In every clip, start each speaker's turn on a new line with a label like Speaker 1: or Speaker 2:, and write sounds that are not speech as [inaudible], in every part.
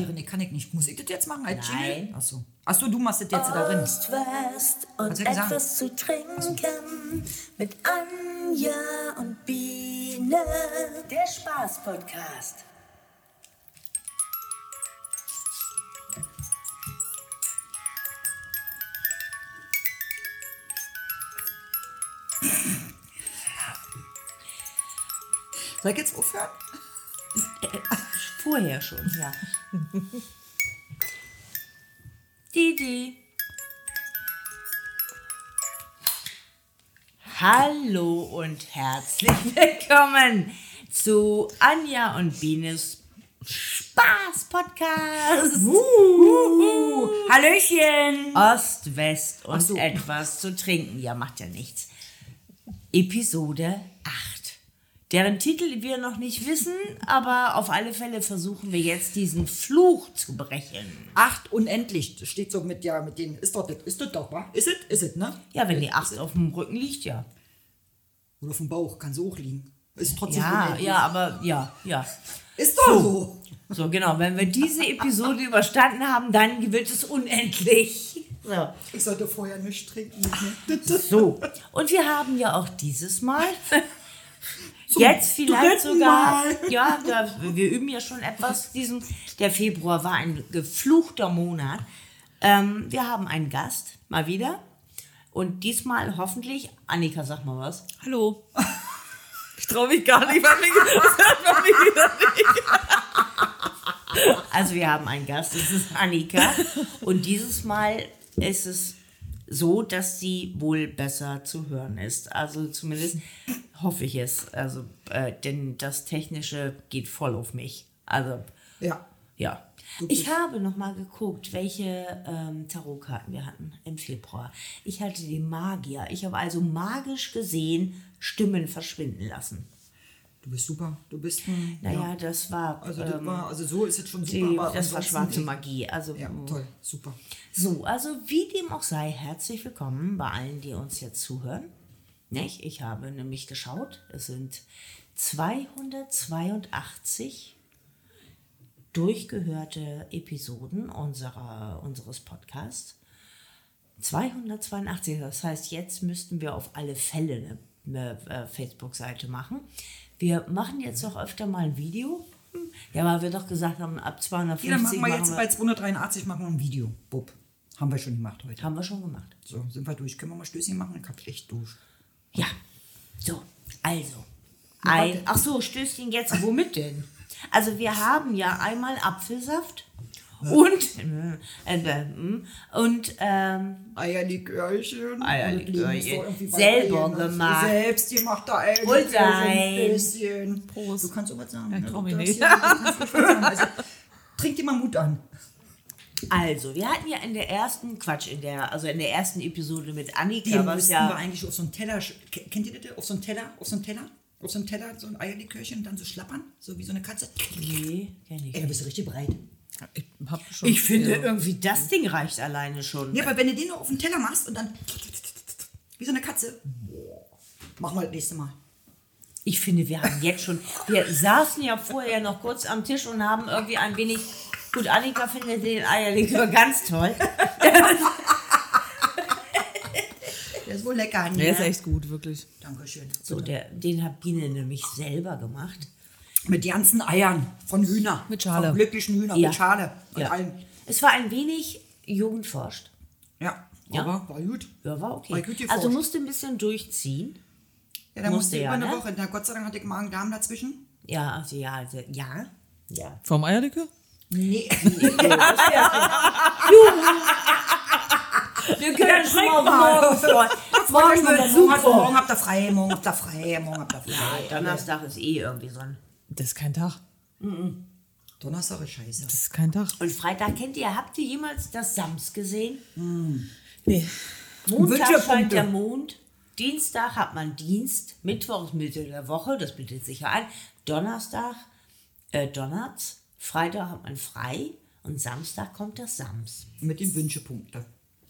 Speaker 1: moderieren, ich kann ich nicht. Muss ich das jetzt machen als
Speaker 2: Nein.
Speaker 1: Jingle? Achso. Achso, du machst das jetzt da drin.
Speaker 3: Ost, West und
Speaker 1: ja gesagt.
Speaker 3: etwas zu trinken mit Anja und Biene. Der Spaß-Podcast.
Speaker 1: Soll ich jetzt aufhören? [laughs]
Speaker 2: Vorher schon, ja. [laughs] Didi. Hallo und herzlich [laughs] willkommen zu Anja und Bienes Spaß-Podcast.
Speaker 1: Uh, Hallöchen!
Speaker 2: Ost, West und
Speaker 1: so.
Speaker 2: etwas zu trinken. Ja, macht ja nichts. Episode 8. Deren Titel wir noch nicht wissen, aber auf alle Fälle versuchen wir jetzt diesen Fluch zu brechen.
Speaker 1: Acht unendlich. Das steht so mit, ja, mit den. Ist doch das, ist das doch, wa? Ist es? Ist es, ne?
Speaker 2: Ja, wenn die 8 auf dem Rücken liegt, ja.
Speaker 1: Oder auf dem Bauch, kann so hoch liegen. Ist trotzdem
Speaker 2: Ja,
Speaker 1: unendlich.
Speaker 2: ja, aber ja, ja.
Speaker 1: Ist doch so.
Speaker 2: So, genau. Wenn wir diese Episode überstanden haben, dann wird es unendlich. So.
Speaker 1: Ich sollte vorher nicht trinken.
Speaker 2: So, und wir haben ja auch dieses Mal, [laughs]
Speaker 1: Zum
Speaker 2: jetzt vielleicht sogar,
Speaker 1: Mal.
Speaker 2: ja, da, wir üben ja schon etwas. Diesen, der Februar war ein gefluchter Monat. Ähm, wir haben einen Gast, mal wieder. Und diesmal hoffentlich, Annika, sag mal was.
Speaker 4: Hallo. [laughs] Ich traue mich gar nicht, weil mir wieder nicht.
Speaker 2: Also wir haben einen Gast, das ist Annika. Und dieses Mal ist es so, dass sie wohl besser zu hören ist. Also zumindest [laughs] hoffe ich es. Also, äh, denn das Technische geht voll auf mich. Also,
Speaker 1: Ja.
Speaker 2: ja. Ich habe noch mal geguckt, welche ähm, Tarotkarten wir hatten im Februar. Ich hatte den Magier. Ich habe also magisch gesehen Stimmen verschwinden lassen.
Speaker 1: Du bist super. Du bist ein.
Speaker 2: Naja, das war,
Speaker 1: Also, das
Speaker 2: ähm,
Speaker 1: war, also so ist es schon super.
Speaker 2: die,
Speaker 1: aber
Speaker 2: das war schwarze. Magie. Also
Speaker 1: Ja, toll. Super.
Speaker 2: So, also wie dem auch sei, herzlich willkommen bei allen, die uns jetzt zuhören. Nicht? Ich habe nämlich geschaut, es sind 282 durchgehörte Episoden unserer, unseres Podcasts. 282, das heißt, jetzt müssten wir auf alle Fälle eine, eine äh, Facebook-Seite machen. Wir machen jetzt auch öfter mal ein Video. Hm, Ja, weil wir doch gesagt haben, ab 250
Speaker 1: Ja, dann machen wir jetzt
Speaker 2: machen
Speaker 1: bei 283 machen wir ein Video. Bub. Haben wir schon gemacht heute.
Speaker 2: haben wir schon gemacht.
Speaker 1: So, sind wir durch. Können wir mal Stößchen machen? Ich hab echt durch.
Speaker 2: Ja, so, also. Ein, ach so, Stößchen jetzt, womit denn? Also wir haben ja einmal Apfelsaft [laughs] und, äh, äh, mm, und ähm,
Speaker 1: Eierlikörchen.
Speaker 2: Eierlikörchen.
Speaker 1: Und legen so irgendwie
Speaker 2: Selber
Speaker 1: Eiern.
Speaker 2: gemacht.
Speaker 1: Selbst gemachte Eierlikörchen.
Speaker 2: Wohlsein.
Speaker 1: Ein bisschen.
Speaker 4: Prost.
Speaker 1: Du kannst auch was sagen.
Speaker 4: Ja,
Speaker 1: ne?
Speaker 4: trau
Speaker 1: Du
Speaker 4: mich
Speaker 1: darfst
Speaker 4: nicht.
Speaker 1: ja- du was sagen. Also, trink dir mal Mut an.
Speaker 2: also, wir hatten ja in der ersten, Quatsch, in der, also in der ersten Episode mit Annika,
Speaker 1: Den
Speaker 2: was
Speaker 1: müssten wir
Speaker 2: ja,
Speaker 1: eigentlich auf so einen Teller, kennt ihr das? Auf so einen Teller, auf so einen Teller, auf so einen Teller so ein Eierlikörchen und dann so schlappern, so wie so eine Katze.
Speaker 2: nee, kenn ich
Speaker 1: Ey, da
Speaker 2: nicht.
Speaker 1: bist du richtig breit.
Speaker 4: Ich hab schon.
Speaker 2: Ich finde
Speaker 4: ja.
Speaker 2: irgendwie, das Ding reicht alleine schon.
Speaker 1: Ja, aber wenn du den nur auf den Teller machst und dann wie so eine Katze, machen wir das nächste Mal.
Speaker 2: Ich finde, wir haben jetzt schon, wir saßen ja vorher noch kurz am Tisch und haben irgendwie ein wenig, gut, Annika findet den Eierlikör ganz toll. [laughs]
Speaker 1: Der ist wohl lecker. Ne?
Speaker 4: Der ist echt gut, wirklich.
Speaker 1: Dankeschön.
Speaker 2: So, der, den hat Biene nämlich selber gemacht.
Speaker 1: Mit ganzen Eiern von Hühner.
Speaker 4: Mit Schale.
Speaker 1: Von glücklichen Hühnern
Speaker 2: Ja.
Speaker 1: mit Schale. Und
Speaker 2: Ja.
Speaker 1: allem.
Speaker 2: Es war ein wenig jugendforscht.
Speaker 1: Ja,
Speaker 2: Ja.
Speaker 1: aber war gut.
Speaker 2: Ja, war okay.
Speaker 1: War gut.
Speaker 2: Also musste ein bisschen durchziehen.
Speaker 1: Ja, da
Speaker 2: musste
Speaker 1: musste
Speaker 2: ja,
Speaker 1: über eine
Speaker 2: ne?
Speaker 1: Woche. Na, Gott sei Dank hatte ich Magen-Darm dazwischen.
Speaker 2: Ja, also ja, also, ja. Ja.
Speaker 4: Vom Eierlikör?
Speaker 1: Nee.
Speaker 2: Wir können schon mal morgen freuen. Morgen wird
Speaker 1: morgen,
Speaker 2: super.
Speaker 1: morgen habt ihr frei, morgen habt ihr frei, morgen habt ihr frei.
Speaker 2: Donnerstag ist eh irgendwie so ein.
Speaker 4: Das ist kein Tag.
Speaker 1: Donnerstag ist scheiße.
Speaker 4: Das ist kein Tag.
Speaker 2: Und Freitag kennt ihr, habt ihr jemals das Sams gesehen?
Speaker 4: Nee.
Speaker 2: Montag scheint der Mond. Dienstag hat man Dienst. Mittwoch ist Mitte der Woche, das bietet sich ja an. Donnerstag äh, donnert's. Freitag hat man frei. Und Samstag kommt das Sams.
Speaker 1: Mit den Wünschepunkten.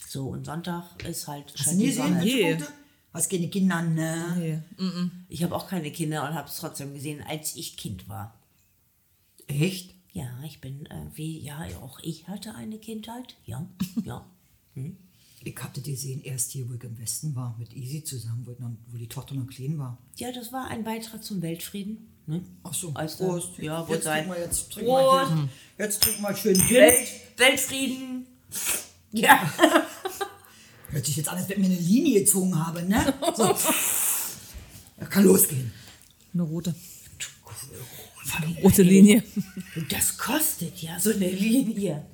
Speaker 2: So, und Sonntag ist halt
Speaker 1: Hast du nie gesehen. Wünschepunkte? Hast keine Kinder, ne?
Speaker 4: nee.
Speaker 2: Ich habe auch keine Kinder und habe es trotzdem gesehen, als ich Kind war.
Speaker 1: Echt?
Speaker 2: Ja, ich bin irgendwie, ja, auch ich hatte eine Kindheit. Ja, [laughs] ja.
Speaker 1: Ich hatte die gesehen erst hier, wo ich im Westen war, mit Easy zusammen, wo, noch, wo die Tochter noch klein war.
Speaker 2: Ja, das war ein Beitrag zum Weltfrieden. Ne?
Speaker 1: Ach so,
Speaker 2: Als
Speaker 1: Prost.
Speaker 2: Ja, wohl
Speaker 1: jetzt
Speaker 2: sein.
Speaker 1: trinken wir, jetzt trinken wir,
Speaker 2: Prost.
Speaker 1: jetzt trinken wir schön Gin.
Speaker 2: Welt, Weltfrieden. Ja. [laughs]
Speaker 1: Hört sich jetzt an, als wenn ich mir eine Linie gezogen habe, ne? So. Kann losgehen.
Speaker 4: Eine rote. Eine rote Linie.
Speaker 2: Das kostet ja so eine Linie.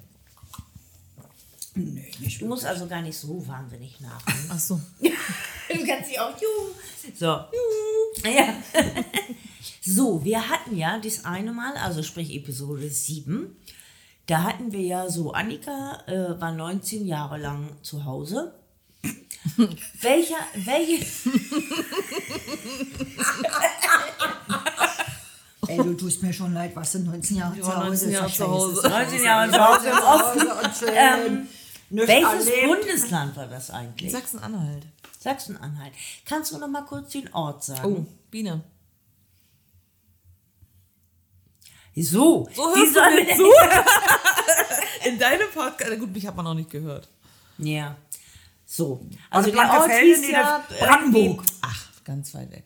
Speaker 1: Nee, nicht
Speaker 2: Du musst also gar nicht so wahnsinnig nach.
Speaker 4: Ach so. [laughs]
Speaker 2: Du kannst sie auch juhu. So. Juhu. Ja. [laughs] So, wir hatten ja das eine Mal, also sprich Episode 7, da hatten wir ja so, Annika äh, war 19 Jahre lang zu Hause. Welcher, welche,
Speaker 1: Ey, du tust mir schon leid, was sind 19 Jahre zu Hause?
Speaker 4: 19
Speaker 1: ist ja
Speaker 4: Jahre zu
Speaker 1: scheiße.
Speaker 4: Hause.
Speaker 2: 19 Jahre zu Hause im Osten.
Speaker 1: Und schön.
Speaker 2: Ähm, welches
Speaker 1: erlebt.
Speaker 2: Bundesland war das eigentlich?
Speaker 4: Sachsen-Anhalt.
Speaker 2: Sachsen-Anhalt. Kannst du noch mal kurz den Ort sagen?
Speaker 4: Oh, Biene.
Speaker 2: So,
Speaker 4: So
Speaker 2: die
Speaker 4: hörst du
Speaker 2: soll-
Speaker 4: mir zu? [laughs] In deinem Podcast. Na Gut, mich hat man noch nicht gehört.
Speaker 2: Ja. So.
Speaker 1: Also
Speaker 2: Also der Ort hieß
Speaker 1: nee,
Speaker 2: ja
Speaker 1: das Brandenburg.
Speaker 4: Ach, ganz weit weg.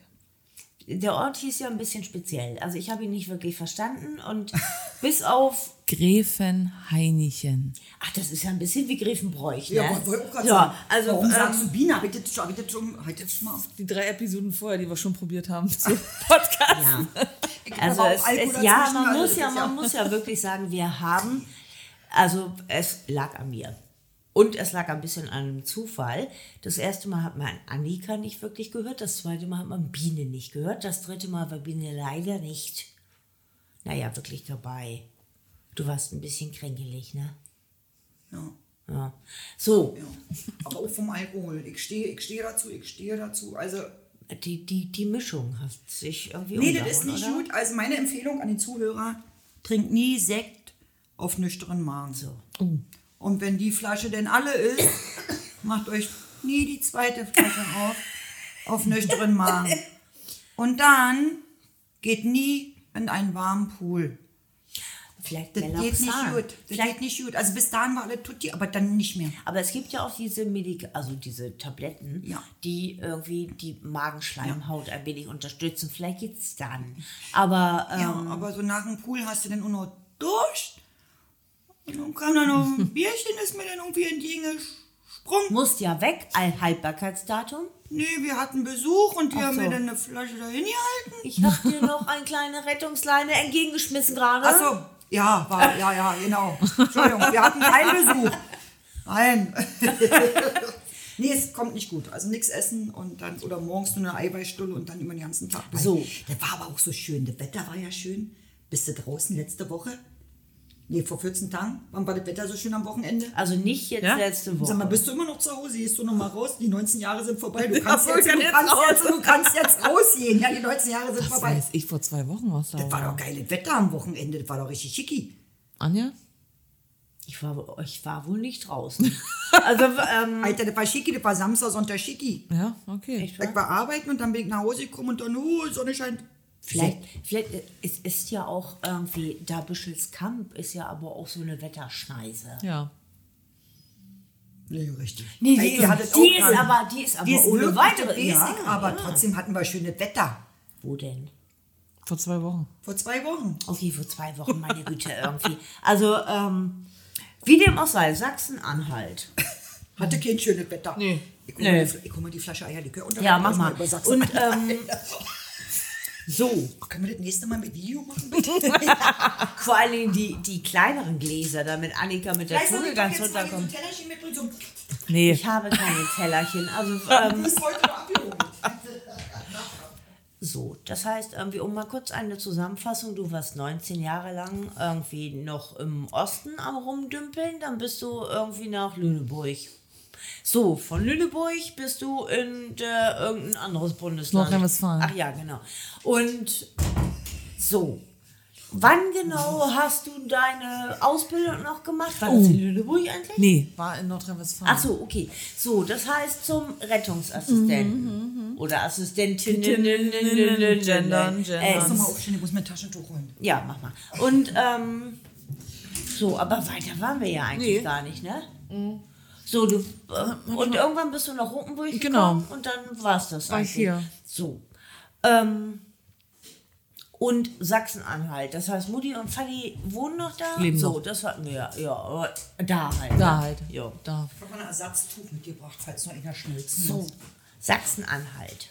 Speaker 2: Der Ort hieß ja ein bisschen speziell. Also ich habe ihn nicht wirklich verstanden und [laughs] bis auf,
Speaker 4: Gräfenhainichen.
Speaker 2: ach, das ist ja ein bisschen wie Grevenbroich, ne?
Speaker 1: Ja,
Speaker 2: ja,
Speaker 1: sagen.
Speaker 2: also
Speaker 1: Warum
Speaker 2: ähm,
Speaker 1: sagst du Biene? Hab ich das schon, hab ich das schon, hab mal
Speaker 4: Die drei Episoden vorher, die wir schon probiert haben [laughs] zu Podcast.
Speaker 2: ja. [laughs] Also es, es, ja, man
Speaker 1: also
Speaker 2: muss ja, man muss ja wirklich sagen, wir haben, also es lag an mir. Und es lag ein bisschen an einem Zufall. Das erste Mal hat man Annika nicht wirklich gehört, das zweite Mal hat man Biene nicht gehört, das dritte Mal war Biene leider nicht, naja, wirklich dabei. Du warst ein bisschen kränkelig, ne?
Speaker 1: Ja.
Speaker 2: Ja. So,
Speaker 1: Ja. Aber auch vom Alkohol. Ich stehe ich stehe dazu, ich stehe dazu. Also,
Speaker 2: die, die, die Mischung hat sich irgendwie
Speaker 1: nee, das ist nicht
Speaker 2: oder?
Speaker 1: gut. Also, meine Empfehlung an den Zuhörer: trinkt nie Sekt auf nüchteren Magen.
Speaker 2: So.
Speaker 1: Und wenn die Flasche denn alle ist, macht euch nie die zweite Flasche auf, auf nüchteren Magen. Und dann geht nie in einen warmen Pool.
Speaker 2: Vielleicht
Speaker 1: Das geht nicht gut. Das
Speaker 2: Vielleicht
Speaker 1: geht nicht gut. Also bis dahin war alles tutti, aber dann nicht mehr.
Speaker 2: Aber es gibt ja auch diese Medik also diese Tabletten,
Speaker 1: Ja.
Speaker 2: die irgendwie die Magenschleimhaut ein wenig unterstützen. Vielleicht geht's dann. Aber ähm,
Speaker 1: Ja, aber so nach dem Pool hast du dann auch noch Durst. Und kam dann noch ein [laughs] Bierchen, ist mir dann irgendwie entgegengesprungen.
Speaker 2: muss ja weg, Haltbarkeitsdatum.
Speaker 1: Nee, wir hatten Besuch und die
Speaker 2: Ach
Speaker 1: haben
Speaker 2: so.
Speaker 1: mir dann eine Flasche dahin gehalten.
Speaker 2: Ich hab dir noch eine kleine Rettungsleine entgegengeschmissen gerade.
Speaker 1: Achso, ja, war, ja, ja, genau. Entschuldigung, wir hatten keinen Besuch. Nein. [laughs] nee, es kommt nicht gut. Also nichts essen und dann, oder morgens nur eine Eiweißstulle und dann immer den ganzen Tag.
Speaker 2: So.
Speaker 1: Das war aber auch so schön. Das Wetter war ja schön. Bist du draußen letzte Woche? Nee, vor 14 Tagen. Wann war das Wetter so schön am Wochenende?
Speaker 2: Also nicht jetzt
Speaker 4: Ja?
Speaker 2: letzte Woche.
Speaker 1: Sag mal, bist du immer noch zu Hause? Gehst du noch mal raus? Die 19 Jahre sind vorbei. Du kannst,
Speaker 4: so,
Speaker 1: jetzt, du,
Speaker 4: jetzt
Speaker 1: kannst jetzt, du kannst jetzt rausgehen. Ja, die 19 Jahre sind
Speaker 4: Das
Speaker 1: vorbei.
Speaker 4: weiß ich vor zwei Wochen, was da
Speaker 1: Das war
Speaker 4: war.
Speaker 1: doch geiles Wetter am Wochenende. Das war doch richtig schicki.
Speaker 4: Anja?
Speaker 2: ich, war, ich war wohl nicht draußen. also, ähm, [laughs]
Speaker 1: Alter, das war schicki. Das war Samstag, Sonntag schicki.
Speaker 4: Ja, okay.
Speaker 2: Echt?
Speaker 1: Ich war arbeiten und dann bin ich nach Hause gekommen und dann, oh, Sonne scheint.
Speaker 2: Vielleicht, vielleicht äh, es ist ja auch irgendwie, da Bischelskamp ist ja aber auch so eine Wetterschneise.
Speaker 4: Ja.
Speaker 1: Nee, richtig.
Speaker 2: Nee, die,
Speaker 1: ihr hattet
Speaker 2: die, ist aber, die ist aber
Speaker 1: Die ist
Speaker 2: ohne weitere.
Speaker 1: basic,
Speaker 2: ja,
Speaker 1: aber
Speaker 2: ja.
Speaker 1: trotzdem hatten wir schönes Wetter.
Speaker 2: Wo denn?
Speaker 4: Vor zwei Wochen.
Speaker 1: Vor zwei Wochen.
Speaker 2: Okay, vor zwei Wochen, meine Güte, irgendwie. Also, ähm, wie dem auch sei, Sachsen-Anhalt. [laughs]
Speaker 1: Hatte kein schönes Wetter.
Speaker 4: Nee.
Speaker 1: Ich hol,
Speaker 2: Nee.
Speaker 1: mal, die, die Flasche Eierlikör und dann
Speaker 2: Ja, mach
Speaker 1: mal
Speaker 2: mal.
Speaker 1: über Sachsen.
Speaker 2: Und, ähm, [laughs] so,
Speaker 1: Können wir das nächste Mal mit Video machen, bitte? [laughs]
Speaker 2: vor allen Dingen die, die kleineren Gläser, damit Annika mit der Zunge ganz runterkommt.
Speaker 1: So
Speaker 4: Nee.
Speaker 2: Ich habe keine Tellerchen. Also, [laughs] ähm,
Speaker 1: noch abgehoben. [laughs]
Speaker 2: so, das heißt, irgendwie, um mal kurz eine Zusammenfassung, du warst 19 Jahre lang irgendwie noch im Osten am Rumdümpeln, dann bist du irgendwie nach Lüneburg. So, von Lüneburg bist du in der, irgendein anderes Bundesland.
Speaker 4: Nordrhein-Westfalen.
Speaker 2: Ach ja, genau. Und so, wann genau hast du deine Ausbildung noch gemacht? War das in Lüneburg eigentlich?
Speaker 4: Nee, war in Nordrhein-Westfalen.
Speaker 2: Ach so, okay. So, das heißt zum Rettungsassistenten. oder Assistentinnen.
Speaker 4: Gendern,
Speaker 2: Äh,
Speaker 4: gendern.
Speaker 1: Lass doch mal aufstehen, ich muss mein Taschentuch holen.
Speaker 2: Ja, mach mal. Und ähm, so, aber weiter waren wir ja eigentlich
Speaker 4: Nee.
Speaker 2: gar nicht, ne? So, du äh, und irgendwann bist du nach Rotenburg
Speaker 4: Genau.
Speaker 2: gekommen und dann war es das
Speaker 4: War
Speaker 2: eigentlich.
Speaker 4: hier.
Speaker 2: So. Ähm, und Sachsen-Anhalt. Das heißt, Mutti und Fanny wohnen noch da?
Speaker 4: Leben
Speaker 2: so,
Speaker 4: noch.
Speaker 2: das hatten wir ja. Ja, aber da halt.
Speaker 4: Da halt.
Speaker 2: Ja.
Speaker 4: Da.
Speaker 1: Ich habe mal ein Ersatztuch mitgebracht, falls noch einer schmilzt.
Speaker 2: So, Sachsen-Anhalt.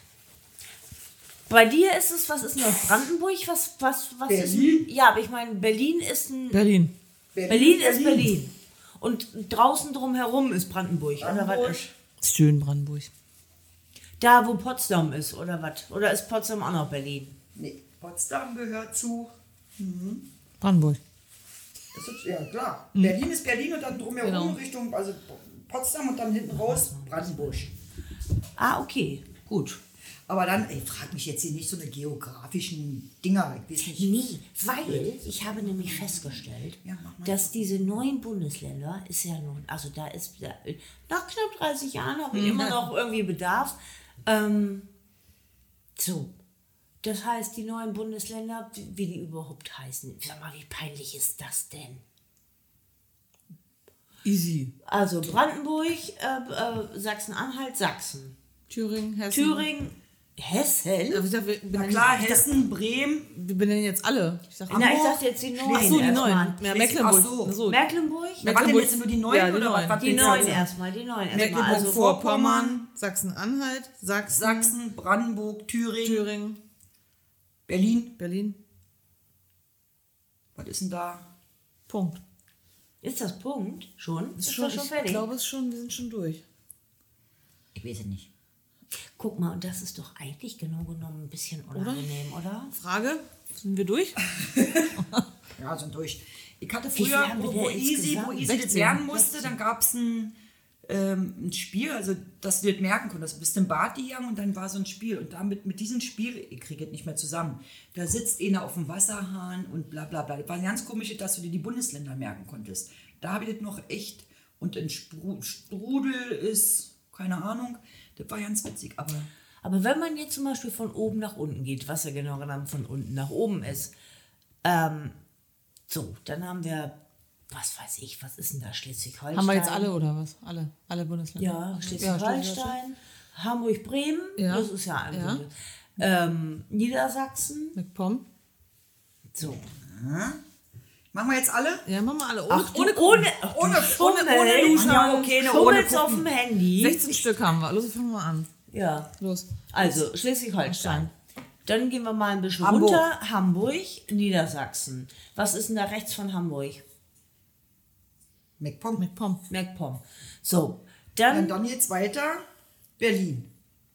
Speaker 2: Bei dir ist es, was ist denn das? Brandenburg? Was, was, was
Speaker 1: Berlin?
Speaker 2: ist? Ja, aber ich meine, Berlin ist ein.
Speaker 4: Berlin.
Speaker 2: Berlin, ist Berlin. Und draußen drumherum ist Brandenburg. Oder was ist?
Speaker 4: Schön Brandenburg.
Speaker 2: Da, wo Potsdam ist, oder was? Oder ist Potsdam auch noch Berlin?
Speaker 1: Nee, Potsdam gehört zu.
Speaker 4: Brandenburg.
Speaker 1: Das ist, ja, klar. Berlin ist Berlin und dann drumherum
Speaker 4: Genau.
Speaker 1: Richtung, also Potsdam und dann hinten raus Brandenburg.
Speaker 2: Ah, okay. Gut.
Speaker 1: Aber dann, ey, frag mich jetzt hier nicht so eine geografischen Dinger. Ich weiß nicht.
Speaker 2: Nee, weil ich habe nämlich festgestellt,
Speaker 1: Ja,
Speaker 2: dass diese neuen Bundesländer ist ja nun, also da ist nach knapp 30 Jahren habe ich [laughs] immer noch irgendwie Bedarf. Ähm, so, das heißt, die neuen Bundesländer, wie, wie die überhaupt heißen, sag mal, wie peinlich ist das denn?
Speaker 4: Easy.
Speaker 2: Also Brandenburg, äh, äh, Sachsen-Anhalt, Sachsen,
Speaker 4: Thüringen, Hessen.
Speaker 2: Thüringen, Hessen.
Speaker 4: Ich
Speaker 1: Na
Speaker 4: benennen,
Speaker 1: klar,
Speaker 4: ich
Speaker 1: Hessen, Bremen,
Speaker 4: wir benennen jetzt alle. Ich sag,
Speaker 2: Na, ich dachte jetzt die neuen.
Speaker 4: Ach so, die neuen. Ja, Mecklenburg.
Speaker 1: Ach so.
Speaker 2: Mecklenburg?
Speaker 1: Waren denn jetzt nur die neuen
Speaker 4: Ja, die
Speaker 1: oder
Speaker 4: neuen.
Speaker 1: was?
Speaker 2: Die neuen erstmal, die neuen erstmal. Also
Speaker 1: Mecklenburg-Vorpommern,
Speaker 4: Sachsen-Anhalt, Sachsen,
Speaker 1: Sachsen, Brandenburg, Thüringen,
Speaker 4: Thüringen,
Speaker 1: Berlin.
Speaker 4: Berlin.
Speaker 1: Was ist denn da?
Speaker 4: Punkt.
Speaker 2: ist das Punkt schon? Ist,
Speaker 4: schon,
Speaker 2: das schon
Speaker 4: ich
Speaker 2: fertig?
Speaker 4: glaube es schon, wir sind schon durch.
Speaker 1: Ich weiß es nicht.
Speaker 2: Guck mal, und das ist doch eigentlich genau genommen ein bisschen unangenehm, oder?
Speaker 4: Frage, sind wir durch? [laughs]
Speaker 1: Ja, sind durch. Ich hatte früher, wo, wo Easy, wo Easy das
Speaker 4: 16.
Speaker 1: lernen musste, dann gab es ein, ähm, ein Spiel, also dass du das merken konntest. Du bist im Bad gegangen und dann war so ein Spiel. Und damit mit diesem Spiel, ich kriege es nicht mehr zusammen, da sitzt einer auf dem Wasserhahn und bla bla bla. Das war ganz komisch, dass du dir die Bundesländer merken konntest. Da habe ich das noch echt. Und ein Spru Strudel ist, keine Ahnung, das war ganz witzig. Aber
Speaker 2: Aber wenn man jetzt zum Beispiel von oben nach unten geht, was ja genau genommen von unten nach oben ist, ähm, so, dann haben wir, was weiß ich, was ist denn da, Schleswig-Holstein?
Speaker 4: Haben wir jetzt alle oder was? Alle, alle Bundesländer.
Speaker 2: Ja, Schleswig-Holstein, Hamburg-Bremen,
Speaker 4: Ja.
Speaker 2: das ist ja ein
Speaker 4: Ja.
Speaker 2: Ähm, Niedersachsen,
Speaker 4: MacPom.
Speaker 2: so.
Speaker 1: Machen wir jetzt alle?
Speaker 4: Ja, machen wir alle. Ohne,
Speaker 2: Ach,
Speaker 4: ohne,
Speaker 2: ohne, ohne,
Speaker 1: Ohne, ohne, ohne Duschen. Ja, okay, ne, ohne
Speaker 2: Schummelst auf dem Handy.
Speaker 4: 16 Stück haben wir. Los, fangen wir an.
Speaker 2: Ja.
Speaker 4: Los.
Speaker 2: Also Schleswig-Holstein. Dann gehen wir mal ein bisschen
Speaker 1: Hamburg.
Speaker 2: runter. Hamburg, Niedersachsen. Was ist denn da rechts von Hamburg?
Speaker 1: MacPom.
Speaker 4: MacPom.
Speaker 2: MacPom. So,
Speaker 1: Und
Speaker 2: dann
Speaker 1: dann jetzt weiter Berlin.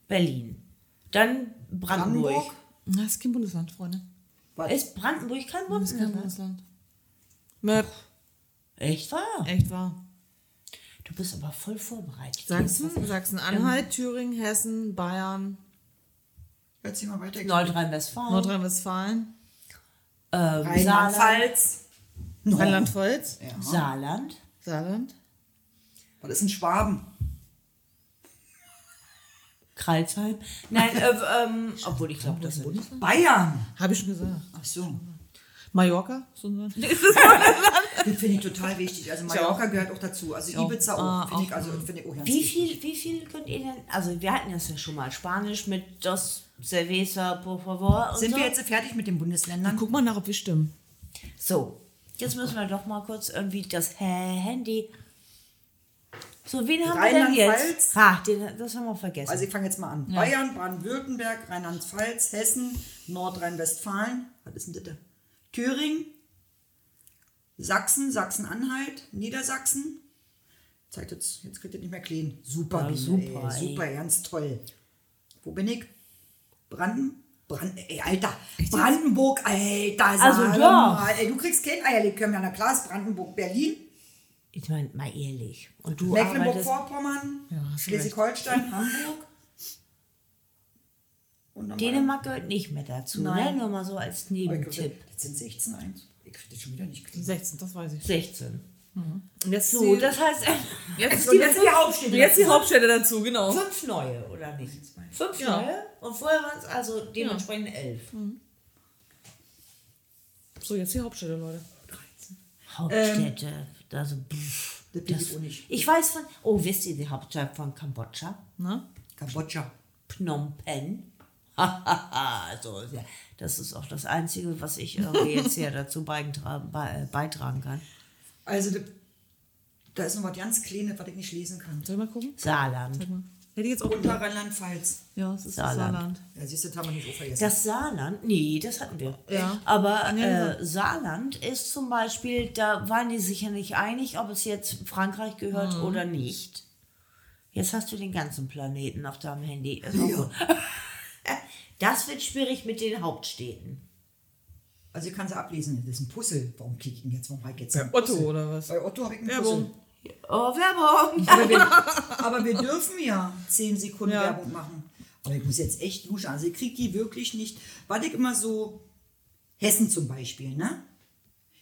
Speaker 2: Berlin. Dann Brandenburg.
Speaker 1: Brandenburg.
Speaker 4: Das ist kein Bundesland, Freunde.
Speaker 1: Was?
Speaker 2: Ist Brandenburg kein
Speaker 4: Das ist kein
Speaker 2: Bundesland?
Speaker 4: Map.
Speaker 2: Echt wahr?
Speaker 4: Echt wahr.
Speaker 2: Du bist aber voll vorbereitet.
Speaker 4: Sachsen, Sachsen-Anhalt, Thüringen, Hessen, Bayern,
Speaker 1: sich mal weiter.
Speaker 2: Nordrhein-Westfalen.
Speaker 4: Nordrhein-Westfalen,
Speaker 2: ähm, Saarland.
Speaker 1: Rheinland-Pfalz. No.
Speaker 4: Rheinland-Pfalz,
Speaker 1: Ja.
Speaker 2: Saarland.
Speaker 4: Saarland,
Speaker 1: Was ist ein Schwaben?
Speaker 2: Kreilsheim. Nein, äh, ähm, obwohl ich glaube, das sind.
Speaker 1: Bayern.
Speaker 4: habe ich schon gesagt.
Speaker 1: Ach so.
Speaker 4: Mallorca, so ein Land. [laughs]
Speaker 1: Das [laughs] finde ich total wichtig. Also Mallorca gehört auch dazu. Also Ibiza auch.
Speaker 4: Ah,
Speaker 1: Finde ich,
Speaker 4: auch.
Speaker 1: also, finde ich auch ganz
Speaker 2: Wie
Speaker 1: wichtig.
Speaker 2: viel, wie viel könnt ihr denn, also wir hatten das ja schon mal, Spanisch mit Dos Cerveza, por favor und
Speaker 1: Sind
Speaker 2: so.
Speaker 1: wir jetzt fertig mit den Bundesländern?
Speaker 4: Guck mal nach, ob wir stimmen.
Speaker 2: So, jetzt müssen wir doch mal kurz irgendwie das Handy. So, wen haben wir denn
Speaker 1: Rheinland-Pfalz.
Speaker 2: jetzt? Ha, den, das haben wir vergessen.
Speaker 1: Also ich fange jetzt mal an. Bayern, Baden-Württemberg, Rheinland-Pfalz, Hessen, Nordrhein-Westfalen. Was ist denn das? Thüringen, Sachsen, Sachsen-Anhalt, Niedersachsen. Zeigt jetzt, jetzt kriegt ihr nicht mehr clean. Super,
Speaker 2: Ja, super,
Speaker 1: ey,
Speaker 2: ey.
Speaker 1: super, ganz toll. Wo bin ich? Branden? Brand, ey, Alter, Brandenburg, Alter,
Speaker 2: Also doch.
Speaker 1: mal, ey, du kriegst kein Eierlikör. Na klar, ist Brandenburg, Berlin,
Speaker 2: ich meine, mal ehrlich. Und du.
Speaker 1: Mecklenburg-Vorpommern,
Speaker 4: Ja,
Speaker 1: Schleswig-Holstein, Hamburg.
Speaker 2: Dänemark gehört nicht mehr dazu,
Speaker 1: Nein.
Speaker 2: ne? Nur mal so als Nebentipp.
Speaker 1: Das sind 16 1. Ich krieg das schon wieder nicht clean.
Speaker 4: 16, das weiß ich.
Speaker 2: 16.
Speaker 4: Und jetzt
Speaker 2: So,
Speaker 4: die,
Speaker 2: das heißt,
Speaker 4: jetzt, [laughs]
Speaker 1: Und jetzt die Hauptstädte
Speaker 4: Jetzt die
Speaker 1: dazu.
Speaker 4: Hauptstädte dazu, genau.
Speaker 2: fünf neue, oder nicht? Fünf
Speaker 4: Ja.
Speaker 2: neue? Und vorher waren es also dementsprechend elf.
Speaker 4: So, jetzt die Hauptstädte, Leute.
Speaker 2: Hauptstädte, also pff,
Speaker 1: Das weiß ich auch nicht.
Speaker 2: Ich weiß von, oh, wisst ihr die Hauptstadt von Kambodscha?
Speaker 4: Na?
Speaker 1: Kambodscha.
Speaker 2: Phnom Penh. [laughs] also, ja, das ist auch das Einzige, was ich jetzt hier [laughs] dazu beitragen, be- beitragen kann.
Speaker 1: Also, da- ist noch was ganz Kleines, was ich nicht lesen kann.
Speaker 4: Soll ich mal gucken?
Speaker 2: Saarland.
Speaker 4: Hätte ich jetzt auch
Speaker 1: Unter Rheinland-Pfalz.
Speaker 4: Ja, es ist
Speaker 2: Saarland.
Speaker 4: Saarland.
Speaker 1: Ja, siehst du, das haben wir nicht auch vergessen.
Speaker 2: Das Saarland, nee, das hatten wir.
Speaker 4: Ja.
Speaker 2: Aber äh, Saarland ist zum Beispiel, da waren die sich ja nicht einig, ob es jetzt Frankreich gehört
Speaker 4: Mhm.
Speaker 2: oder nicht. Jetzt hast du den ganzen Planeten auf deinem Handy. Ist auch
Speaker 1: Ja. [laughs]
Speaker 2: Das wird schwierig mit den Hauptstädten.
Speaker 1: Also, ich kann sie ablesen. Das ist ein Puzzle. Warum klicke ich denn jetzt? Warum ich jetzt
Speaker 4: Bei Otto
Speaker 1: Puzzle?
Speaker 4: oder was?
Speaker 1: Bei Otto habe ich ein
Speaker 4: Werbung.
Speaker 1: Puzzle.
Speaker 2: Oh, Werbung! [laughs]
Speaker 1: Aber wir, [laughs] aber wir dürfen ja 10 Sekunden
Speaker 4: Ja.
Speaker 1: Werbung machen. Aber ich muss jetzt echt duschen. Also ich kriege die wirklich nicht. Weil ich immer so, Hessen zum Beispiel, ne?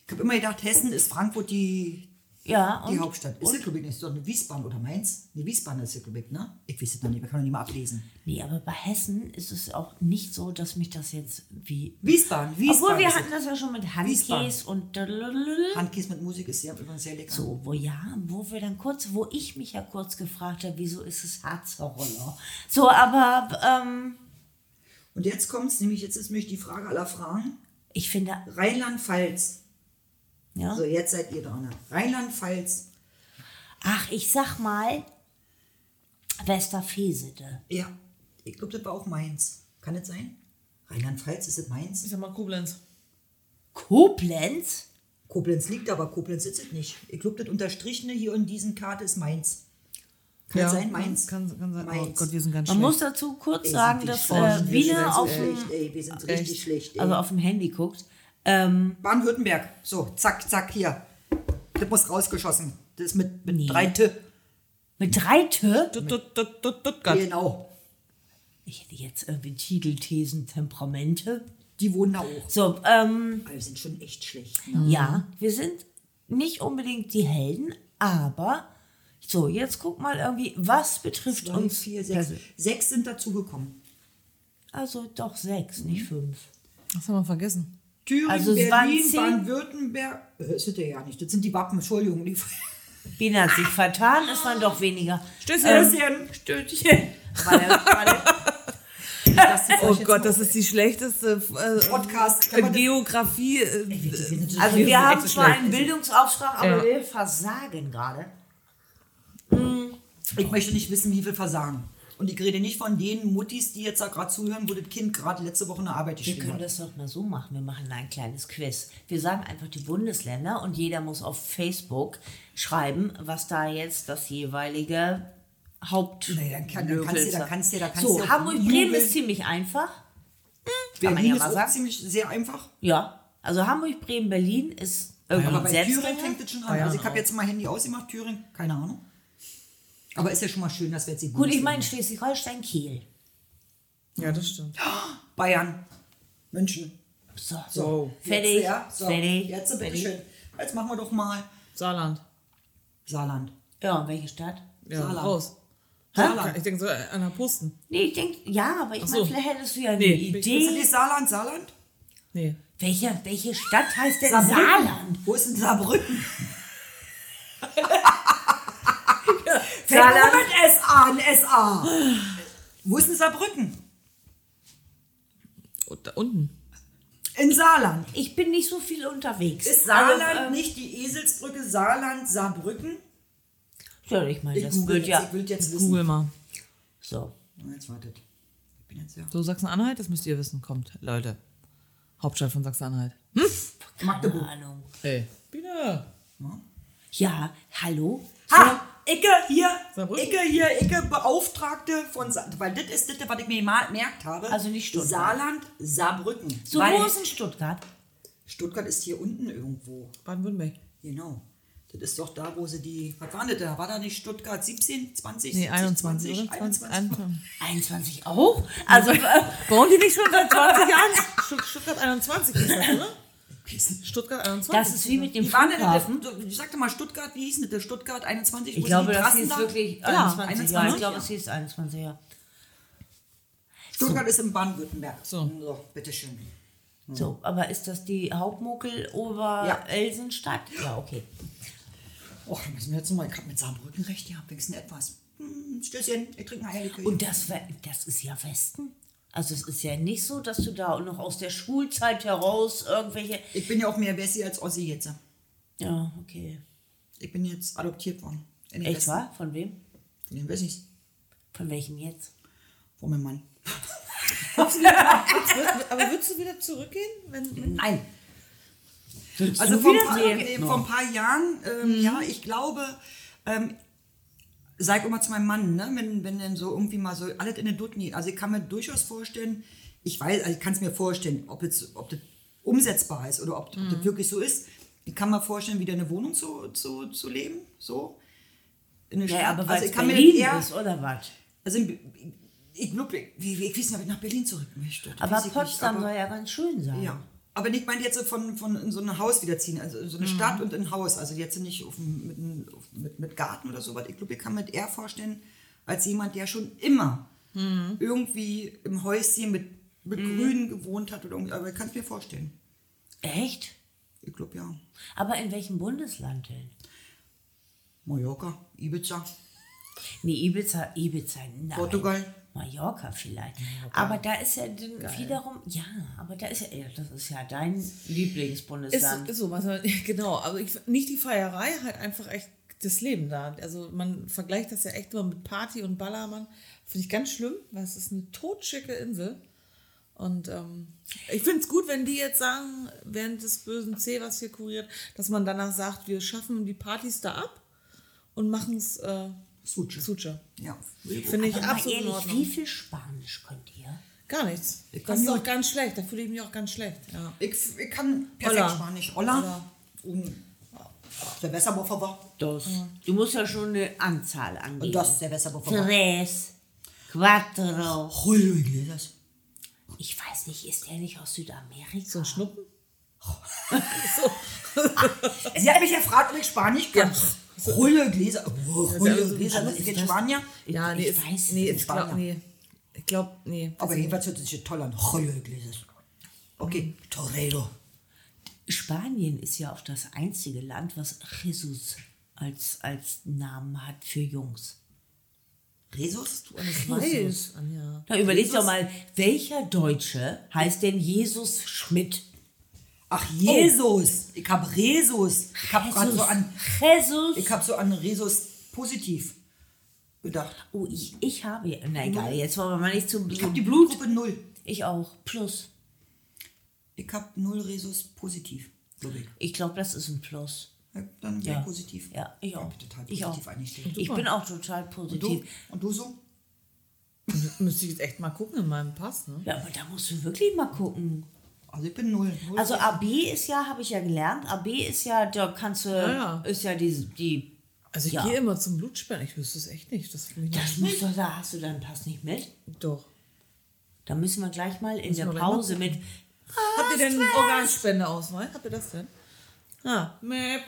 Speaker 1: Ich habe immer gedacht, Hessen ist Frankfurt die,
Speaker 2: Ja,
Speaker 1: die
Speaker 2: und
Speaker 1: Hauptstadt. Ist ja, glaube ich, nicht. Ist doch eine Wiesbaden oder Mainz? Ne, Wiesbaden ist ich, ne? Ich weiß es noch nicht, wir können nicht mal ablesen.
Speaker 2: Nee, aber bei Hessen ist es auch nicht so, dass mich das jetzt wie.
Speaker 1: Wiesbaden, Wiesbaden.
Speaker 2: Obwohl wir hatten das ja schon mit Handkäse und.
Speaker 1: es. Handkäse mit Musik ist ja übrigens sehr lecker.
Speaker 2: So, wo ja, wo wir dann kurz, wo ich mich ja kurz gefragt habe, wieso ist es Harzer Roller? So, aber ähm,
Speaker 1: Und jetzt kommt's, nämlich jetzt ist nämlich die Frage aller Fragen.
Speaker 2: ich finde,
Speaker 1: Rheinland-Pfalz.
Speaker 2: Ja.
Speaker 1: So, jetzt seid ihr dran. Rheinland-Pfalz.
Speaker 2: Ach, ich sag mal, Westerfesede.
Speaker 1: Ja, ich glaube, das war auch Mainz. Kann das sein? Rheinland-Pfalz, ist das Mainz?
Speaker 4: Ich sag mal Koblenz.
Speaker 2: Koblenz?
Speaker 1: Koblenz liegt aber, Koblenz ist es nicht. Ich glaube, das Unterstrichene hier in diesen Karte ist Mainz. Kann
Speaker 4: Ja,
Speaker 1: das sein, Mainz?
Speaker 4: Kann, kann sein. Oh
Speaker 1: Mainz.
Speaker 4: Gott, wir sind ganz
Speaker 2: Man
Speaker 4: schlecht.
Speaker 2: muss dazu kurz
Speaker 1: Ey,
Speaker 2: sagen, dass äh,
Speaker 1: Wir
Speaker 2: Wiener
Speaker 1: so
Speaker 2: auf dem,
Speaker 1: schlecht, ey, wir sind richtig schlecht. Ey.
Speaker 2: also auf dem Handy guckt. Ähm,
Speaker 1: Baden-Württemberg. So, zack, zack, hier. Das muss rausgeschossen. Das ist mit, mit
Speaker 2: Nee.
Speaker 1: drei T.
Speaker 2: mit drei Tö.
Speaker 4: Tut, tut, tut, tut, tut, Gott.
Speaker 1: Genau.
Speaker 2: Ich hätte jetzt irgendwie Titel, Thesen, Temperamente.
Speaker 1: Die wohnen da auch.
Speaker 2: So, ähm,
Speaker 1: Aber wir sind schon echt schlecht.
Speaker 2: Ja, wir sind nicht unbedingt die Helden, aber so, jetzt guck mal irgendwie, was betrifft
Speaker 1: Zwei,
Speaker 2: uns.
Speaker 1: vier, sechs. Sechs sind dazugekommen.
Speaker 2: Also doch sechs, nicht fünf.
Speaker 4: Was haben wir vergessen?
Speaker 1: Thüringen,
Speaker 2: Also es waren
Speaker 1: Berlin, Baden-Württemberg. Äh, Das ist ja nicht. Das sind die Wappen, Entschuldigung. Die [laughs]
Speaker 2: Bina hat sich vertan, es waren doch weniger.
Speaker 1: Stößchen.
Speaker 2: Stößchen. Warte.
Speaker 1: Das die
Speaker 4: Oh Gott, das ist die schlechteste äh,
Speaker 1: Podcast.
Speaker 4: äh, Geografie. Äh,
Speaker 2: Also
Speaker 4: wir
Speaker 2: wir haben zwar einen Bildungsauftrag, aber
Speaker 4: Ja.
Speaker 2: wir versagen gerade.
Speaker 1: Ich möchte nicht wissen, wie viel versagen. Und ich rede nicht von den Muttis, die jetzt da gerade zuhören, wo das Kind gerade letzte Woche eine Arbeit
Speaker 2: Wir
Speaker 1: geschrieben
Speaker 2: können
Speaker 1: hat.
Speaker 2: das doch mal so machen. Wir machen ein kleines Quiz. Wir sagen einfach die Bundesländer und jeder muss auf Facebook schreiben, was da jetzt das jeweilige Haupt.
Speaker 1: Nee, dann kann- dann kannst du- dann kannst du- da kannst
Speaker 2: so,
Speaker 1: du
Speaker 2: Hamburg-Bremen
Speaker 1: googeln.
Speaker 2: ist ziemlich einfach. kann man
Speaker 1: Berlin
Speaker 2: ja
Speaker 1: ist
Speaker 2: mal
Speaker 1: auch
Speaker 2: sagen.
Speaker 1: ziemlich sehr einfach.
Speaker 2: Ja, also Hamburg, Bremen, Berlin ist irgendwie
Speaker 1: Aber
Speaker 2: ein
Speaker 1: bei Thüringen fängt es schon an. Also ich habe jetzt mal Handy ausgemacht, Thüringen, keine Ahnung. Aber ist ja schon mal schön, dass wir jetzt die
Speaker 2: Gut, ich meine Schleswig-Holstein, Kiel.
Speaker 4: ja, das stimmt. [gasps]
Speaker 1: Bayern, München.
Speaker 2: So,
Speaker 4: So.
Speaker 2: fertig,
Speaker 1: Jetzt, ja, so,
Speaker 2: fertig,
Speaker 1: Jetzt bitte
Speaker 2: fertig.
Speaker 1: schön. Jetzt machen wir doch mal
Speaker 4: Saarland.
Speaker 1: Saarland.
Speaker 2: Ja, und welche Stadt?
Speaker 4: Ja,
Speaker 1: Saarland.
Speaker 4: raus.
Speaker 1: Saarland.
Speaker 4: Ich denke so an der Posten.
Speaker 2: Nee, ich denke, ja, aber ich
Speaker 4: so.
Speaker 2: meine, vielleicht hättest du ja eine
Speaker 4: Nee,
Speaker 1: Ist das
Speaker 2: Idee.
Speaker 1: nicht Saarland, Saarland?
Speaker 4: Nee.
Speaker 2: Welche, welche Stadt heißt denn
Speaker 1: Saarbrücken.
Speaker 2: Saarland?
Speaker 1: Wo ist denn Saarbrücken? [laughs] Fängt
Speaker 2: Saarland.
Speaker 1: mit S an, SA. Wo ist denn Saarbrücken?
Speaker 4: Und da unten.
Speaker 1: In Saarland.
Speaker 2: Ich bin nicht so viel unterwegs.
Speaker 1: Ist Saarland
Speaker 2: Also, ähm,
Speaker 1: nicht die Eselsbrücke Saarland, Saarbrücken?
Speaker 2: Ja, ich meine,
Speaker 1: Ich
Speaker 2: das
Speaker 1: google
Speaker 2: wird
Speaker 1: jetzt,
Speaker 2: ja.
Speaker 1: ich will jetzt wissen.
Speaker 4: Google mal.
Speaker 2: So.
Speaker 1: Jetzt wartet. Ich bin jetzt ja.
Speaker 4: So, Sachsen-Anhalt, das müsst ihr wissen. Kommt, Leute. Hauptstadt von Sachsen-Anhalt.
Speaker 1: Magdeburg.
Speaker 2: Keine Ahnung.
Speaker 4: Hey. Bitte.
Speaker 2: Ja, hallo?
Speaker 1: Ha! Icke hier,
Speaker 4: Saarbrücken?
Speaker 1: Icke hier, Icke Beauftragte von Sa weil das ist das, was ich mir mal gemerkt habe.
Speaker 2: Also nicht Stuttgart.
Speaker 1: Saarland, Saarbrücken.
Speaker 2: So,
Speaker 1: weil
Speaker 2: wo ist in Stuttgart?
Speaker 1: Stuttgart ist hier unten irgendwo.
Speaker 4: Baden-Württemberg.
Speaker 1: Genau. Das ist doch da, wo sie die. Was war denn da? War da nicht Stuttgart 17, 20?
Speaker 4: Nee,
Speaker 1: 17,
Speaker 4: 21,
Speaker 1: 20,
Speaker 4: oder?
Speaker 1: 21?
Speaker 4: 21.
Speaker 2: 21 auch? Also, [laughs]
Speaker 4: Bauen die nicht schon seit 20 Jahren? Stutt- Stuttgart 21 ist das, oder? Stuttgart 21.
Speaker 2: Das ist wie mit dem
Speaker 1: Die in
Speaker 2: Flughafen.
Speaker 1: ich sagte mal Stuttgart, wie hieß denn das? Stuttgart 21?
Speaker 2: Ich glaube,
Speaker 1: die
Speaker 2: das hieß
Speaker 1: da-
Speaker 2: wirklich
Speaker 1: Ja,
Speaker 2: 21. Ja,
Speaker 1: 21,
Speaker 2: ich glaube,
Speaker 1: ja.
Speaker 2: es hieß 21, ja.
Speaker 1: Stuttgart ist in Baden-Württemberg.
Speaker 4: So.
Speaker 1: so, bitteschön.
Speaker 2: So, aber ist das die Hauptmuckel Ober-Elsenstadt? Ja. okay.
Speaker 1: Och, da müssen wir jetzt nochmal, ich habe mit Saarbrücken recht gehabt, wenigstens etwas. Hm, Stößchen, ich trinke ein Eierlikör.
Speaker 2: Und das, das ist ja Westen. Also es ist ja nicht so, dass du da noch aus der Schulzeit heraus irgendwelche...
Speaker 1: ich bin ja auch mehr Wessi als Ossi jetzt.
Speaker 2: Ja, okay.
Speaker 1: Ich bin jetzt adoptiert worden. In
Speaker 2: Echt
Speaker 1: Westen.
Speaker 2: wahr? Von wem?
Speaker 1: Von den Wessis.
Speaker 2: Von welchem jetzt?
Speaker 1: Von meinem Mann. [laughs]
Speaker 4: Aber würdest du wieder zurückgehen? Wenn, wenn
Speaker 1: Nein.
Speaker 2: Willst
Speaker 1: Also vor ein, paar,
Speaker 2: Nee.
Speaker 1: vor ein paar Jahren, ähm, ja, ich glaube, ähm, sag immer zu meinem Mann, ne, wenn, wenn dann so irgendwie mal so alles in Dutt geht. Also ich kann mir durchaus vorstellen, ich weiß, also ich kann es mir vorstellen, ob, jetzt, ob das umsetzbar ist oder ob, ob das wirklich so ist. Ich kann mir vorstellen, wieder eine Wohnung zu, zu, zu leben, so. In der
Speaker 2: Ja,
Speaker 1: Stadt.
Speaker 2: aber
Speaker 1: also ich kann mir
Speaker 2: Berlin
Speaker 1: eher,
Speaker 2: ist, oder was?
Speaker 1: also ich, ich ich, ich, weiß nicht, ob ich nach Berlin zurück möchte.
Speaker 2: Aber Potsdam
Speaker 1: aber-
Speaker 2: soll ja ganz schön sein.
Speaker 1: ja. Aber nicht meine jetzt von, von in so ein Haus wiederziehen, also in so eine Stadt und ein Haus. Also jetzt nicht auf, mit, mit, mit Garten oder so was. Ich glaube, ich kann mir eher vorstellen, als jemand, der schon immer irgendwie im Häuschen mit, mit Grün gewohnt hat oder irgendwie. Aber ich kann es mir vorstellen.
Speaker 2: Echt?
Speaker 1: Ich glaube ja.
Speaker 2: Aber in welchem Bundesland denn?
Speaker 1: Mallorca, Ibiza.
Speaker 2: Nee, Ibiza, Ibiza, nein.
Speaker 1: Portugal.
Speaker 2: Mallorca vielleicht. Aber da ist ja dann wiederum, ja, aber da ist ja, das ist ja dein
Speaker 4: ist,
Speaker 2: Lieblingsbundesland.
Speaker 4: ist so, was man, [laughs] genau. Also ich, nicht die Feierei, halt einfach echt das Leben da. Also man vergleicht das ja echt immer mit Party und Ballermann. Finde ich ganz schlimm, weil es ist eine totschicke Insel. Und ähm, ich finde es gut, wenn die jetzt sagen, während des bösen C, was hier kuriert, dass man danach sagt, wir schaffen die Partys da ab und machen es äh,
Speaker 1: Suche.
Speaker 4: Sucha.
Speaker 1: Ja.
Speaker 4: Finde ich
Speaker 2: Aber mal
Speaker 4: absolut in
Speaker 2: ehrlich,
Speaker 4: Ordnung.
Speaker 2: wie viel Spanisch könnt ihr?
Speaker 4: Gar nichts.
Speaker 1: Ich
Speaker 4: Das ist
Speaker 1: ja-
Speaker 4: auch ganz schlecht. Da fühle ich mich auch ganz schlecht. Ja.
Speaker 1: Ich, ich kann perfekt
Speaker 4: Hola.
Speaker 1: Spanisch. Hola.
Speaker 4: Hola.
Speaker 1: Und der Wässerbuffer war.
Speaker 2: Das. Du musst ja schon eine Anzahl angeben.
Speaker 1: Und das ist der Wässerbuffer war.
Speaker 2: Tres, cuatro.
Speaker 1: Julio Iglesias.
Speaker 2: Ich weiß nicht, ist der nicht aus Südamerika?
Speaker 4: So ein Schnuppen? [laughs] [laughs]
Speaker 1: Sie hat mich gefragt, ob ich Spanisch kann. Julio Iglesias. Oh, Iglesias,
Speaker 2: aber
Speaker 1: das
Speaker 2: das-
Speaker 1: Spanier.
Speaker 4: Ja, nee,
Speaker 2: ich
Speaker 4: ist,
Speaker 2: weiß
Speaker 4: nee,
Speaker 2: nicht.
Speaker 4: ich glaube, nee. Ich glaube, nee.
Speaker 1: Aber jedenfalls hört es sich toll an. Julio Iglesias. Okay, Torero.
Speaker 2: Spanien ist ja auch das einzige Land, was Jesus als, als Namen hat für Jungs.
Speaker 1: Jesus? Du alles
Speaker 4: Weiß, Anja.
Speaker 2: Na, überleg doch mal, welcher Deutsche heißt denn Jesus Schmidt?
Speaker 1: Ach, Jesus. Ich hab Resus. Ich hab gerade so an,
Speaker 2: Jesus.
Speaker 1: ich hab so an Resus positiv gedacht.
Speaker 2: Oh, ich, ich habe. Na egal, jetzt wollen wir mal nicht zu.
Speaker 1: Ich hab die Blutgruppe null.
Speaker 2: Ich auch. Plus.
Speaker 1: Ich hab null Resus positiv, ich.
Speaker 2: Ich glaube, das ist ein Plus.
Speaker 1: Ja, dann
Speaker 2: Ja.
Speaker 1: positiv.
Speaker 2: Ja, ich auch.
Speaker 1: bin total
Speaker 2: ich
Speaker 1: positiv
Speaker 2: auch. Ich bin auch total
Speaker 1: Und du?
Speaker 2: positiv.
Speaker 1: Und du so?
Speaker 4: Müsste ich jetzt echt mal gucken in meinem Pass, ne?
Speaker 2: Ja, aber da musst du wirklich mal gucken.
Speaker 1: Also ich bin null. null
Speaker 2: Also. AB ist ja, habe ich ja gelernt, AB ist ja, da kannst du,
Speaker 4: ja.
Speaker 2: ist ja die, die
Speaker 4: Also ich
Speaker 2: Ja.
Speaker 4: gehe immer zum Blutspenden. Ich wüsste es echt nicht. Das,
Speaker 2: das
Speaker 4: nicht.
Speaker 2: musst du, da hast du deinen Pass nicht mit.
Speaker 4: Doch.
Speaker 2: Da müssen wir gleich mal in der
Speaker 4: gleich mal
Speaker 2: Pause mit,
Speaker 4: Habt ihr denn einen Organspendeausweis? Habt ihr das denn? Ah, Mäp.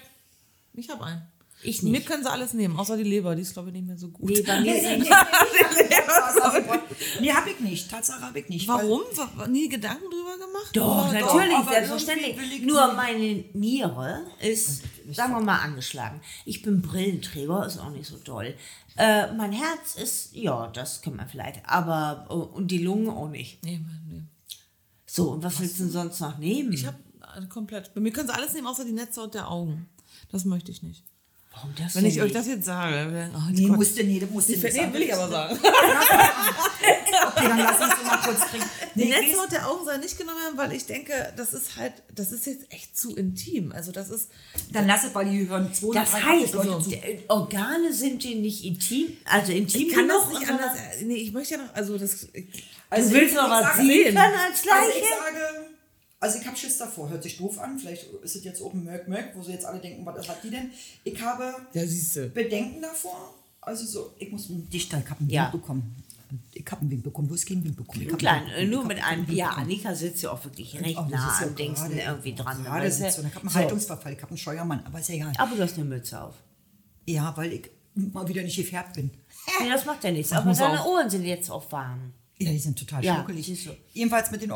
Speaker 4: Ich habe einen.
Speaker 2: Ich
Speaker 4: Mir
Speaker 2: nicht.
Speaker 4: können sie alles nehmen, außer die Leber. Die ist, glaube ich, nicht mehr so gut.
Speaker 2: nee, bei mir ist [laughs]
Speaker 1: nee, [laughs] nee, hab ich nicht. Tatsache hab ich nicht.
Speaker 4: Warum? Wa- Nie Gedanken drüber gemacht?
Speaker 2: Doch,
Speaker 4: Oder-
Speaker 2: natürlich,
Speaker 1: aber
Speaker 2: selbstverständlich. Nur
Speaker 1: nicht.
Speaker 2: meine Niere ist, sagen wir mal, angeschlagen. Ich bin Brillenträger, ist auch nicht so toll. Äh, mein Herz ist, ja, das kann man vielleicht, aber, äh, und die Lungen auch nicht.
Speaker 4: Nee, nee.
Speaker 2: So, und was willst du denn sonst noch nehmen?
Speaker 4: Ich habe komplett. Bei mir können sie alles nehmen, außer die Netzhaut der Augen. Das möchte ich nicht.
Speaker 2: Warum das
Speaker 4: Wenn ich euch das jetzt sage, oh,
Speaker 1: Nee,
Speaker 4: Gott.
Speaker 1: musste, nee, das musste
Speaker 4: Die-
Speaker 1: nicht
Speaker 4: nee, will ich aber sagen. [laughs]
Speaker 1: Okay, dann lass uns mal kurz trinken.
Speaker 4: Die
Speaker 1: Nee, weiß-
Speaker 4: Netzhaut der Augen soll nicht genommen werden, weil ich denke, das ist halt, das ist jetzt echt zu intim. Also das ist,
Speaker 1: Dann lass es, weil die hören 200
Speaker 2: Das heißt, die Organe sind dir nicht intim, also intim
Speaker 4: ich kann das
Speaker 2: genug,
Speaker 4: nicht anders. Nee, ich möchte ja noch, also das.
Speaker 1: Also
Speaker 2: Du willst
Speaker 1: ich
Speaker 2: was sehen können als
Speaker 1: Also ich
Speaker 2: Leiche?
Speaker 1: sage, also ich habe Schiss davor, hört sich doof an, vielleicht ist es jetzt oben Mörk Mörk, wo sie jetzt alle denken, was hat die denn? Ich habe
Speaker 4: Ja.
Speaker 1: Bedenken davor, also so, ich muss einen Dichter, ich habe einen
Speaker 2: Ja.
Speaker 1: Bekommen. Ich hab einen Wink bekommen. Du hast keinen Wink bekommen. Ich
Speaker 2: Klein,
Speaker 1: Wink
Speaker 2: nur mit einem. Ja, Annika sitzt ja auch wirklich recht
Speaker 1: Oh, das
Speaker 2: nah
Speaker 1: ist ja
Speaker 2: am Dingsten
Speaker 1: gerade-
Speaker 2: irgendwie dran.
Speaker 1: Gerade
Speaker 2: weißt du?
Speaker 1: sitzt und ich habe einen
Speaker 2: So.
Speaker 1: Haltungsverfall, ich habe einen Scheuermann, aber ist ja egal.
Speaker 2: Aber du hast eine Mütze auf.
Speaker 1: Ja, weil ich mal wieder nicht gefärbt bin. [laughs]
Speaker 2: Nee, das macht ja nichts. Aber deine
Speaker 4: auch.
Speaker 2: Ohren sind jetzt auch warm.
Speaker 1: Ja, die sind total
Speaker 2: Ja,
Speaker 1: schnuckelig.
Speaker 2: du.
Speaker 1: Jedenfalls mit den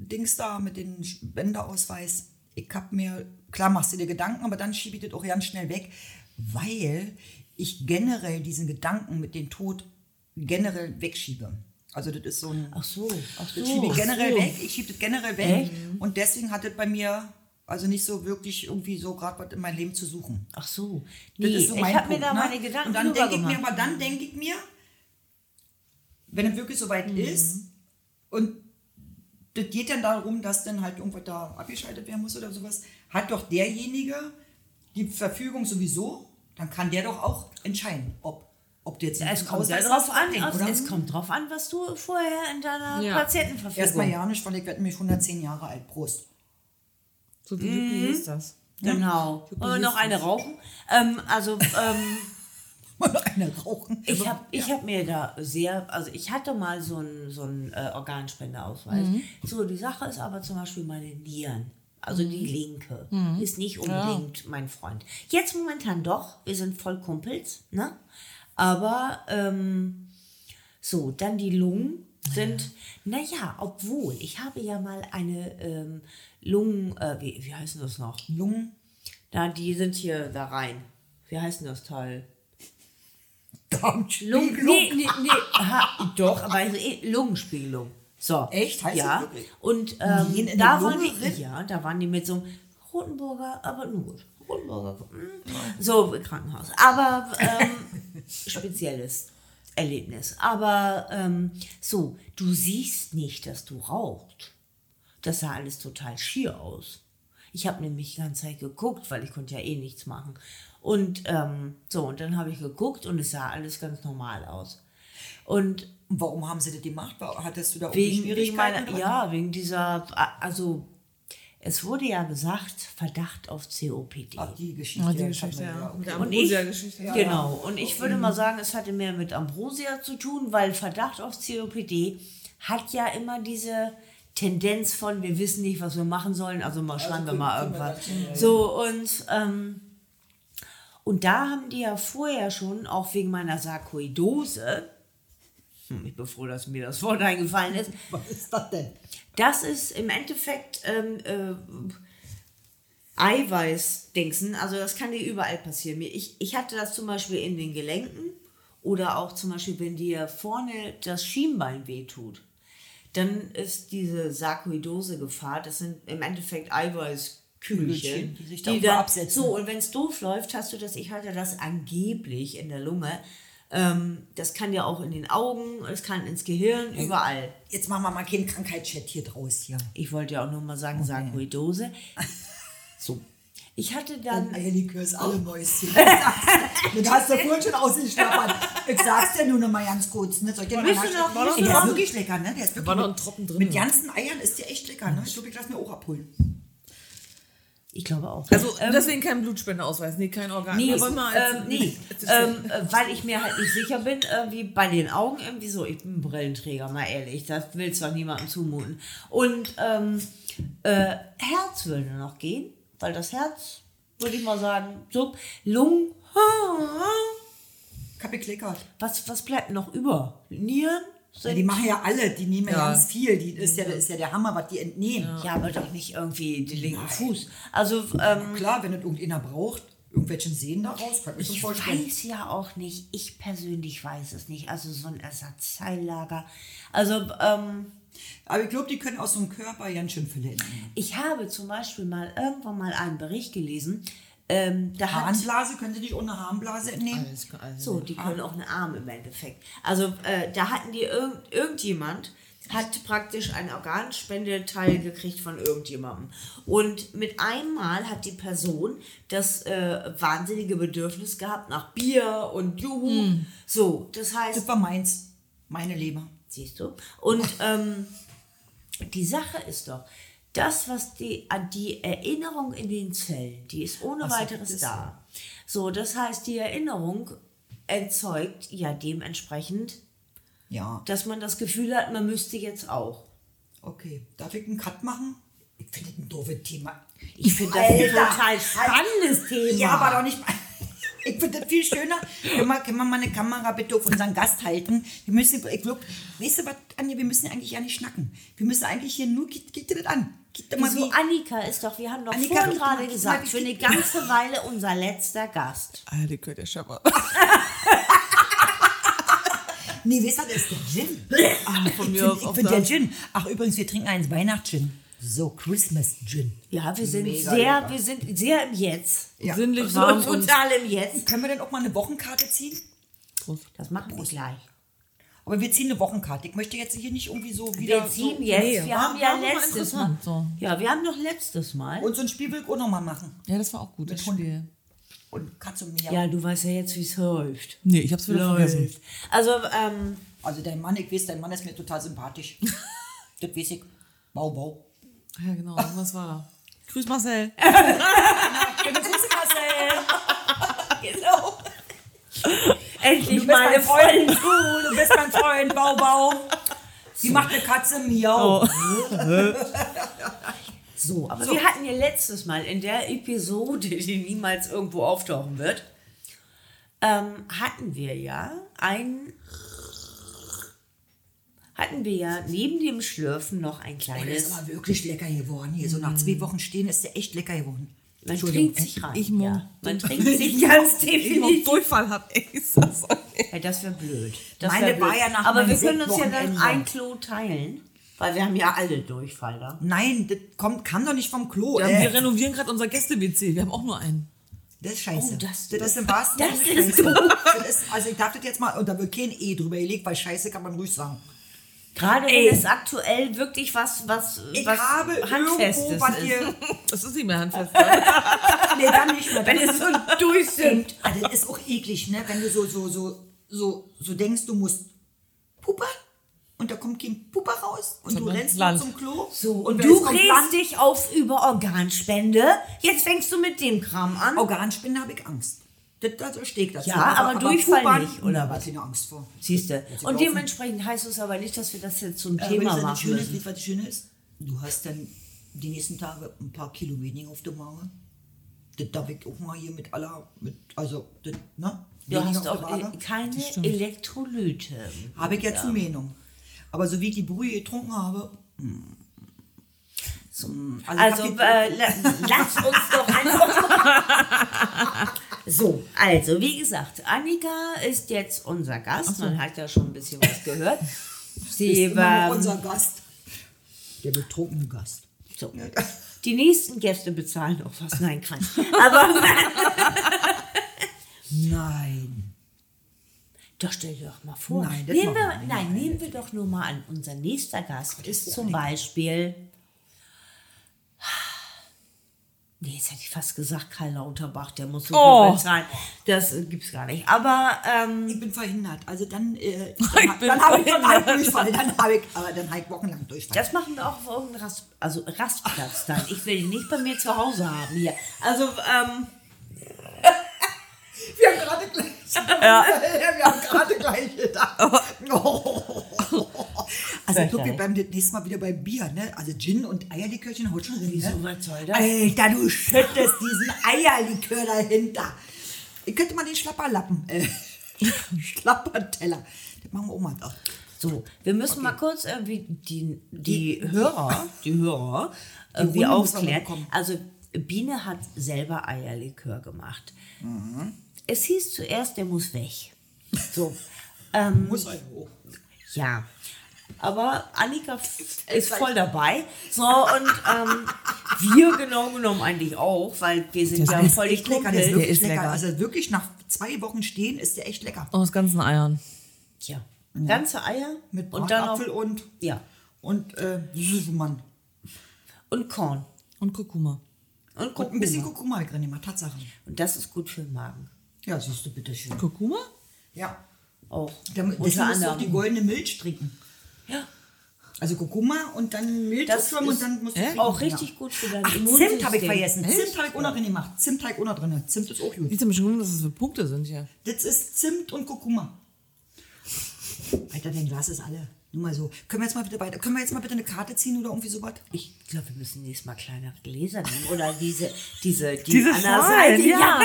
Speaker 1: Organ-Dings da, mit dem Spendeausweis. Ich hab mir, klar machst du dir Gedanken, aber dann schiebe ich das auch ganz schnell weg, weil ich generell diesen Gedanken mit dem Tod generell wegschiebe. Also das ist so ein...
Speaker 2: Ach so, ach so.
Speaker 1: Das schiebe ich generell
Speaker 2: so.
Speaker 1: weg. Ich schiebe das generell weg. Und deswegen hat das bei mir also nicht so wirklich irgendwie so gerade was in meinem Leben zu suchen.
Speaker 2: Ach so.
Speaker 1: Das
Speaker 2: Nee,
Speaker 1: ist so mein
Speaker 2: ich habe mir da
Speaker 1: ne?
Speaker 2: meine Gedanken
Speaker 1: Und dann denke ich mir,
Speaker 2: gemacht.
Speaker 1: aber dann denke ich mir, wenn es wirklich soweit
Speaker 2: Mhm.
Speaker 1: ist und das geht dann darum, dass dann halt irgendwas da abgeschaltet werden muss oder sowas, hat doch derjenige die Verfügung sowieso, dann kann der doch auch entscheiden, ob, ob der jetzt
Speaker 2: Es
Speaker 1: einen
Speaker 2: kommt ja
Speaker 1: Ausweis
Speaker 2: drauf an, es,
Speaker 1: oder?
Speaker 2: es kommt drauf an, was du vorher in deiner
Speaker 4: Ja.
Speaker 2: Patientenverfügung
Speaker 1: Erstmal ja nicht, weil ich werde nämlich 110 Jahre alt. Prost.
Speaker 4: So wie mhm. ist das.
Speaker 2: Genau. Wollen wir noch eine rauchen? Ähm, also, ähm, [laughs]
Speaker 1: Mal noch eine rauchen.
Speaker 2: ich habe ich hab mir da sehr, also ich hatte mal so einen so einen, äh, Organspendeausweis. So, die Sache ist aber zum Beispiel meine Nieren. Also die linke ist nicht unbedingt mein Freund. Jetzt momentan doch, wir sind voll Kumpels, ne? Aber ähm, so, dann die Lungen sind, naja, obwohl, ich habe ja mal eine ähm, Lungen, äh, wie, wie heißt denn das noch?
Speaker 1: Lungen,
Speaker 2: Na, die sind hier da rein. Wie heißt denn das Teil? Lung,
Speaker 1: Darmspiegelung.
Speaker 2: nee, nee, nee, aha, doch, aber also, eh, Lungenspiegelung. So.
Speaker 1: Echt? Heißt
Speaker 2: ja.
Speaker 1: das wirklich?
Speaker 2: Und ähm,
Speaker 1: in
Speaker 2: da waren die, ja, da waren die mit so einem Rotenburger, aber nur gut. Rotenburger, so Krankenhaus. Aber ähm, [laughs] spezielles Erlebnis. Aber ähm, so, du siehst nicht, dass du rauchst. Das sah alles total schier aus. Ich habe nämlich die ganze Zeit geguckt, weil ich konnte ja eh nichts machen. Und ähm, so, und dann habe ich geguckt und es sah alles ganz normal aus. Und
Speaker 1: warum haben sie das gemacht? War- Hattest du da
Speaker 2: wegen, wegen meiner, ja, wegen dieser, also es wurde ja gesagt, Verdacht auf COPD.
Speaker 1: Ach, die Geschichte.
Speaker 4: Ah, die Geschichte, ja.
Speaker 2: Und ich,
Speaker 4: Ambrosia-Geschichte.
Speaker 2: genau, und ich würde mal sagen, es hatte mehr mit Ambrosia zu tun, weil Verdacht auf COPD hat ja immer diese Tendenz von, wir wissen nicht, was wir machen sollen, also mal schreiben wir mal irgendwas. So, und, ähm, und da haben die ja vorher schon, auch wegen meiner Sarkoidose, hm, ich bin froh, dass mir das Wort eingefallen ist, [laughs]
Speaker 1: Was ist das denn?
Speaker 2: das ist im Endeffekt ähm, äh, Eiweiß-Dingsen. Also das kann dir überall passieren. Ich, ich hatte das zum Beispiel in den Gelenken oder auch zum Beispiel, wenn dir vorne das Schienbein wehtut. Dann ist diese Sarkoidose-Gefahr, das sind im Endeffekt Eiweißkügelchen,
Speaker 1: Kügelchen, die sich da
Speaker 2: die
Speaker 1: auch
Speaker 2: dann,
Speaker 1: absetzen.
Speaker 2: so, und wenn es doof läuft, hast du das, ich hatte das angeblich in der Lunge. Ähm, das kann ja auch in den Augen, es kann ins Gehirn, überall.
Speaker 1: Jetzt machen wir mal keinen Krankheitschat hier draus hier.
Speaker 2: Ich wollte ja auch nur mal sagen, Sarkoidose. [laughs] So. Ich hatte dann.
Speaker 1: Eierlikör ist alle Mäuschen. das hast du vorhin schon ausgeschnappert. Ich sag's dir nur noch mal ganz kurz. Ne? Soll ich dir mal
Speaker 2: du noch- du
Speaker 1: der ist wirklich lecker, ne? Der ist wirklich
Speaker 4: war noch
Speaker 1: mit-
Speaker 4: ein Tropfen drin.
Speaker 1: Mit ganzen Eiern ist der echt lecker, ne? Ich glaube, ich lass mir auch abholen.
Speaker 2: Ich glaube auch.
Speaker 4: Also
Speaker 2: Ähm,
Speaker 4: deswegen kein Blutspendeausweis, nee, kein Organ.
Speaker 2: Nee,
Speaker 4: wollen mal
Speaker 2: ähm, nee ähm, äh, weil ich mir halt nicht sicher bin, irgendwie bei den Augen irgendwie so, ich bin Brillenträger, mal ehrlich, das will zwar niemandem zumuten. Und ähm, äh, Herz würde noch gehen, weil das Herz, würde ich mal sagen, so, Lungen,
Speaker 1: Ich hab geklickert.
Speaker 2: was, was bleibt noch über? Nieren?
Speaker 1: Ja, die machen ja alle, die nehmen ja, ganz viel. Die ist ja, das ist ja der Hammer, was die entnehmen.
Speaker 2: Ja, aber doch nicht irgendwie den linken Fuß. Also, ähm,
Speaker 1: Klar, wenn das irgendeiner braucht, irgendwelchen Sehen daraus, ich
Speaker 2: weiß ja auch nicht, ich persönlich weiß es nicht. Also so ein Ersatzteillager. Also ähm,
Speaker 1: Aber ich glaube, die können aus so einem Körper ganz schön viele entnehmen.
Speaker 2: ich habe zum Beispiel mal irgendwann mal einen Bericht gelesen. Ähm,
Speaker 1: Harnblase, können sie nicht ohne Harnblase entnehmen?
Speaker 4: Alles also.
Speaker 2: so, die können auch einen Arm im Endeffekt. Also äh, da hatten die irgend, irgendjemand hat praktisch ein Organspendeteil gekriegt von irgendjemandem. Und mit einmal hat die Person das äh, wahnsinnige Bedürfnis gehabt nach Bier und Juhu. So, das heißt,
Speaker 1: Das war meins. Meine Leber.
Speaker 2: Siehst du? Und ähm, die Sache ist doch, das, was die, die Erinnerung in den Zellen, die ist ohne
Speaker 1: so,
Speaker 2: weiteres
Speaker 1: das-
Speaker 2: da. So, das heißt, die Erinnerung erzeugt ja dementsprechend
Speaker 1: Ja,
Speaker 2: dass man das Gefühl hat, man müsste jetzt auch.
Speaker 1: okay. Darf ich einen Cut machen? Ich finde das ein doofes Thema.
Speaker 2: Ich finde das ein total spannendes Thema.
Speaker 1: Ja, aber doch nicht. [laughs] Ich finde das viel schöner. Können wir, können wir mal eine Kamera bitte auf unseren Gast halten? Wir müssen, ich glaub, weißt du was, Anja, wir müssen eigentlich ja nicht schnacken. Wir müssen eigentlich hier nur, geht, geht dir das an?
Speaker 2: Wieso
Speaker 1: wie,
Speaker 2: Annika ist doch, wir haben doch
Speaker 1: Annika,
Speaker 2: vorhin gerade gesagt, für eine [laughs] ganze Weile unser letzter Gast.
Speaker 4: Ah, die gehört der Schöpfer.
Speaker 1: nee, weißt du, das ist der Gin.
Speaker 4: Ah, von
Speaker 1: Ich
Speaker 4: mir auch
Speaker 1: find der. Gin. Ach, übrigens, wir trinken einen Weihnachtsgin. So, Christmas Gin.
Speaker 2: Ja, wir sind
Speaker 1: Mega
Speaker 2: sehr,
Speaker 1: lecker.
Speaker 2: wir sind sehr im Jetzt.
Speaker 1: Ja.
Speaker 4: Sinnlich
Speaker 2: So
Speaker 4: warm und
Speaker 2: total im Jetzt.
Speaker 1: Können wir denn auch mal eine Wochenkarte ziehen?
Speaker 4: Prost.
Speaker 2: Das machen wir gleich.
Speaker 1: Aber wir ziehen eine Wochenkarte. Ich möchte jetzt hier nicht irgendwie so wieder.
Speaker 2: Wir ziehen
Speaker 1: so,
Speaker 2: jetzt,
Speaker 4: nee,
Speaker 2: wir
Speaker 4: war-
Speaker 2: haben ja letztes Mal.
Speaker 4: so.
Speaker 2: Ja, wir haben doch letztes Mal.
Speaker 1: Und so ein Spiel will ich auch nochmal machen.
Speaker 4: Ja, das war auch gut, das
Speaker 1: Hund. Und Katze und Mia.
Speaker 2: Ja, du weißt ja jetzt, wie es läuft.
Speaker 4: Nee, ich hab's wieder vergessen.
Speaker 2: Also, ähm,
Speaker 1: Also dein Mann, ich weiß, dein Mann ist mir total sympathisch. [laughs] das weiß ich. Bau, bau.
Speaker 4: Ja, genau, was war da? Grüß Marcel. [laughs]
Speaker 1: Schöne Grüße, Marcel. [laughs]
Speaker 2: genau. Endlich
Speaker 1: Du bist
Speaker 2: mal
Speaker 1: mein
Speaker 2: eine
Speaker 1: Freund.
Speaker 2: Freundin.
Speaker 1: Du, du bist mein Freund. Bau, bau. Wie macht eine Katze? Miau. [laughs]
Speaker 2: So, aber wir hatten ja letztes Mal in der Episode, die niemals irgendwo auftauchen wird, ähm, hatten wir ja ein hatten wir ja neben dem Schlürfen noch ein
Speaker 1: Der ist
Speaker 2: kleines.
Speaker 1: aber wirklich lecker geworden hier. So nach zwei Wochen stehen ist der echt lecker geworden.
Speaker 2: Man trinkt sich rein.
Speaker 4: ich
Speaker 2: ja. Man [laughs] trinkt sich ganz definitiv.
Speaker 4: Durchfall [laughs] ey, ist das.
Speaker 2: Ja, das wäre blöd. Das
Speaker 1: Meine
Speaker 2: wär blöd.
Speaker 1: war ja nach
Speaker 2: Aber wir können uns ja dann ein Klo teilen, weil wir haben ja alle Durchfall da.
Speaker 1: Nein, das kommt, kann doch nicht vom Klo.
Speaker 4: Ja,
Speaker 1: äh,
Speaker 4: wir renovieren gerade unser Gäste-WC. Wir haben auch nur einen.
Speaker 1: Das ist scheiße.
Speaker 2: Oh, das-
Speaker 1: das, ist im wahrsten
Speaker 2: das
Speaker 1: Sinne scheiße. Das ist, also ich das jetzt mal, und da wird kein E drüber gelegt, weil scheiße kann man ruhig sagen.
Speaker 2: Gerade wenn es aktuell wirklich was, was,
Speaker 1: Ich
Speaker 2: was
Speaker 1: habe
Speaker 2: Handfestes
Speaker 1: irgendwo was
Speaker 2: ist.
Speaker 1: hier. [laughs]
Speaker 4: Das ist nicht mehr handfest. [laughs]
Speaker 1: Nee, dann nicht mehr.
Speaker 2: Wenn es so durchsinkt.
Speaker 1: Ah, das ist auch eklig, ne? Wenn du so, so, so, so, so denkst, du musst puppern und da kommt kein Pupper raus und du
Speaker 4: Sondern
Speaker 1: rennst
Speaker 4: Land.
Speaker 1: zum Klo.
Speaker 2: So, und
Speaker 1: wer
Speaker 2: du
Speaker 1: Land?
Speaker 2: dich auf über Organspende. Jetzt fängst du mit dem Kram an.
Speaker 1: Organspinne habe ich Angst. Das, das steht dazu.
Speaker 2: Ja, aber Durchfall
Speaker 1: Puppern,
Speaker 2: nicht, oder
Speaker 1: da
Speaker 2: was?
Speaker 1: ich keine Angst vor.
Speaker 2: Siehst du. Und dementsprechend heißt es aber nicht, dass wir das jetzt zum
Speaker 1: Aber
Speaker 2: Thema
Speaker 1: das
Speaker 2: machen
Speaker 1: Schöne ist,
Speaker 2: müssen.
Speaker 1: was das Schöne ist, du hast dann die nächsten Tage ein paar Kilo weniger auf der Magen. Das darf ich auch mal hier mit aller, mit, also, das, ne?
Speaker 2: Du hast auch
Speaker 1: Waage.
Speaker 2: äh, keine Elektrolyte.
Speaker 1: Habe ich ja zur Meinung. Aber so wie ich die Brühe getrunken habe, so, mm,
Speaker 2: Also,
Speaker 1: hab
Speaker 2: äh, la- lass uns doch einfach. [laughs] [laughs] so, also, wie gesagt, Annika ist jetzt unser Gast. Man hat ja schon ein bisschen was gehört. [laughs] Sie war,
Speaker 1: unser Gast. Der betrunkene Gast.
Speaker 2: so. Die nächsten Gäste bezahlen auch was. Nein, Quatsch. Aber [laughs]
Speaker 1: Nein.
Speaker 2: doch stell dir doch mal vor.
Speaker 1: Nein, das
Speaker 2: nehmen wir, nein, nehmen wir doch nur mal an. Unser nächster Gast ist zum. Beispiel. Nee, jetzt hätte ich fast gesagt, Karl Lauterbach, der muss so
Speaker 4: Oh.
Speaker 2: viel bezahlen. Das äh, gibt's gar nicht. Aber ähm,
Speaker 1: Ich bin verhindert. Also dann, äh,
Speaker 4: Ich [laughs]
Speaker 1: dann,
Speaker 4: bin
Speaker 1: dann habe ich, ich
Speaker 4: verhindert.
Speaker 1: Durchfall. Dann habe ich, aber dann habe ich wochenlang Durchfall.
Speaker 2: Das machen wir auch auf irgendeinem Rast, also Rastplatz dann. Ich will ihn nicht bei mir zu Hause haben hier. Also, ähm, [laughs]
Speaker 1: Wir haben gerade gleich. Ja. [laughs] Wir haben gerade gleich gedacht. Oh. Also ich glaube, wir bleiben das nächste Mal wieder bei Bier, ne? Also Gin und Eierlikörchen haut schon drin.
Speaker 2: Wieso,
Speaker 1: Ne?
Speaker 2: was soll das?
Speaker 1: Alter, du schüttest diesen Eierlikör dahinter. Ich könnte mal den Schlapperlappen, äh, [laughs] Schlapperteller. Das machen wir auch mal doch.
Speaker 2: so, wir müssen mal kurz irgendwie die, die Hörer, die Hörer irgendwie
Speaker 1: Runde muss man
Speaker 2: aufklären. Also, Biene hat selber Eierlikör gemacht. Es hieß zuerst, der muss weg. So, ähm,
Speaker 1: Muss halt hoch.
Speaker 2: Ja. Aber Annika ist voll dabei. So, und ähm, wir genau genommen eigentlich auch, weil wir sind ja voll die
Speaker 1: echt lecker, der ist wirklich
Speaker 4: ist
Speaker 1: lecker.
Speaker 4: lecker.
Speaker 1: Also wirklich nach zwei Wochen stehen ist der echt lecker.
Speaker 4: Aus ganzen Eiern.
Speaker 2: Tja, ganze Eier
Speaker 1: Mit
Speaker 2: und dann
Speaker 1: Bratapfel und,
Speaker 2: ja,
Speaker 1: und äh, Süßmann.
Speaker 2: und Korn
Speaker 4: Und Kurkuma.
Speaker 2: und
Speaker 1: Und
Speaker 2: Kurkuma.
Speaker 1: ein bisschen Kurkuma drin gemacht, Tatsache.
Speaker 2: Und das ist gut für den Magen.
Speaker 1: Ja, siehst du, bitteschön.
Speaker 4: Kurkuma?
Speaker 1: Ja.
Speaker 2: Auch.
Speaker 1: Damit,
Speaker 2: Unter
Speaker 1: deswegen musst du auch die goldene Milch trinken.
Speaker 2: Ja,
Speaker 1: Also Kurkuma und dann Milch
Speaker 2: Das
Speaker 1: aufschwimmen und dann musst du
Speaker 4: äh,
Speaker 2: auch richtig gut für dein
Speaker 1: Ach,
Speaker 2: Immunsystem.
Speaker 1: Zimt habe ich vergessen.
Speaker 4: Echt?
Speaker 1: Zimt habe ich auch noch drin gemacht. Zimt habe ich auch noch drin. Zimt ist auch gut.
Speaker 4: Ich habe mich schon gewundert, dass das für Punkte sind hier.
Speaker 1: Das ist Zimt und Kurkuma. Alter, dein Glas ist alle. Nur mal so. Können wir jetzt mal bitte weiter? Können wir jetzt mal bitte eine Karte ziehen oder irgendwie sowas?
Speaker 2: Ich glaube, wir müssen nächstes Mal kleinere Gläser nehmen. Oder diese, diese, die
Speaker 4: Diese Schalen,
Speaker 2: Seite.
Speaker 4: ja.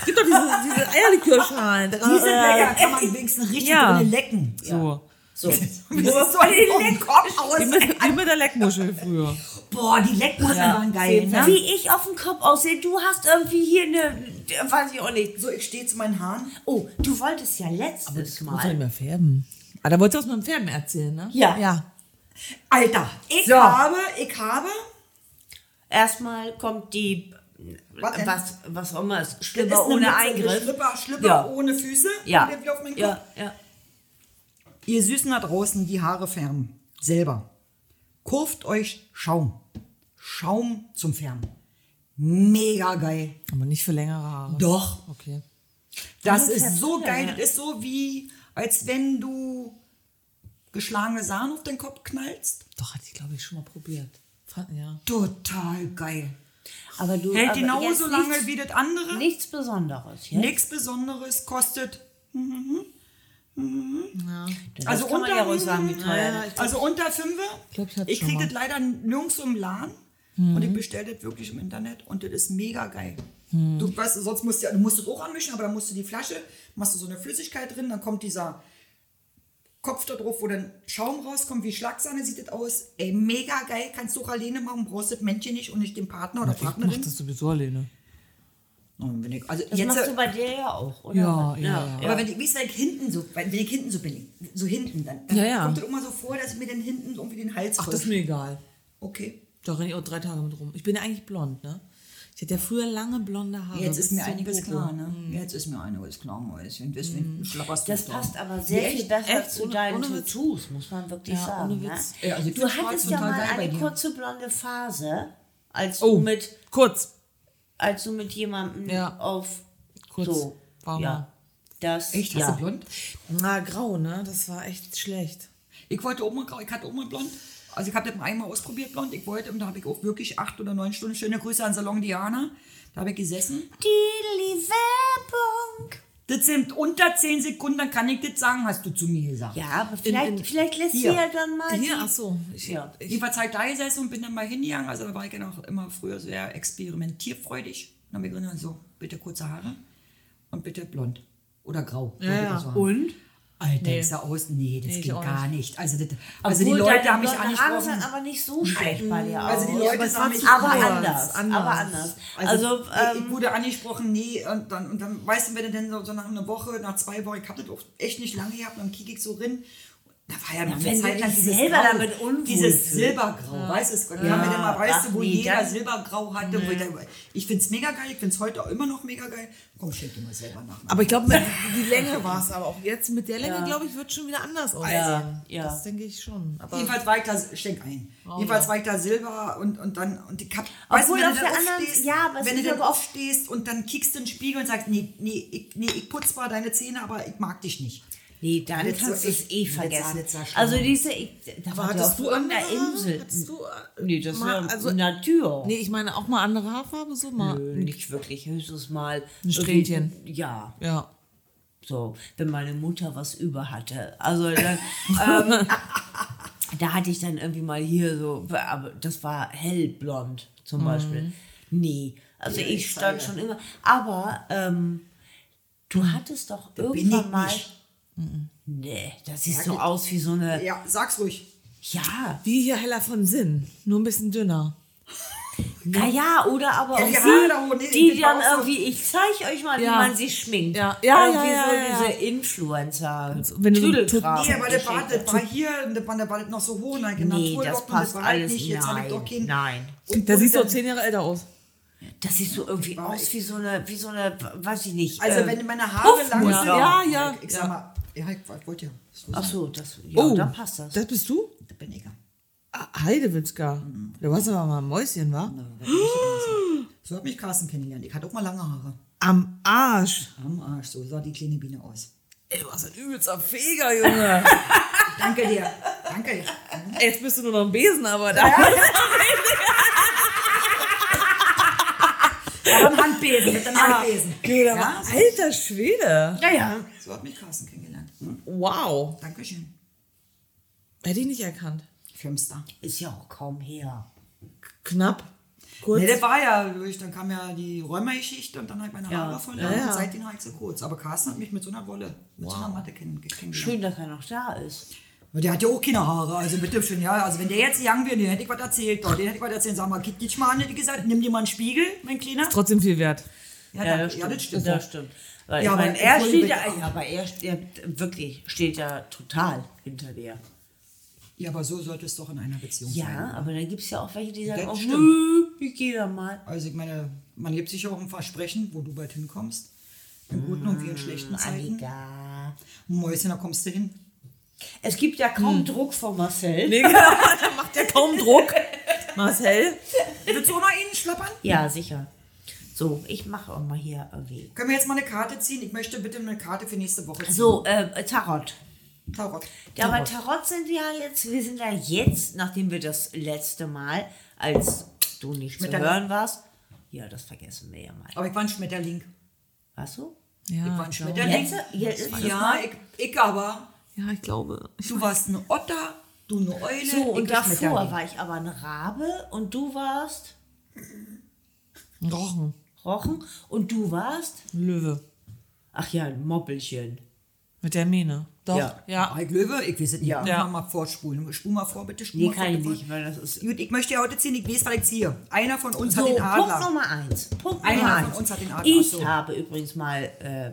Speaker 4: Es gibt doch diese, diese Eierlikörschalen.
Speaker 1: Die sind lecker, kann man wenigstens richtig
Speaker 4: ja.
Speaker 1: drin lecken.
Speaker 4: So.
Speaker 2: So.
Speaker 1: So [laughs] ein Kopf aus?
Speaker 4: Wie mit, wie mit der Leckmuschel früher.
Speaker 1: Boah, die Leckmuscheln waren geil, ne?
Speaker 2: Wie ich auf dem Kopf aussehe. Du hast irgendwie hier eine, weiß ich auch nicht.
Speaker 1: So, ich stehe zu meinen Haaren.
Speaker 2: Oh, du wolltest ja letztes
Speaker 4: Muss ich
Speaker 2: Mal.
Speaker 4: mehr färben. Ah, da wolltest du was mit dem Färben erzählen, ne?
Speaker 2: Ja.
Speaker 4: Ja.
Speaker 1: Alter, ich
Speaker 2: So.
Speaker 1: habe, ich habe,
Speaker 2: Erstmal kommt die,
Speaker 1: Was
Speaker 2: was, was auch immer, ist,
Speaker 1: das
Speaker 2: Schlipper ohne
Speaker 1: Mütze,
Speaker 2: Eingriff.
Speaker 1: Schlipper, Schlipper
Speaker 2: Ja.
Speaker 1: ohne Füße.
Speaker 2: Ja.
Speaker 1: Kopf?
Speaker 2: Ja, ja.
Speaker 1: Ihr Süßen da draußen, die Haare färben. Selber. Kurft euch Schaum. Schaum zum Färben. Mega geil.
Speaker 4: Aber nicht für längere Haare.
Speaker 1: Doch.
Speaker 4: Okay.
Speaker 1: Das ist
Speaker 2: ist
Speaker 1: so
Speaker 2: ja-
Speaker 1: geil. Das ist so wie, als wenn du geschlagene Sahne auf den Kopf knallst.
Speaker 4: Doch, hatte ich, glaube ich, schon mal probiert. Ja.
Speaker 1: Total geil.
Speaker 2: Aber du
Speaker 1: Hält
Speaker 2: aber
Speaker 1: genauso
Speaker 2: jetzt
Speaker 1: lange
Speaker 2: nichts,
Speaker 1: wie das andere.
Speaker 2: nichts Besonderes. Ja?
Speaker 1: Nichts Besonderes. Kostet
Speaker 2: Das
Speaker 1: Also
Speaker 2: kann man
Speaker 1: unter-
Speaker 2: ja sagen, das
Speaker 1: Also unter 5.
Speaker 4: glaub, ich
Speaker 1: ich kriege das leider nirgendwo im Laden. Und ich bestelle das wirklich im Internet und das ist mega geil. Du weißt, sonst musst du, ja- du musst es auch anmischen, aber dann musst du die Flasche, machst du so eine Flüssigkeit drin, dann kommt dieser Kopf da drauf, wo dann Schaum rauskommt, wie Schlagsahne sieht das aus. Ey, mega geil, kannst du auch alleine machen, brauchst das Männchen nicht und nicht den Partner oder
Speaker 4: Ich mach
Speaker 1: Partnerin.
Speaker 4: das sowieso alleine.
Speaker 1: Und wenn ich, also
Speaker 2: Das
Speaker 1: jetzt,
Speaker 2: machst du bei dir ja auch, oder?
Speaker 4: Ja, ja, ja.
Speaker 1: aber wenn ich, wie ist das hinten so, wenn ich hinten so bin, so hinten, dann, dann
Speaker 4: Ja, ja.
Speaker 1: kommt das immer so vor, dass ich mir dann hinten irgendwie den Hals
Speaker 4: Ach, das ist mir egal.
Speaker 1: Okay.
Speaker 4: Da renne ich auch drei Tage mit rum. Ich bin ja eigentlich blond, ne? Ich hatte ja früher lange blonde Haare.
Speaker 1: Jetzt ist mir
Speaker 4: zum
Speaker 1: einiges klar, ne? Jetzt ist mir einiges klar, Mäuschen. Deswegen schlapperst du
Speaker 2: Das
Speaker 1: da.
Speaker 2: passt aber sehr
Speaker 1: Echt?
Speaker 2: viel besser
Speaker 4: Echt?
Speaker 2: zu
Speaker 4: Ohne-
Speaker 2: deinen
Speaker 4: ohne Witz?
Speaker 2: Tattoos, muss man wirklich
Speaker 4: Ja,
Speaker 2: sagen.
Speaker 4: ohne
Speaker 2: Ne?
Speaker 1: Ja, also ich
Speaker 2: du hattest ja mal eine kurze blonde Phase, als
Speaker 4: Oh,
Speaker 2: du mit,
Speaker 4: kurz.
Speaker 2: Als du mit jemandem
Speaker 4: Ja.
Speaker 2: auf
Speaker 4: Kurz.
Speaker 2: so,
Speaker 4: War
Speaker 2: ja, das,
Speaker 1: Echt?
Speaker 2: ja.
Speaker 1: Hast du blond?
Speaker 4: Na, grau, ne? Das war echt schlecht.
Speaker 1: Ich wollte mal grau, ich hatte mal blond. Also ich habe das mal einmal ausprobiert, blond. Ich wollte, und da habe ich auch wirklich acht oder neun Stunden, schöne Grüße an Salon Diana. Da habe ich gesessen.
Speaker 2: Die Werbung.
Speaker 1: Das sind unter zehn Sekunden, dann kann ich das sagen, hast du zu mir gesagt.
Speaker 2: Ja, aber vielleicht,
Speaker 4: in-
Speaker 2: vielleicht lässt
Speaker 1: hier.
Speaker 2: sie ja dann mal
Speaker 4: Hier, ach so. Ich,
Speaker 2: Ja.
Speaker 4: ich,
Speaker 1: Jedenfalls halt da gesessen und bin dann mal hingegangen. Also da war ich ja noch immer früher sehr experimentierfreudig. Dann habe ich gesagt, so, bitte kurze Haare und bitte blond. Oder grau. ich
Speaker 4: ja.
Speaker 1: so.
Speaker 2: Und?
Speaker 1: Alter,
Speaker 4: Nee.
Speaker 1: ich sah aus, nee, das
Speaker 4: Nee,
Speaker 1: ging gar
Speaker 4: nicht.
Speaker 1: nicht. Also, das, also die Leute haben mich angesprochen.
Speaker 2: sahen aber nicht so schlecht bei dir aus.
Speaker 1: Also die
Speaker 4: aber
Speaker 1: Leute sagen
Speaker 4: zu
Speaker 1: mich,
Speaker 2: aber anders,
Speaker 4: anders.
Speaker 2: aber anders.
Speaker 1: Also,
Speaker 2: Also,
Speaker 1: ich,
Speaker 2: ähm,
Speaker 1: ich wurde angesprochen, nee, und dann, und dann weißt du, wenn du denn so, so nach einer Woche, nach zwei Wochen, ich habe das auch echt nicht lange gehabt, dann kicke ich so rein. Da war ja noch eine
Speaker 2: wenn du
Speaker 1: Zeit lang dieses
Speaker 2: selber
Speaker 1: Grau,
Speaker 2: damit unwohl
Speaker 1: Dieses. Silbergrau, weißt du? Die haben mir dann mal, weißt du, wo
Speaker 2: nee,
Speaker 1: jeder
Speaker 2: dann-
Speaker 1: Silbergrau hatte. Wo ich dann- ich finde es mega geil, ich finde es heute auch immer noch mega geil. Komm, schenk dir mal selber nach.
Speaker 4: aber ich glaube, die Länge war es aber auch jetzt mit der Länge, glaube ich, wird schon wieder anders aussehen.
Speaker 2: Ja, ja.
Speaker 4: Das denke ich schon. Aber
Speaker 1: Jedenfalls war ich da, schenk ein. Jedenfalls war ich da Silber und, und dann, und ich hab,
Speaker 2: Obwohl
Speaker 1: wenn
Speaker 2: auf
Speaker 1: du
Speaker 2: der
Speaker 1: dann
Speaker 2: anderen-
Speaker 1: aufstehst,
Speaker 2: ja,
Speaker 1: wenn du dann aufstehst und dann kickst du in den Spiegel und sagst, nee, nee, ich, nee, ich putze zwar deine Zähne, aber ich mag dich nicht.
Speaker 2: Nee, dann
Speaker 1: Das
Speaker 2: kannst
Speaker 1: so
Speaker 2: du es eh
Speaker 1: das
Speaker 2: vergessen.
Speaker 1: das
Speaker 2: Also diese, ich, da war
Speaker 4: hattest
Speaker 2: auf
Speaker 4: du andere Haare?
Speaker 2: Insel.
Speaker 4: Du,
Speaker 2: nee, das
Speaker 4: mal-
Speaker 2: war
Speaker 4: also-
Speaker 2: Natur.
Speaker 4: Nee, ich meine auch mal andere Haarfarbe, so mal.
Speaker 2: Nö, nicht wirklich, höchstens mal
Speaker 4: Ein Strähnchen.
Speaker 2: Ja,
Speaker 4: Ja.
Speaker 2: so, wenn meine Mutter was über hatte. Also dann, [laughs] ähm, da hatte ich dann irgendwie mal hier so, aber das war hellblond
Speaker 1: Mhm.
Speaker 2: zum Beispiel. Nee, also ich stand schon immer. Aber ähm, du hattest doch
Speaker 1: bin
Speaker 2: irgendwann
Speaker 1: ich
Speaker 2: mal.
Speaker 1: nicht.
Speaker 2: Nee, das sieht so aus wie so eine.
Speaker 1: Ja, sag's ruhig.
Speaker 2: Ja,
Speaker 4: Wie hier heller von Sinn, nur ein bisschen dünner. [laughs]
Speaker 2: naja, oder aber
Speaker 1: Ja,
Speaker 2: auch
Speaker 1: die
Speaker 2: die,
Speaker 1: da unten,
Speaker 2: die
Speaker 1: das war
Speaker 2: dann irgendwie, ich zeige euch mal, wie
Speaker 4: Ja.
Speaker 2: man sich schminkt.
Speaker 4: Ja. Ja,
Speaker 2: irgendwie
Speaker 4: ja, ja,
Speaker 2: so
Speaker 4: ja, ja.
Speaker 2: diese Influencer.
Speaker 4: wenn du so-
Speaker 2: Tüdelkram.
Speaker 1: Nee, aber der war, das war hier, und das war, das war das noch so hoch, dann
Speaker 2: Nee, das passt
Speaker 1: war halt
Speaker 2: alles
Speaker 1: nicht, jetzt
Speaker 2: nein,
Speaker 1: doch keinen.
Speaker 2: nein.
Speaker 1: Und
Speaker 4: Da siehst du auch zehn Jahre älter aus.
Speaker 2: Das sieht so irgendwie aus wie so eine, wie so eine, weiß ich nicht.
Speaker 1: Also
Speaker 2: äh,
Speaker 1: wenn meine Haare lang sind.
Speaker 4: Ja, ja,
Speaker 1: Ich, sag
Speaker 4: ja.
Speaker 1: mal, ja, ich wollte ja. So
Speaker 2: Ach so, das, ja,
Speaker 4: oh,
Speaker 2: dann passt das.
Speaker 4: Das bist du?
Speaker 1: Das bin ich.
Speaker 4: Ah, Heidewitzka. Du warst aber mal ein Mäuschen, wa?
Speaker 1: So hat mich Carsten kennengelernt. Ich hatte auch mal lange Haare.
Speaker 4: Am Arsch.
Speaker 1: Am Arsch, so sah die kleine Biene aus.
Speaker 4: Ey, du warst ein übelster Feger, Junge. [laughs]
Speaker 1: Danke dir. Danke.
Speaker 4: Jetzt bist du nur noch ein Besen, aber da.
Speaker 1: Aber [laughs] ein Handbesen, mit einem Handbesen.
Speaker 4: Junge,
Speaker 1: Ja,
Speaker 4: Alter Schwede.
Speaker 2: ja, ja.
Speaker 1: so hat mich Carsten kennengelernt.
Speaker 4: Wow.
Speaker 1: Dankeschön.
Speaker 4: Hätte ich nicht erkannt.
Speaker 1: Filmstar.
Speaker 2: Ist ja auch kaum her.
Speaker 4: Knapp. Kurz.
Speaker 1: Nee, das war ja durch, dann kam ja die Rheuma-Geschichte und dann halt meine
Speaker 2: Ja.
Speaker 1: Haare verloren
Speaker 4: Ja, ja.
Speaker 1: seitdem halt so kurz. Aber Carsten hat mich mit so einer Wolle, mit so einer Matte kenn- kennengelernt.
Speaker 2: Schön, dass er noch da ist.
Speaker 1: Weil Der hat ja auch keine Haare, also bitte schön, ja. Also wenn der jetzt young wäre, den hätte ich was erzählt. Doch, den hätte ich was erzählt. Sag mal, kick dich mal an, hätte ich gesagt, nimm dir mal einen Spiegel, mein Kleiner.
Speaker 4: Trotzdem viel wert.
Speaker 1: Ja,
Speaker 2: Ja,
Speaker 1: da-
Speaker 2: das stimmt.
Speaker 1: ja, das stimmt.
Speaker 2: Das stimmt. Weil
Speaker 1: Ja,
Speaker 2: ich
Speaker 1: aber
Speaker 2: meine, er steht ja, ja, aber er steht wirklich, steht ja total hinter dir.
Speaker 1: Ja, aber so sollte es doch in einer Beziehung sein.
Speaker 2: Ja, aber dann gibt es ja auch welche, die sagen,
Speaker 1: Das
Speaker 2: oh,
Speaker 1: stimmt.
Speaker 2: nö, ich gehe da mal.
Speaker 1: Also ich meine, man gibt sich ja auch ein Versprechen, wo du bald hinkommst. In guten und wie in schlechten Zeiten.
Speaker 2: Annika.
Speaker 1: Mäuschen, da kommst du hin.
Speaker 2: Es gibt ja kaum
Speaker 1: Hm.
Speaker 2: Druck von Marcel.
Speaker 4: Nee, [laughs] da macht ja kaum Druck. Marcel?
Speaker 1: Willst du auch noch einen schlappern?
Speaker 2: Ja, sicher. So, ich mache auch mal hier irgendwie.
Speaker 1: Können wir jetzt mal eine Karte ziehen? Ich möchte bitte eine Karte für nächste Woche ziehen.
Speaker 2: So, äh, Tarot.
Speaker 1: Tarot.
Speaker 2: Ja, aber Tarot sind wir ja jetzt, wir sind ja jetzt, nachdem wir das letzte Mal, als du nicht zu hören warst, ja, das vergessen wir ja mal.
Speaker 1: Aber ich war ein Schmetterling.
Speaker 2: Weißt du?
Speaker 1: Ich war
Speaker 4: Ja,
Speaker 1: ein
Speaker 4: ich.
Speaker 1: Schmetterling.
Speaker 2: Jetzt, jetzt
Speaker 1: Ja, ich, ich aber.
Speaker 4: ja, ich glaube.
Speaker 1: Du warst eine Otter, du eine Eule.
Speaker 2: So,
Speaker 1: ich
Speaker 2: und
Speaker 1: ein
Speaker 2: davor war ich aber eine Rabe und du warst
Speaker 4: Rochen.
Speaker 2: Rochen und du warst,
Speaker 4: Löwe.
Speaker 2: ach ja, ein Moppelchen.
Speaker 4: Mit der Mähne. Doch.
Speaker 2: Ja.
Speaker 4: Ja.
Speaker 1: Mike Löwe, ich weiß es nicht.
Speaker 2: Ja.
Speaker 1: Ja. Mal vorspulen. Spul mal vor, bitte. Spul
Speaker 2: Nee,
Speaker 1: mal vor,
Speaker 2: kann ich nicht, weil das ist...
Speaker 1: Gut, ich möchte ja heute ziehen, ich weiß, was ich ziehe. Einer von uns
Speaker 2: So,
Speaker 1: hat den
Speaker 2: Punkt
Speaker 1: Adler.
Speaker 2: Nummer eins. Punkt
Speaker 1: Einer
Speaker 2: Nummer
Speaker 1: von
Speaker 2: eins.
Speaker 1: uns hat den Adler,
Speaker 2: Ich
Speaker 1: so.
Speaker 2: habe übrigens mal äh,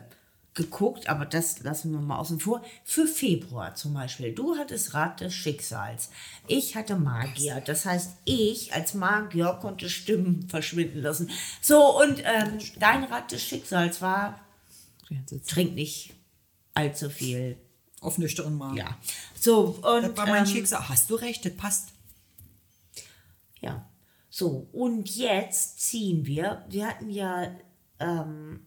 Speaker 2: geguckt, aber das lassen wir mal außen vor. Für Februar zum Beispiel. Du hattest Rat des Schicksals. Ich hatte Magier. Das heißt, ich als Magier konnte Stimmen verschwinden lassen. So, und ähm, dein Rat des Schicksals war, trink nicht allzu viel.
Speaker 1: Auf nüchtern Magen.
Speaker 2: Ja. So, und.
Speaker 1: Das war mein
Speaker 2: ähm,
Speaker 1: Schicksal. Hast du recht, das passt.
Speaker 2: Ja. So, und jetzt ziehen wir. Wir hatten ja ähm,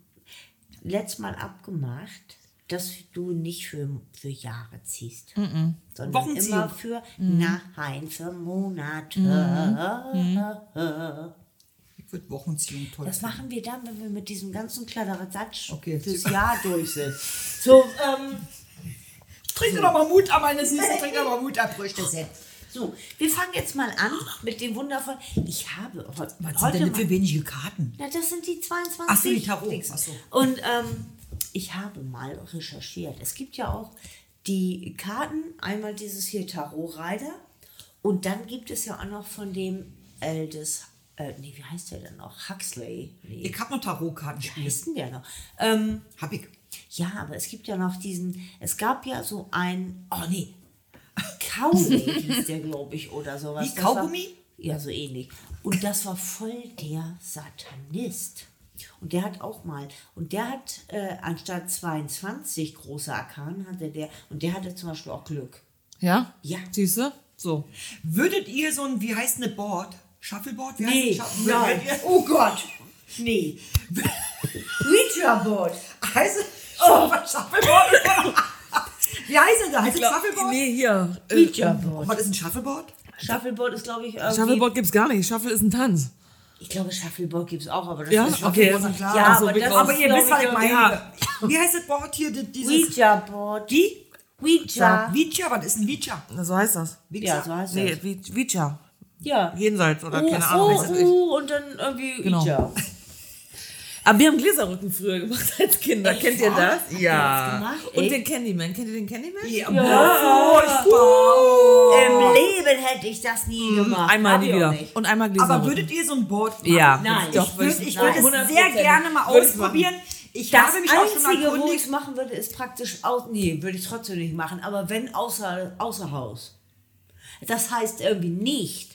Speaker 2: letztes Mal abgemacht, dass du nicht für, für Jahre ziehst, sondern
Speaker 1: Wochenziehung.
Speaker 2: immer für, nein, für Monate.
Speaker 1: Ich würde Wochenziehung toll
Speaker 2: Das machen wir dann, wenn wir mit diesem ganzen Kladderadatsch
Speaker 1: Okay.
Speaker 2: fürs Jahr durch sind. [laughs] So, ähm,
Speaker 1: Trink doch mal Mut ab, meine Süße. [laughs] Trink doch mal Mut ab, Früchte
Speaker 2: so, wir fangen jetzt mal an mit dem wundervollen. Ich habe he-
Speaker 1: Was sind
Speaker 2: heute
Speaker 1: denn für wenige Karten?
Speaker 2: Ja, das sind die 22.
Speaker 1: Ach so, die Tarot. Ach so.
Speaker 2: Und ähm, ich habe mal recherchiert. Es gibt ja auch die Karten, einmal dieses hier Tarot-Reiter und dann gibt es ja auch noch von dem Aldous, äh, nee, wie heißt der denn noch? Huxley. Nee,
Speaker 1: Ich habe noch
Speaker 2: wie
Speaker 1: Tarotkartenspiel.
Speaker 2: heißt denn der noch? Ähm,
Speaker 1: Hab ich.
Speaker 2: ja, aber es gibt ja noch diesen, es gab ja so ein, oh nee, Kaulay hieß der, glaube ich, oder sowas.
Speaker 1: Wie,
Speaker 2: Das war-
Speaker 1: Kaugummi?
Speaker 2: Ja, so ähnlich. Und das war voll der Satanist. Und der hat auch mal, und der hat äh, anstatt 22 große Arkanen hatte der, und der hatte zum Beispiel auch Glück.
Speaker 4: Ja?
Speaker 2: Ja.
Speaker 4: Siehst du? So.
Speaker 1: Würdet ihr so ein, wie heißt eine Board? Shuffleboard? Wie
Speaker 2: Nee,
Speaker 1: heißt ein
Speaker 2: nein. Oh Gott. Nee. Ouija Board.
Speaker 1: Heißt es oh. Shuffleboard? Wie heißt es da? Heißt es Shuffleboard?
Speaker 4: Nee, hier. Äh,
Speaker 2: Ouija
Speaker 1: Und
Speaker 2: Board.
Speaker 1: was ist ein Shuffleboard?
Speaker 2: Shuffleboard ist, glaube ich, irgendwie,
Speaker 4: Shuffleboard gibt's gar nicht. Shuffle ist ein Tanz.
Speaker 2: Ich glaube, Shuffleboard gibt es auch, aber das
Speaker 4: Ja?
Speaker 2: ist
Speaker 4: Okay.
Speaker 1: Shuffleboard, klar.
Speaker 2: Ja,
Speaker 4: Ach so,
Speaker 2: aber das?
Speaker 1: Aber ihr wisst, was ich meine.
Speaker 4: ja.
Speaker 1: Wie heißt das Board hier? die- Dieses
Speaker 2: Ouija Board.
Speaker 1: Wie?
Speaker 2: Ouija.
Speaker 1: Vicha, was ist ein?
Speaker 4: Na, So heißt das.
Speaker 2: Ja, so heißt
Speaker 4: Nee,
Speaker 2: das.
Speaker 4: wie Vicha.
Speaker 2: Ja.
Speaker 4: Jenseits oder
Speaker 2: Oh,
Speaker 4: keine Ahnung.
Speaker 2: oh, oh, und dann irgendwie
Speaker 4: Genau.
Speaker 2: Ouija. [laughs]
Speaker 4: Aber wir haben Gläserrücken früher gemacht als Kinder. Kennt ihr das? Ja.
Speaker 2: gemacht?
Speaker 4: Und
Speaker 2: Echt?
Speaker 4: den Candyman. Kennt ihr den Candyman?
Speaker 1: Ja, furchtbar.
Speaker 2: Im Leben hätte ich das nie gemacht.
Speaker 4: Einmal
Speaker 2: Hab
Speaker 4: nie wieder. Und einmal Gläserrücken.
Speaker 1: Aber würdet ihr so ein Board machen?
Speaker 4: Ja.
Speaker 2: Nein.
Speaker 4: Doch,
Speaker 1: Ich
Speaker 4: würd
Speaker 1: würde ich
Speaker 2: Nein.
Speaker 1: würd es
Speaker 4: 100%.
Speaker 1: sehr gerne mal
Speaker 4: Würde ich
Speaker 1: ausprobieren. Ich
Speaker 2: Das
Speaker 1: habe mich auch schon
Speaker 2: Einzige, wo ich es machen würde, ist praktisch aus. Nee, würde ich trotzdem nicht machen. Aber wenn außer, außer Haus. Das heißt irgendwie nicht.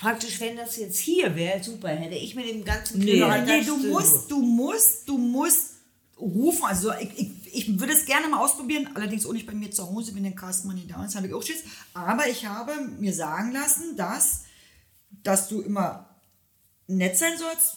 Speaker 2: Praktisch, wenn das jetzt hier wäre, super, hätte ich mit dem ganzen
Speaker 4: Nee.
Speaker 1: Nee, du musst, du musst, du musst rufen. Also ich, ich, ich würde es gerne mal ausprobieren, allerdings auch nicht bei mir zu Hause, wenn der Carsten mal nicht da ist, habe ich auch Schiss. Aber ich habe mir sagen lassen, dass, dass du immer nett sein sollst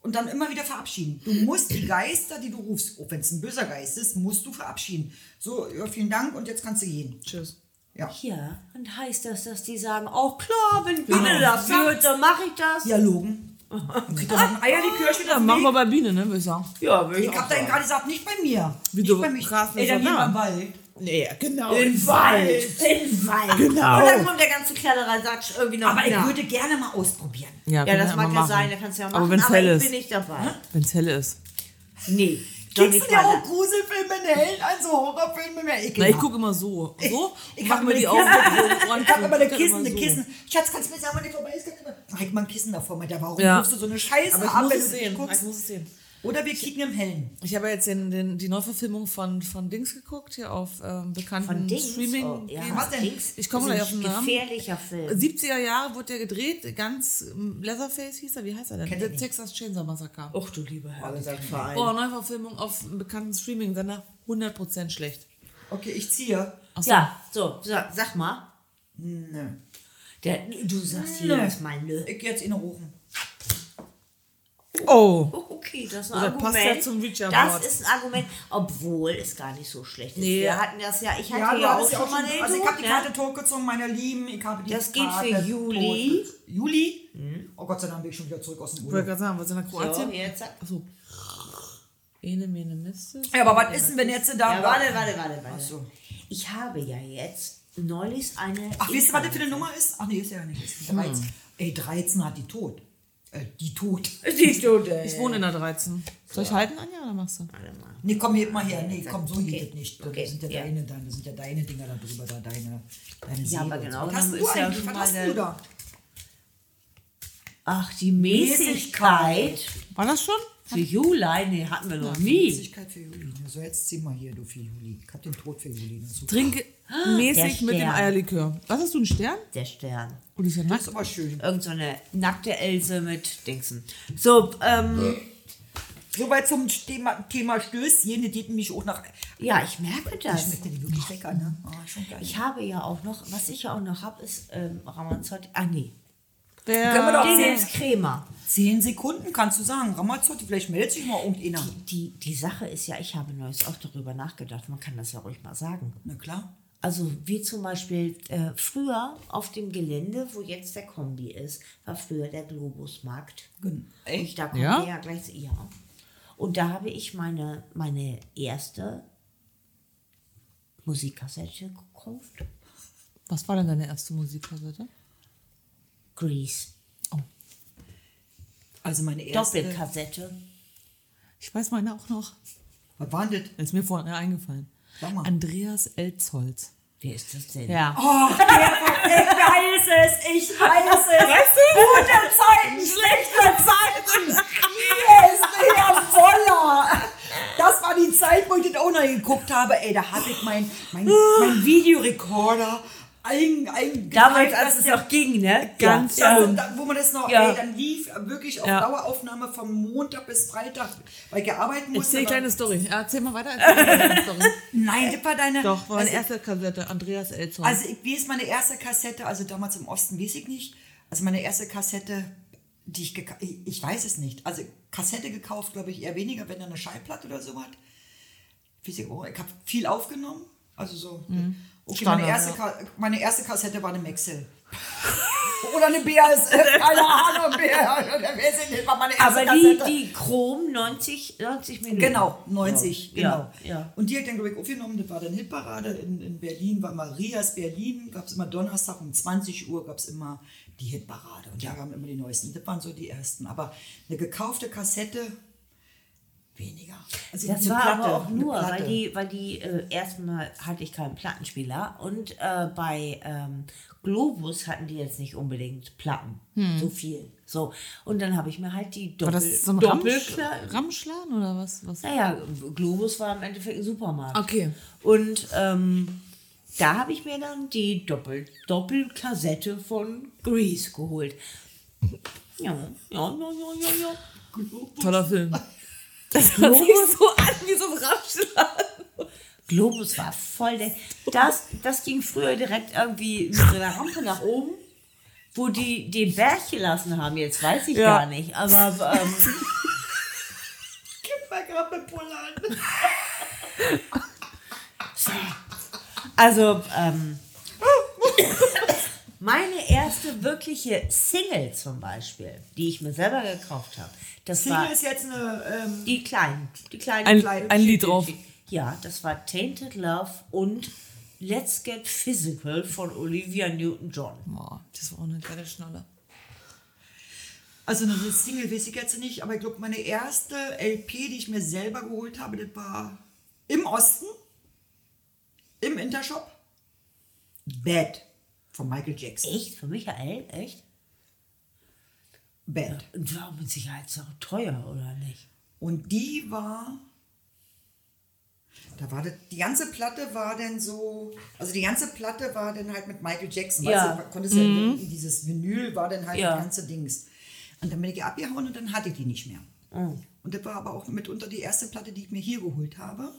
Speaker 1: und dann immer wieder verabschieden. Du musst die Geister, die du rufst, auch wenn es ein böser Geist ist, musst du verabschieden. So, ja, vielen Dank und jetzt kannst du gehen.
Speaker 4: Tschüss.
Speaker 1: Ja.
Speaker 2: Ja, und heißt das, dass die sagen, oh klar, wenn Biene das führt, dann mache ich das.
Speaker 1: Dialogen. Und kriegt dann ein Eierlikörchen
Speaker 4: Ja,
Speaker 1: auf den [laughs]
Speaker 4: machen wir bei Biene, ne, würde ich sagen.
Speaker 2: Ja, würde
Speaker 1: Ich habe da gerade gesagt, nicht bei mir.
Speaker 4: Wie
Speaker 1: nicht
Speaker 4: du-
Speaker 1: bei mir. Ey, dann
Speaker 4: da.
Speaker 1: im Wald.
Speaker 4: Nee, genau.
Speaker 2: Im Wald. Im Wald.
Speaker 4: Genau.
Speaker 2: Und dann kommt der ganze Kleidereisatsch irgendwie noch
Speaker 1: Aber ich
Speaker 2: nach.
Speaker 1: würde gerne mal ausprobieren.
Speaker 2: Ja,
Speaker 4: können
Speaker 2: das mag ja
Speaker 4: machen.
Speaker 2: sein, da kannst du ja machen.
Speaker 4: Aber wenn's
Speaker 2: aber
Speaker 4: hell
Speaker 2: ich
Speaker 4: ist.
Speaker 2: bin nicht dabei.
Speaker 4: Wenn's hell ist.
Speaker 2: Nee, nicht
Speaker 1: du dir auch. Gruselfilme in Hellen an, so Horrorfilme mehr ekelhaft.
Speaker 4: Na, ich gucke immer so. So?
Speaker 1: Ich
Speaker 4: mach
Speaker 1: hab
Speaker 4: mir die Augen
Speaker 1: Ich hab immer eine
Speaker 4: Ich
Speaker 1: Kissen, eine. Kissen. Schatz, kannst du mir sagen, wann die vorbei ist? Mach ich mal ein Kissen davor mit der Warum
Speaker 4: Ja.
Speaker 1: rufst du so eine Scheiße
Speaker 4: Aber ich
Speaker 1: ab,
Speaker 4: muss
Speaker 1: wenn
Speaker 4: es
Speaker 1: du
Speaker 4: sehen.
Speaker 1: guckst?
Speaker 4: Ich muss es sehen.
Speaker 1: Oder wir kicken im Hellen.
Speaker 4: Ich habe ja jetzt den, den, die Neuverfilmung von, von Dings geguckt, hier auf ähm, bekannten
Speaker 2: Von Dings.
Speaker 4: streaming
Speaker 2: oh, ja,
Speaker 1: Was denn?
Speaker 2: Dings.
Speaker 4: Ich komme gleich auf den
Speaker 2: ein
Speaker 4: Namen.
Speaker 2: Gefährlicher Film.
Speaker 4: 70er Jahre wurde der gedreht, ganz ähm, Leatherface hieß er, wie heißt er denn?
Speaker 1: Kennt
Speaker 4: Der
Speaker 1: nicht.
Speaker 4: Texas Chainsaw Massacre.
Speaker 2: Och du lieber Herr Verein.
Speaker 4: Oh, Neuverfilmung auf bekannten Streaming-Sender, 100% schlecht.
Speaker 1: Okay, ich ziehe.
Speaker 4: Achso.
Speaker 2: Ja, so, sag, sag mal.
Speaker 1: Nö.
Speaker 2: Der, du sagst
Speaker 1: Nö.
Speaker 2: jedes Mal nö.
Speaker 1: Ich gehe jetzt in den Rufen.
Speaker 4: Oh.
Speaker 2: Okay, das ist ein
Speaker 4: Oder
Speaker 2: Argument.
Speaker 4: passt ja zum Reach
Speaker 2: das ist ein Argument, obwohl es gar nicht so schlecht ist.
Speaker 4: Nee.
Speaker 2: Wir hatten das ja, ich hatte
Speaker 1: Ja,
Speaker 2: ja, auch schon mal den
Speaker 1: also ich habe die
Speaker 2: ne?
Speaker 1: Karte totgezogen, meine Lieben. Ich habe die
Speaker 2: Das geht
Speaker 1: Karte
Speaker 2: für Juli.
Speaker 1: Juli? Oh Gott sei Dank bin ich schon wieder zurück aus dem
Speaker 4: Ich wollte
Speaker 1: Urlaub.
Speaker 4: gerade sagen, was in der
Speaker 2: So,
Speaker 4: Kroatien?
Speaker 2: jetzt zack.
Speaker 4: Achso. Ene, mene.
Speaker 1: Ja, aber was ist denn, wenn jetzt da...
Speaker 2: Ja, warte, warte, warte, warte.
Speaker 1: Ach so.
Speaker 2: Ich habe ja jetzt neulich eine.
Speaker 1: Ach, weißt du, was das für eine Nummer ist? Ach nee, ist ja nicht. Ist die 13.
Speaker 2: Hm.
Speaker 1: Ey, 13 hat die tot. Äh, die tot.
Speaker 2: Die Tote.
Speaker 4: Ich wohne in der 13. Soll ich halten, Anja, oder machst du?
Speaker 2: Warte mal.
Speaker 1: Nee, komm, heb mal her. Nee, komm, so
Speaker 2: Okay.
Speaker 1: geht es nicht.
Speaker 2: Okay,
Speaker 1: Das sind ja,
Speaker 2: ja.
Speaker 1: deine, dann, das sind ja deine Dinger da drüber, da deine, deine
Speaker 2: Ja, aber genau,
Speaker 1: So. Was hast du
Speaker 2: ist ja
Speaker 1: eigentlich?
Speaker 2: schon
Speaker 1: Was hast du da?
Speaker 2: Ach, die Mäßigkeit.
Speaker 4: War das schon?
Speaker 2: Für Juli? Nee, hatten wir noch nie.
Speaker 1: Flüssigkeit für Juli. So, jetzt zieh mal hier, du für Juli. Ich hab den Tod für Juli. Das.
Speaker 4: Trinke mäßig
Speaker 2: der
Speaker 4: mit dem. Eierlikör. Was hast du, einen Stern?
Speaker 2: Der Stern.
Speaker 4: Die ist ja
Speaker 1: das
Speaker 4: nackt.
Speaker 1: ist aber schön.
Speaker 2: Irgend so eine nackte Else mit Dingsen. So, ähm,
Speaker 1: Soweit zum Thema, Thema Stößchen. Die nämlich auch nach...
Speaker 2: ja, ich merke
Speaker 1: Das
Speaker 2: das.
Speaker 1: schmeckt ja die wirklich lecker, ne? Oh, schon geil.
Speaker 2: Ich habe ja auch noch, was ich ja auch noch habe, ist ähm, Ramazzotti. Ah, nee.
Speaker 4: Der,
Speaker 1: Können wir doch
Speaker 2: ist Crema.
Speaker 1: Zehn Sekunden kannst du sagen. Ramazzotti, vielleicht meldet sich mal irgendeiner.
Speaker 2: Die, die Sache ist ja, ich habe neues auch darüber nachgedacht. Man kann das ja ruhig mal sagen.
Speaker 1: Na klar.
Speaker 2: Also wie zum Beispiel äh, früher auf dem Gelände, wo jetzt der Kombi ist, war früher der Globusmarkt.
Speaker 1: Gen-
Speaker 2: Und da kommen
Speaker 4: Ja?
Speaker 2: wir ja gleich. Ja. Und da habe ich meine, meine erste Musikkassette gekauft.
Speaker 4: Was war denn deine erste Musikkassette?
Speaker 2: Grease.
Speaker 1: Also meine erste...
Speaker 2: Doppelkassette.
Speaker 4: Ich weiß meine auch noch.
Speaker 1: Was war denn das?
Speaker 4: Das ist mir vorhin eingefallen.
Speaker 1: Sag mal.
Speaker 4: Andreas Elzholz.
Speaker 2: Wer ist das denn?
Speaker 4: Ja.
Speaker 1: Oh, ich weiß es, ich weiß es. Weißt du? Gute Zeiten, schlechte Zeiten. Hier ist der Woller. Das war die Zeit, wo ich das auch noch geguckt habe. Ey, da hatte ich mein, mein, mein Videorekorder ein, ein
Speaker 2: Damals, als es noch ging, ne?
Speaker 4: Ganz
Speaker 2: ja.
Speaker 1: also, da, wo man das noch,
Speaker 2: Ja.
Speaker 1: ey, dann lief wirklich auf
Speaker 4: Ja.
Speaker 1: Daueraufnahme von Montag bis Freitag, weil ich arbeiten musste.
Speaker 4: Erzähl kleine Story. Ja, erzähl mal weiter. Erzähl mal Story. [laughs]
Speaker 1: Nein, das war deine.
Speaker 4: Doch, war meine
Speaker 1: also,
Speaker 4: erste Kassette. Andreas Elzholz.
Speaker 1: Also ich weiß meine erste Kassette, also damals im Osten weiß ich nicht. Also meine erste Kassette, die ich geka- ich, ich weiß es nicht. Also Kassette gekauft, glaube ich, eher weniger, wenn da eine Schallplatte oder so hat. Weiß ich auch. Ich habe viel aufgenommen. Also so. Okay, meine, erste
Speaker 4: ja.
Speaker 1: Meine erste Kassette war eine Maxell. [laughs] Oder eine BASF, keine Ahnung, [laughs] erste
Speaker 2: Aber die, die Chrom 90, 90 Minuten.
Speaker 1: Genau, 90,
Speaker 2: Ja,
Speaker 1: genau.
Speaker 2: ja.
Speaker 1: Und die hat dann, glaube ich, aufgenommen, das war dann Hitparade in, in Berlin, war Marias Berlin, gab es immer Donnerstag um 20 Uhr, gab es immer die Hitparade. Und da kamen immer die neuesten. Das waren so die ersten. Aber eine gekaufte Kassette, weniger. Also
Speaker 2: Das war
Speaker 1: Platte,
Speaker 2: aber auch nur, weil die, weil die äh, erstmal hatte ich keinen Plattenspieler und äh, bei ähm, Globus hatten die jetzt nicht unbedingt Platten. So viel. So. Und dann habe ich mir halt die
Speaker 4: war
Speaker 2: Doppel,
Speaker 4: das so ein
Speaker 2: Doppel
Speaker 4: Ramsch Ramschladen oder was? was?
Speaker 2: Naja, Globus war im Endeffekt ein Supermarkt.
Speaker 4: Okay.
Speaker 2: Und ähm, da habe ich mir dann die Doppel Doppelkassette von Grease geholt. Ja, ja, ja, ja, ja, ja.
Speaker 4: Toller Film. Das hört sich so an wie so ein Ramschladen.
Speaker 2: Globus war voll der. Das, das ging früher direkt irgendwie mit so einer Rampe nach oben, wo die den Berg gelassen haben. Jetzt weiß ich
Speaker 4: Ja.
Speaker 2: gar nicht. Aber ähm, [laughs]
Speaker 1: Gib mal gerade eine Pulle an. [laughs]
Speaker 2: also ähm, [laughs] meine erste wirkliche Single zum Beispiel, die ich mir selber gekauft habe, das war
Speaker 1: Single ist jetzt eine, ähm,
Speaker 2: die kleinen, die kleinen.
Speaker 4: Ein,
Speaker 1: Kleid-
Speaker 4: ein Lied drauf.
Speaker 2: Ja, das war Tainted Love und Let's Get Physical von Olivia Newton-John.
Speaker 4: Boah, das war auch eine geile Schnalle.
Speaker 1: Also eine Single weiß ich jetzt nicht, aber ich glaube, meine erste LP, die ich mir selber geholt habe, das war im Osten, im Intershop. Bad von Michael Jackson.
Speaker 2: Echt? Von Michael? Echt?
Speaker 1: Bad.
Speaker 2: Und war mit Sicherheit auch teuer, oder nicht?
Speaker 1: Und die war, da war das, die ganze Platte war dann so, also die ganze Platte war dann halt mit Michael Jackson.
Speaker 2: Ja.
Speaker 1: Weißt du, konntest ja in dieses Vinyl war dann halt
Speaker 2: Ja.
Speaker 1: das ganze Dings. Und dann bin ich abgehauen und dann hatte ich die nicht mehr.
Speaker 2: Oh.
Speaker 1: Und das war aber auch mitunter die erste Platte, die ich mir hier geholt habe.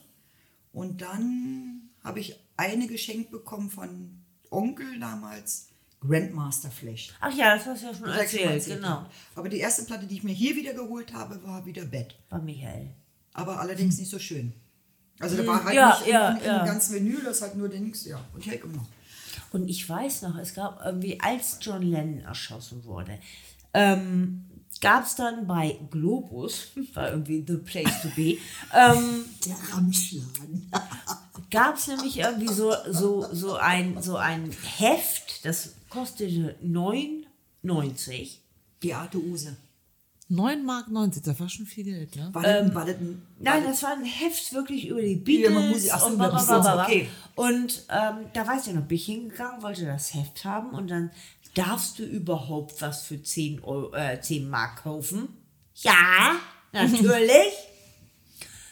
Speaker 1: Und dann habe ich eine geschenkt bekommen von Onkel damals, Grandmaster Flash.
Speaker 2: Ach ja, das hast du ja schon
Speaker 1: ich schon
Speaker 2: erzählt,
Speaker 1: erzählt,
Speaker 2: genau.
Speaker 1: ja. Aber die erste Platte, die ich mir hier wieder geholt habe, war wieder Bad.
Speaker 2: Bei Michael.
Speaker 1: Aber allerdings nicht so schön. Also da war halt
Speaker 2: ja,
Speaker 1: nicht
Speaker 2: ja,
Speaker 1: in
Speaker 2: ja.
Speaker 1: ganz Vinyl, das halt nur Dings, ja. Und immer noch.
Speaker 2: Und ich weiß noch, es gab irgendwie, als John Lennon erschossen wurde, ähm, gab es dann bei Globus, [laughs] war irgendwie the place to be, ähm,
Speaker 1: Der Ramschladen. [laughs]
Speaker 2: gab es nämlich irgendwie so, so, so, ein, so ein Heft, das kostete 9,90.
Speaker 1: Beate Use.
Speaker 4: 9 Mark 90, das war schon viel Geld, ne?
Speaker 1: War, das, war das ein,
Speaker 2: Nein, das war ein Heft wirklich über die Beatles.
Speaker 1: Ja, muss- ach so,
Speaker 2: und,
Speaker 1: die
Speaker 2: blablabla.
Speaker 1: okay.
Speaker 2: und ähm, da weiß ich noch, bin ich hingegangen, wollte das Heft haben und dann darfst du überhaupt was für 10, Euro, äh, 10 Mark kaufen? Ja, [laughs] natürlich.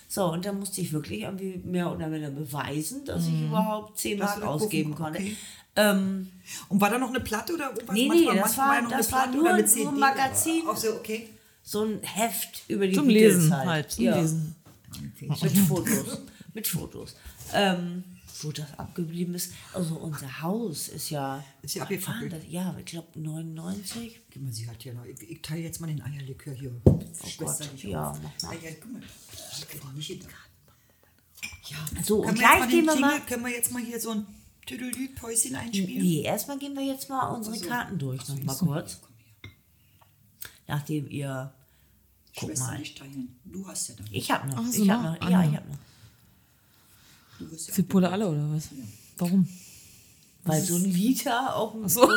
Speaker 2: So, und dann musste ich wirklich irgendwie mehr oder weniger beweisen, dass ich überhaupt 10
Speaker 1: Dass
Speaker 2: Mark ausgeben
Speaker 1: kaufen-
Speaker 2: konnte.
Speaker 1: okay.
Speaker 2: Ähm,
Speaker 1: und war da noch eine Platte oder irgendwas?
Speaker 2: Nee, nee, das war-
Speaker 1: noch
Speaker 2: das war nur so ein Magazin.
Speaker 1: Auch so, okay.
Speaker 2: so ein Heft über die
Speaker 4: Zum
Speaker 2: Beatles
Speaker 4: Lesen
Speaker 2: halt.
Speaker 4: halt, zum
Speaker 2: ja.
Speaker 4: Lesen.
Speaker 2: Mit Fotos. Mit Fotos. Ähm, wo das abgeblieben ist. Also unser Haus ist ja.
Speaker 1: Ist ja
Speaker 2: war das? Ja, ich glaube 99.
Speaker 1: Gib mal sie halt hier noch. Ich, ich teile jetzt mal den Eierlikör hier.
Speaker 2: Oh
Speaker 1: Schwester
Speaker 2: Gott,
Speaker 1: nicht
Speaker 2: ja,
Speaker 1: auf.
Speaker 2: mach mal.
Speaker 1: Eier, guck mal. Ich die nicht in den Garten. Ja,
Speaker 2: So, und
Speaker 1: können wir
Speaker 2: gleich
Speaker 1: jetzt mal
Speaker 2: gehen wir
Speaker 1: Jingle,
Speaker 2: mal-
Speaker 1: Können wir jetzt mal hier so ein Tüdelü-Päuschen einspielen?
Speaker 2: Nee, erstmal gehen wir jetzt mal unsere Karten durch, noch mal kurz. Nachdem ihr. Guck
Speaker 1: Schwester
Speaker 2: mal.
Speaker 1: nicht teilen. Du hast ja dann.
Speaker 2: Ich hab noch.
Speaker 4: Ach, hast
Speaker 2: ich
Speaker 4: du
Speaker 2: hab
Speaker 4: noch?
Speaker 2: noch. Ja, ich hab noch.
Speaker 1: Ja
Speaker 4: Pulle alle oder was? Warum?
Speaker 2: Weil so ein Liter auch ein.
Speaker 4: so. [laughs]